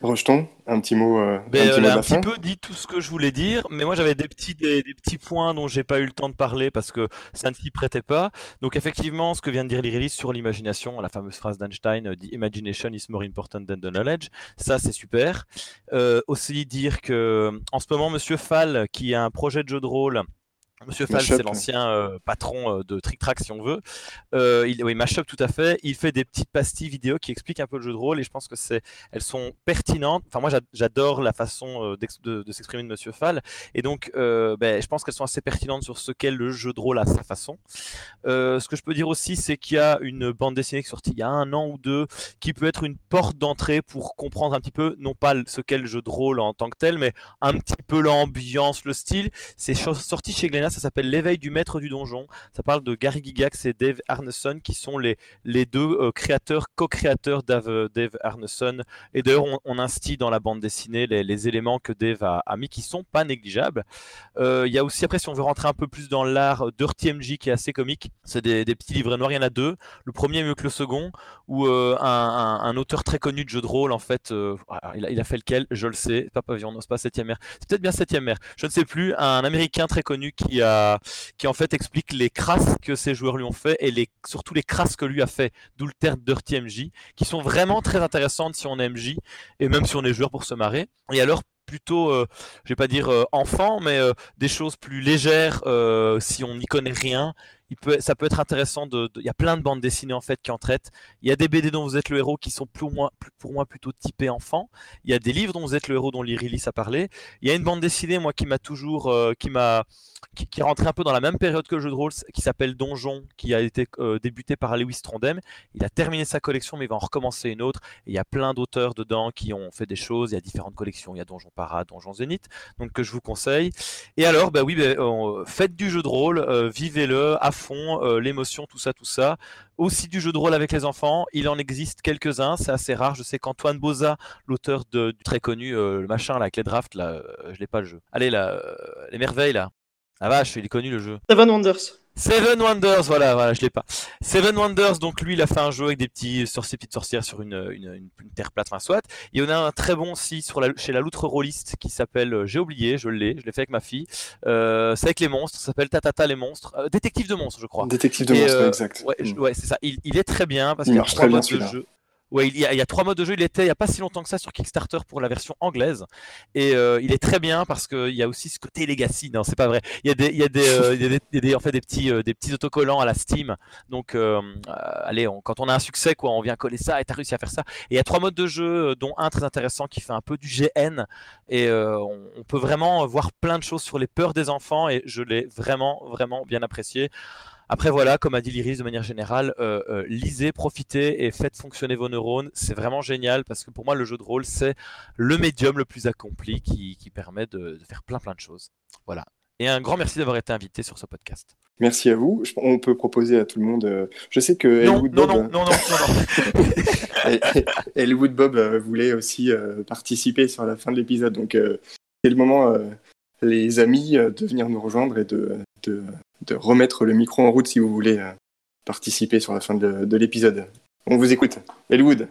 Rocheton, un petit mot, euh, un, ben, petit, mot un petit peu dit tout ce que je voulais dire, mais moi j'avais des petits, des, petits points dont j'ai pas eu le temps de parler parce que ça ne s'y prêtait pas. Donc effectivement, ce que vient de dire Lirilis sur l'imagination, la fameuse phrase d'Einstein, euh, The imagination is more important than the knowledge, ça c'est super. Euh, aussi dire que en ce moment, Monsieur Fall, qui a un projet de jeu de rôle, Monsieur Fall, c'est l'ancien euh, patron euh, de Trick Track, si on veut. Euh, il, oui, Mashup, tout à fait. Il fait des petites pastilles vidéo qui expliquent un peu le jeu de rôle et je pense que c'est, elles sont pertinentes. Enfin, moi, j'adore la façon de, s'exprimer de Monsieur Fall et donc, ben, je pense qu'elles sont assez pertinentes sur ce qu'est le jeu de rôle à sa façon. ce que je peux dire aussi, c'est qu'il y a une bande dessinée qui est sortie il y a un an ou deux qui peut être une porte d'entrée pour comprendre un petit peu, non pas ce qu'est le jeu de rôle en tant que tel, mais un petit peu l'ambiance, le style. C'est sorti chez Glénat ça s'appelle L'éveil du maître du donjon. Ça parle de Gary Gigax et Dave Arneson qui sont les, les deux euh, créateurs, co-créateurs Dave, Dave Arneson. Et d'ailleurs, on, on, instille dans la bande dessinée les, éléments que Dave a, mis qui sont pas négligeables. Euh, il y a aussi, après, si on veut rentrer un peu plus dans l'art, Dirty MJ qui est assez comique. C'est des, petits livres noirs, il y en a deux. Le premier est mieux que le second, où euh, un, auteur très connu de jeu de rôle, en fait, il a, il, a, fait lequel? Je le sais, pas Pavillon, non, pas Septième Mer. C'est peut-être bien Septième Mer. Je ne sais plus. Un américain très connu qui qui en fait explique les crasses que ces joueurs lui ont fait et surtout les crasses que lui a fait, terme Dirty MJ, qui sont vraiment très intéressantes si on est MJ et même si on est joueur pour se marrer. Et alors plutôt, euh, je vais pas dire euh, enfant, mais euh, des choses plus légères si on n'y connaît rien. Ça peut être intéressant. Il y a plein de bandes dessinées en fait qui en traitent. Il y a des BD dont vous êtes le héros qui sont pour moi, pour moi plutôt typés enfant. Il y a des livres dont vous êtes le héros dont Lirilis a parlé. Il y a une bande dessinée moi qui m'a toujours, qui m'a qui, rentré un peu dans la même période que le jeu de rôle, qui s'appelle Donjon, qui a été euh, débuté par Lewis Trondheim. Il a terminé sa collection, mais il va en recommencer une autre. Et il y a plein d'auteurs dedans qui ont fait des choses. Il y a différentes collections. Il y a Donjon Para, Donjon Zénith, donc que je vous conseille. Et alors, bah oui, bah, faites du jeu de rôle, euh, vivez-le à fond, euh, l'émotion, tout ça, tout ça aussi du jeu de rôle avec les enfants. Il en existe quelques-uns, c'est assez rare. Je sais qu'Antoine Boza, l'auteur du très connu, le machin là, avec les drafts, là, je l'ai pas le jeu. Allez les merveilles là. Ah vache, il est connu le jeu. Seven Wonders. Seven Wonders, voilà, voilà, je l'ai pas. Seven Wonders, donc lui, il a fait un jeu avec des petits sorciers, petites sorcières sur une, une, une, terre plate, enfin soit. Il y en a un très bon aussi sur la, chez la loutre rôliste qui s'appelle, euh, j'ai oublié, je l'ai, je l'ai fait avec ma fille. Euh, c'est avec les monstres, ça s'appelle Tatata les monstres, euh, détective de monstres, je crois. Détective de monstres, exact. Ouais, mm. ouais c'est ça. Il, il, est très bien parce qu'il y a trois modes de jeu. Ouais, il y, a, trois modes de jeu. Il était il n'y a pas si longtemps que ça sur Kickstarter pour la version anglaise. Et euh, il est très bien parce qu'il y a aussi ce côté legacy. Non, c'est pas vrai. Il y a des, euh, petits, euh, autocollants à la Steam. Donc, euh, allez, on, quand on a un succès, quoi, on vient coller ça et t'as réussi à faire ça. Et il y a trois modes de jeu, dont un très intéressant qui fait un peu du GN. Et on, peut vraiment voir plein de choses sur les peurs des enfants. Et je l'ai vraiment, vraiment bien apprécié. Après, voilà, comme a dit Lyris de manière générale, euh, euh, lisez, profitez et faites fonctionner vos neurones. C'est vraiment génial parce que pour moi, le jeu de rôle, c'est le médium le plus accompli qui, permet de, faire plein plein de choses. Voilà. Et un grand merci d'avoir été invité sur ce podcast. Merci à vous. On peut proposer à tout le monde. Euh, je sais que non, Elwood non, Bob, non, non, non, non, (laughs) Elwood Bob voulait aussi participer sur la fin de l'épisode. Donc, c'est le moment, les amis, de venir nous rejoindre et de, de de remettre le micro en route si vous voulez euh, participer sur la fin de, l'épisode. On vous écoute. Elwood.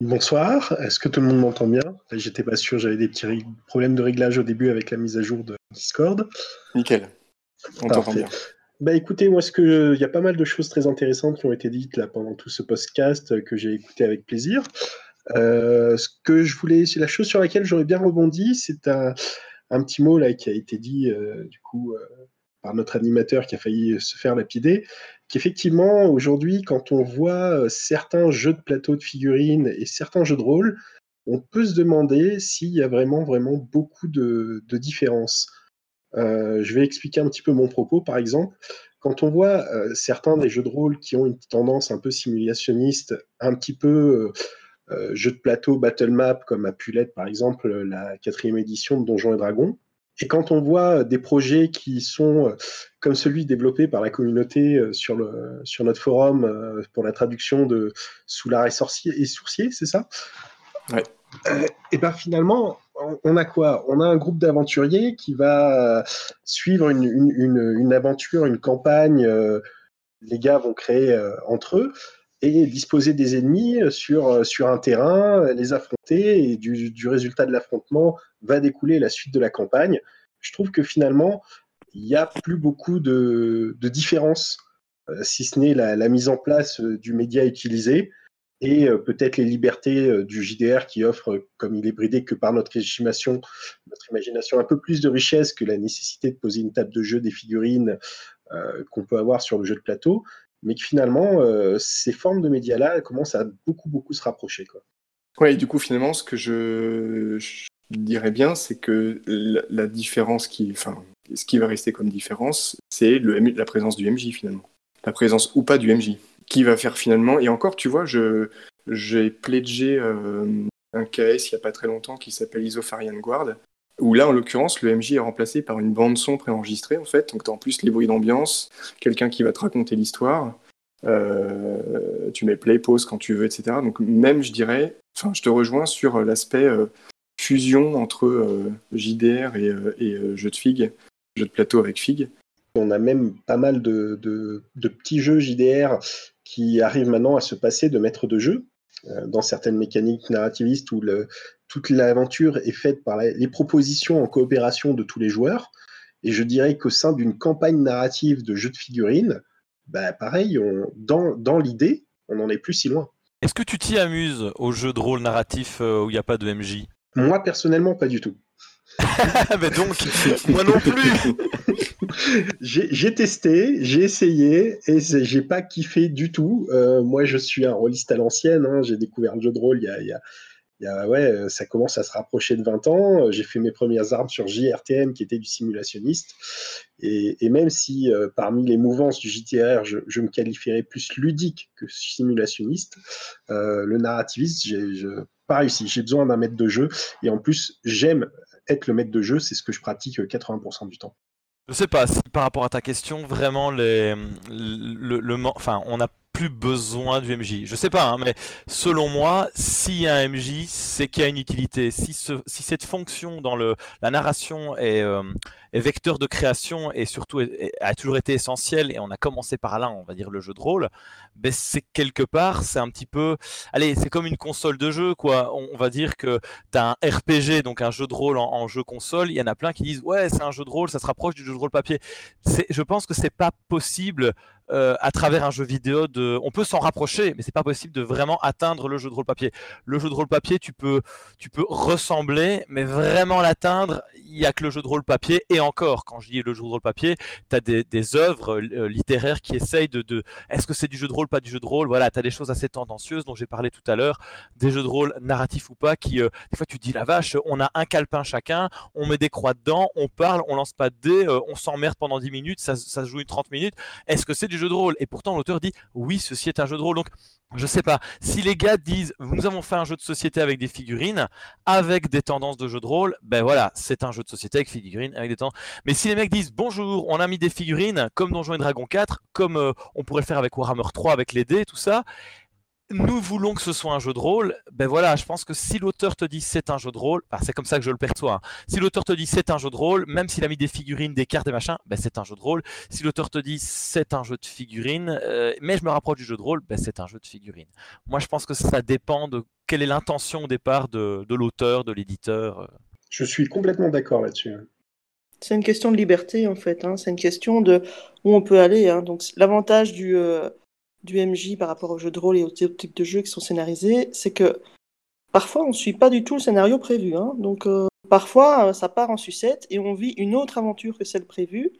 Bonsoir, est-ce que tout le monde m'entend bien? J'étais pas sûr, j'avais des petits problèmes de réglage au début avec la mise à jour de Discord. Nickel, on t'entend bien. Bah écoutez, moi, ce que il y a pas mal de choses très intéressantes qui ont été dites là pendant tout ce podcast que j'ai écouté avec plaisir. Euh, ce que je voulais, la chose sur laquelle j'aurais bien rebondi, c'est un, un, petit mot là qui a été dit euh, du coup par notre animateur qui a failli se faire lapider, qu'effectivement, aujourd'hui, quand on voit euh, certains jeux de plateau de figurines et certains jeux de rôle, on peut se demander s'il y a vraiment, vraiment beaucoup de, différences. Euh, je vais expliquer un petit peu mon propos, par exemple. Quand on voit euh, certains des jeux de rôle qui ont une tendance un peu simulationniste, un petit peu jeu de plateau, battle map, comme à par exemple, la quatrième édition de Donjons et Dragons, et quand on voit des projets qui sont euh, comme celui développé par la communauté euh, sur, le, sur notre forum euh, pour la traduction de Soulard et, sorcier, et Sourcier, c'est ça? Ouais. et ben finalement, on a quoi? On a un groupe d'aventuriers qui va suivre une, aventure, une campagne. les gars vont créer entre eux et disposer des ennemis sur, sur un terrain, les affronter, et du, résultat de l'affrontement va découler la suite de la campagne. Je trouve que finalement, il n'y a plus beaucoup de, de différences, si ce n'est la, mise en place du média utilisé et euh, peut-être les libertés euh, du JDR qui offre, comme il est bridé que par notre imagination, notre imagination un peu plus de richesse que la nécessité de poser une table de jeu, des figurines euh, qu'on peut avoir sur le jeu de plateau, mais que finalement, ces formes de médias-là commencent à beaucoup, beaucoup se rapprocher. Quoi. Ouais, et du coup, finalement, ce que je, dirais bien, c'est que la, différence qui, enfin, ce qui va rester comme différence, c'est la présence du MJ finalement. La présence ou pas du MJ qui va faire finalement. Et encore, tu vois, j'ai pledgé euh, un KS il n'y a pas très longtemps qui s'appelle Isofarian Guard, où là, en l'occurrence, le MJ est remplacé par une bande-son préenregistrée, en fait. Donc, tu as en plus les bruits d'ambiance, quelqu'un qui va te raconter l'histoire. Euh, tu mets play, pause quand tu veux, etc. Donc, même, je dirais, enfin, je te rejoins sur l'aspect euh, fusion entre JDR et, jeu de figue, jeu de plateau avec figue. On a même pas mal de, de petits jeux JDR qui arrive maintenant à se passer de maître de jeu euh, dans certaines mécaniques narrativistes où le, toute l'aventure est faite par les propositions en coopération de tous les joueurs. Et je dirais qu'au sein d'une campagne narrative de jeu de figurines, bah pareil, on, dans, dans l'idée, on n'en est plus si loin. Est-ce que tu t'y amuses au jeu de rôle narratif euh, où il n'y a pas de MJ Moi, personnellement, pas du tout. (laughs) Mais donc, moi non plus (laughs) J'ai testé, j'ai essayé et j'ai pas kiffé du tout. Euh, moi, je suis un rôliste à l'ancienne. Hein. J'ai découvert le jeu de rôle il y a, ouais, ça commence à se rapprocher de 20 ans. J'ai fait mes premières armes sur JRTM, qui était du simulationniste. Et, même si euh, parmi les mouvances du JTR, je, me qualifierais plus ludique que simulationniste, euh, le narrativiste, j'ai pas réussi. J'ai besoin d'un maître de jeu. Et en plus, j'aime être le maître de jeu, c'est ce que je pratique 80% du temps. Je sais pas si par rapport à ta question, vraiment les, le, le, enfin, on a plus besoin du MJ. Je sais pas, hein, mais selon moi, s'il y a un MJ, c'est qu'il y a une utilité. Si, ce, si cette fonction dans le, la narration est, euh, est vecteur de création et surtout a toujours été essentielle, et on a commencé par là, on va dire le jeu de rôle, ben c'est quelque part, c'est un petit peu, allez, c'est comme une console de jeu, quoi. On, va dire que tu as un RPG, donc un jeu de rôle en, en jeu console, il y en a plein qui disent, ouais, c'est un jeu de rôle, ça se rapproche du jeu de rôle papier. Je pense que c'est pas possible euh, à travers un jeu vidéo de on peut s'en rapprocher mais c'est pas possible de vraiment atteindre le jeu de rôle papier. Le jeu de rôle papier tu peux tu peux ressembler mais vraiment l'atteindre il y a que le jeu de rôle papier. Et encore quand je dis le jeu de rôle papier tu as des, œuvres euh, littéraires qui essayent de, est-ce que c'est du jeu de rôle pas du jeu de rôle? Voilà tu as des choses assez tendancieuses dont j'ai parlé tout à l'heure. Des jeux de rôle narratifs ou pas qui euh, des fois tu dis la vache on a un calepin chacun on met des croix dedans on parle on lance pas de dés on s'emmerde pendant 10 minutes ça, ça se joue une 30 minutes. Est-ce que c'est jeu de rôle. Et pourtant, l'auteur dit oui, ceci est un jeu de rôle. Donc, je sais pas. Si les gars disent nous avons fait un jeu de société avec des figurines, avec des tendances de jeu de rôle, ben voilà, c'est un jeu de société avec figurines, avec des tendances. Mais si les mecs disent bonjour, on a mis des figurines comme Donjons et Dragon 4, comme euh, on pourrait le faire avec Warhammer 3, avec les dés, tout ça, nous voulons que ce soit un jeu de rôle, ben voilà, je pense que si l'auteur te dit c'est un jeu de rôle, c'est comme ça que je le perçois. Hein. Si l'auteur te dit c'est un jeu de rôle, même s'il a mis des figurines, des cartes, des machins, ben c'est un jeu de rôle. Si l'auteur te dit c'est un jeu de figurines, euh, mais je me rapproche du jeu de rôle, ben c'est un jeu de figurines. Moi, je pense que ça dépend de quelle est l'intention au départ de, l'auteur, de l'éditeur. Euh. Je suis complètement d'accord là-dessus. Hein. C'est une question de liberté en fait. Hein. C'est une question de où on peut aller. Donc l'avantage du euh, du MJ par rapport au jeu de rôle et au type de jeux qui sont scénarisés, c'est que parfois on ne suit pas du tout le scénario prévu. Hein. Donc euh, parfois euh, ça part en sucette et on vit une autre aventure que celle prévue,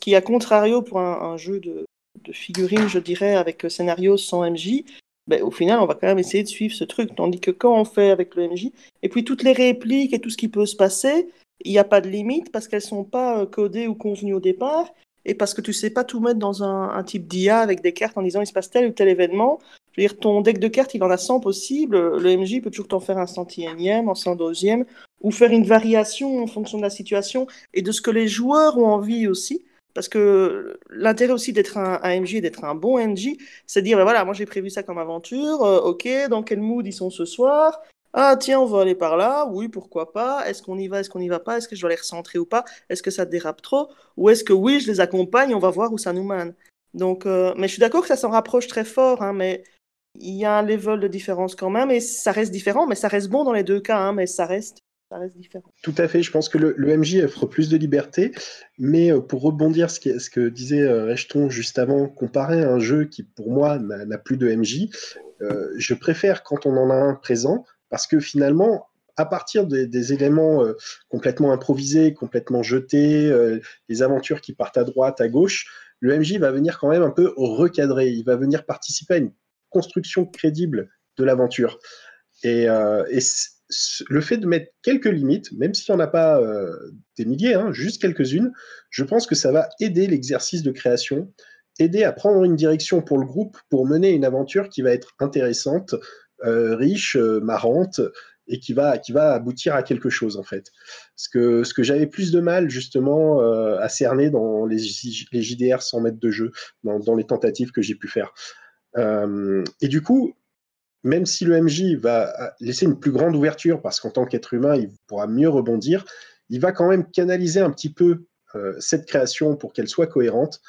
qui, à contrario pour un, jeu de, figurines, je dirais, avec scénario sans MJ, ben, au final on va quand même essayer de suivre ce truc. Tandis que quand on fait avec le MJ, et puis toutes les répliques et tout ce qui peut se passer, il n'y a pas de limite parce qu'elles ne sont pas euh, codées ou convenues au départ et parce que tu sais pas tout mettre dans un, type d'IA avec des cartes en disant il se passe tel ou tel événement. Je veux dire, ton deck de cartes, il en a 100 possibles. Le MJ peut toujours t'en faire un centième, un cent deuxième, ou faire une variation en fonction de la situation et de ce que les joueurs ont envie aussi. Parce que l'intérêt aussi d'être un, MJ et d'être un bon MJ, c'est de dire, ben voilà, moi j'ai prévu ça comme aventure, euh, ok, dans quel mood ils sont ce soir, Ah, tiens, on va aller par là. Oui, pourquoi pas. Est-ce qu'on y va, est-ce qu'on n'y va pas? Est-ce que je dois les recentrer ou pas? Est-ce que ça dérape trop? Ou est-ce que oui, je les accompagne, on va voir où ça nous mène? Donc, euh, mais je suis d'accord que ça s'en rapproche très fort, hein, mais il y a un level de différence quand même, et ça reste différent, mais ça reste bon dans les deux cas, hein, mais ça reste, différent. Tout à fait, je pense que le, MJ offre plus de liberté, mais euh, pour rebondir ce, que disait euh, Rechton juste avant, comparer un jeu qui pour moi n'a plus de MJ, je préfère quand on en a un présent, parce que finalement, à partir des, éléments complètement improvisés, complètement jetés, les aventures qui partent à droite, à gauche, le MJ va venir quand même un peu recadrer, il va venir participer à une construction crédible de l'aventure. Et, euh, le fait de mettre quelques limites, même s'il n'y en a pas euh, des milliers, hein, juste quelques-unes, je pense que ça va aider l'exercice de création, aider à prendre une direction pour le groupe, pour mener une aventure qui va être intéressante, euh, riche, marrante, et qui va, qui va aboutir à quelque chose en fait. Ce que, ce que j'avais plus de mal justement euh, à cerner dans les, les, JDR sans mètres de jeu, dans, dans les tentatives que j'ai pu faire. Euh, et du coup, même si le MJ va laisser une plus grande ouverture, parce qu'en tant qu'être humain, il pourra mieux rebondir, il va quand même canaliser un petit peu euh, cette création pour qu'elle soit cohérente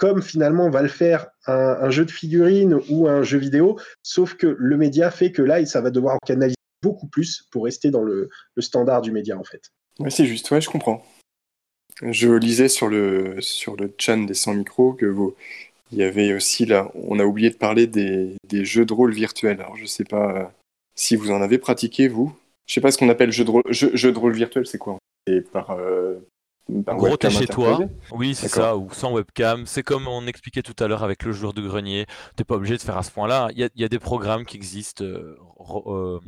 comme finalement va le faire un, jeu de figurines ou un jeu vidéo, sauf que le média fait que là, ça va devoir canaliser beaucoup plus pour rester dans le, standard du média en fait. Oui, c'est juste, ouais, je comprends. Je lisais sur le, sur chan des 100 micros que vous, il y avait aussi là, on a oublié de parler des, jeux de rôle virtuels. Alors je sais pas euh, si vous en avez pratiqué vous. Je sais pas ce qu'on appelle jeu de rôle, jeu, de rôle virtuel, c'est quoi? C'est par, euh, en gros, t'es chez toi. Oui, c'est ça, ou sans webcam. C'est comme on expliquait tout à l'heure avec le joueur de grenier. T'es pas obligé de faire à ce point-là. Il y, a des programmes qui existent. Euh, euh,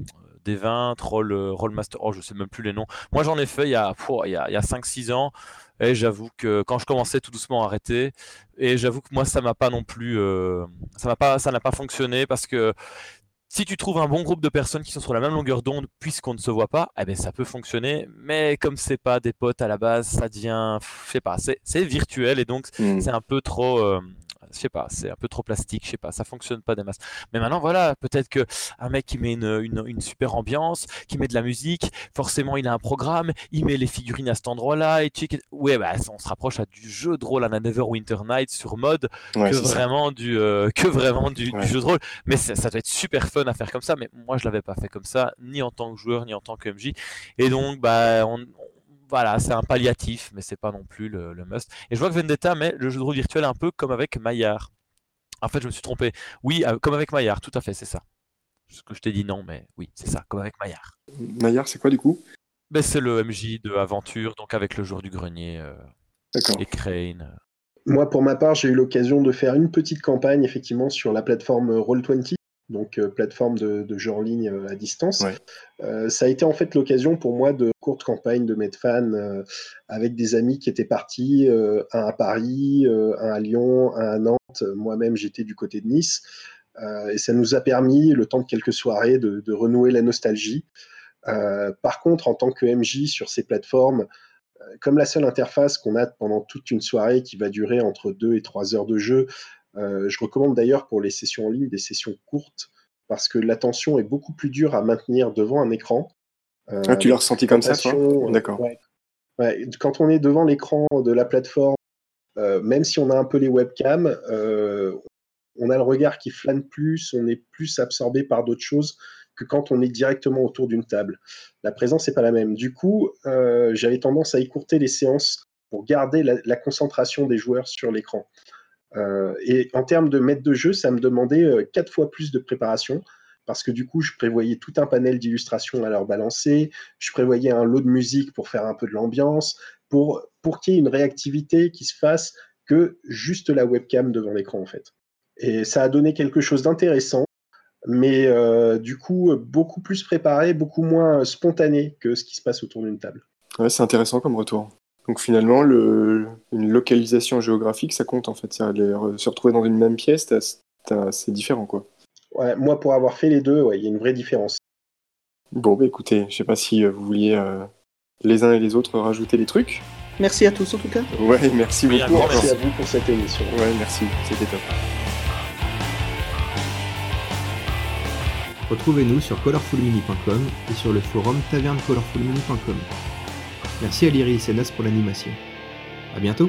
des 20, Roll, euh, Rollmaster, oh je sais même plus les noms. Moi j'en ai fait il y a, il y a, a 5-6 ans et j'avoue que quand je commençais tout doucement à arrêter, et j'avoue que moi ça m'a pas non plus, euh, ça m'a pas, ça n'a pas fonctionné parce que si tu trouves un bon groupe de personnes qui sont sur la même longueur d'onde, puisqu'on ne se voit pas, eh ben ça peut fonctionner. Mais comme c'est pas des potes à la base, ça devient, je sais pas, c'est virtuel et donc mmh. c'est un peu trop, euh, je sais pas, c'est un peu trop plastique, je sais pas, ça fonctionne pas des masses. Mais maintenant, voilà, peut-être que un mec qui met une, une, super ambiance, qui met de la musique, forcément il a un programme, il met les figurines à cet endroit-là, et tu ouais, bah, on se rapproche à du jeu de rôle à Neverwinter Night sur mode que, vraiment du, euh, que vraiment du, jeu de rôle. Mais ça, doit être super fun à faire comme ça, mais moi je l'avais pas fait comme ça, ni en tant que joueur, ni en tant que MJ. Et donc, bah, on, voilà, c'est un palliatif, mais c'est pas non plus le, must. Et je vois que Vendetta met le jeu de rôle virtuel un peu comme avec Maillard. En fait, je me suis trompé. Oui, euh, comme avec Maillard, tout à fait, c'est ça. Ce que je t'ai dit non, mais oui, c'est ça, comme avec Maillard. Maillard, c'est quoi du coup? Ben, C'est le MJ de Aventure, donc avec le jour du grenier euh, et Crane. Moi, pour ma part, j'ai eu l'occasion de faire une petite campagne, effectivement, sur la plateforme Roll20, donc euh, plateforme de, de, jeu en ligne euh, à distance. Euh, ça a été en fait l'occasion pour moi de courte campagne de mettre fan avec des amis qui étaient partis, un à Paris, un à Lyon, un à Nantes. Moi-même, j'étais du côté de Nice. et ça nous a permis, le temps de quelques soirées, de, de renouer la nostalgie. par contre, en tant que MJ sur ces plateformes, comme la seule interface qu'on a pendant toute une soirée qui va durer entre 2 et 3 heures de jeu, je recommande d'ailleurs pour les sessions en ligne des sessions courtes parce que l'attention est beaucoup plus dure à maintenir devant un écran. Euh, ah, tu l'as ressenti comme ça, toi D'accord. quand on est devant l'écran de la plateforme, euh, même si on a un peu les webcams, on a le regard qui flâne plus, on est plus absorbé par d'autres choses que quand on est directement autour d'une table. La présence n'est pas la même. Du coup, j'avais tendance à écourter les séances pour garder la concentration des joueurs sur l'écran. Euh, et en termes de maître de jeu, ça me demandait euh, quatre fois plus de préparation parce que du coup, je prévoyais tout un panel d'illustrations à leur balancer, je prévoyais un lot de musique pour faire un peu de l'ambiance, pour, pour qu'il y ait une réactivité qui se fasse que juste la webcam devant l'écran, en fait. Et ça a donné quelque chose d'intéressant, mais euh, du coup, beaucoup plus préparé, beaucoup moins spontané que ce qui se passe autour d'une table. Ouais, c'est intéressant comme retour. Donc finalement, le, une localisation géographique, ça compte en fait. Ça, se retrouver dans une même pièce, c'est différent quoi. Ouais, moi, pour avoir fait les deux, il y a une vraie différence. Bon, bah écoutez, je sais pas si euh, vous vouliez euh, les uns et les autres rajouter des trucs. Merci à tous en tout cas. Ouais, merci beaucoup. merci à vous pour cette émission. Ouais, merci, c'était top. Retrouvez-nous sur colorfulmini.com et sur le forum tavernecolorfulmini.com. Merci à l'Iris et pour l'animation. A bientôt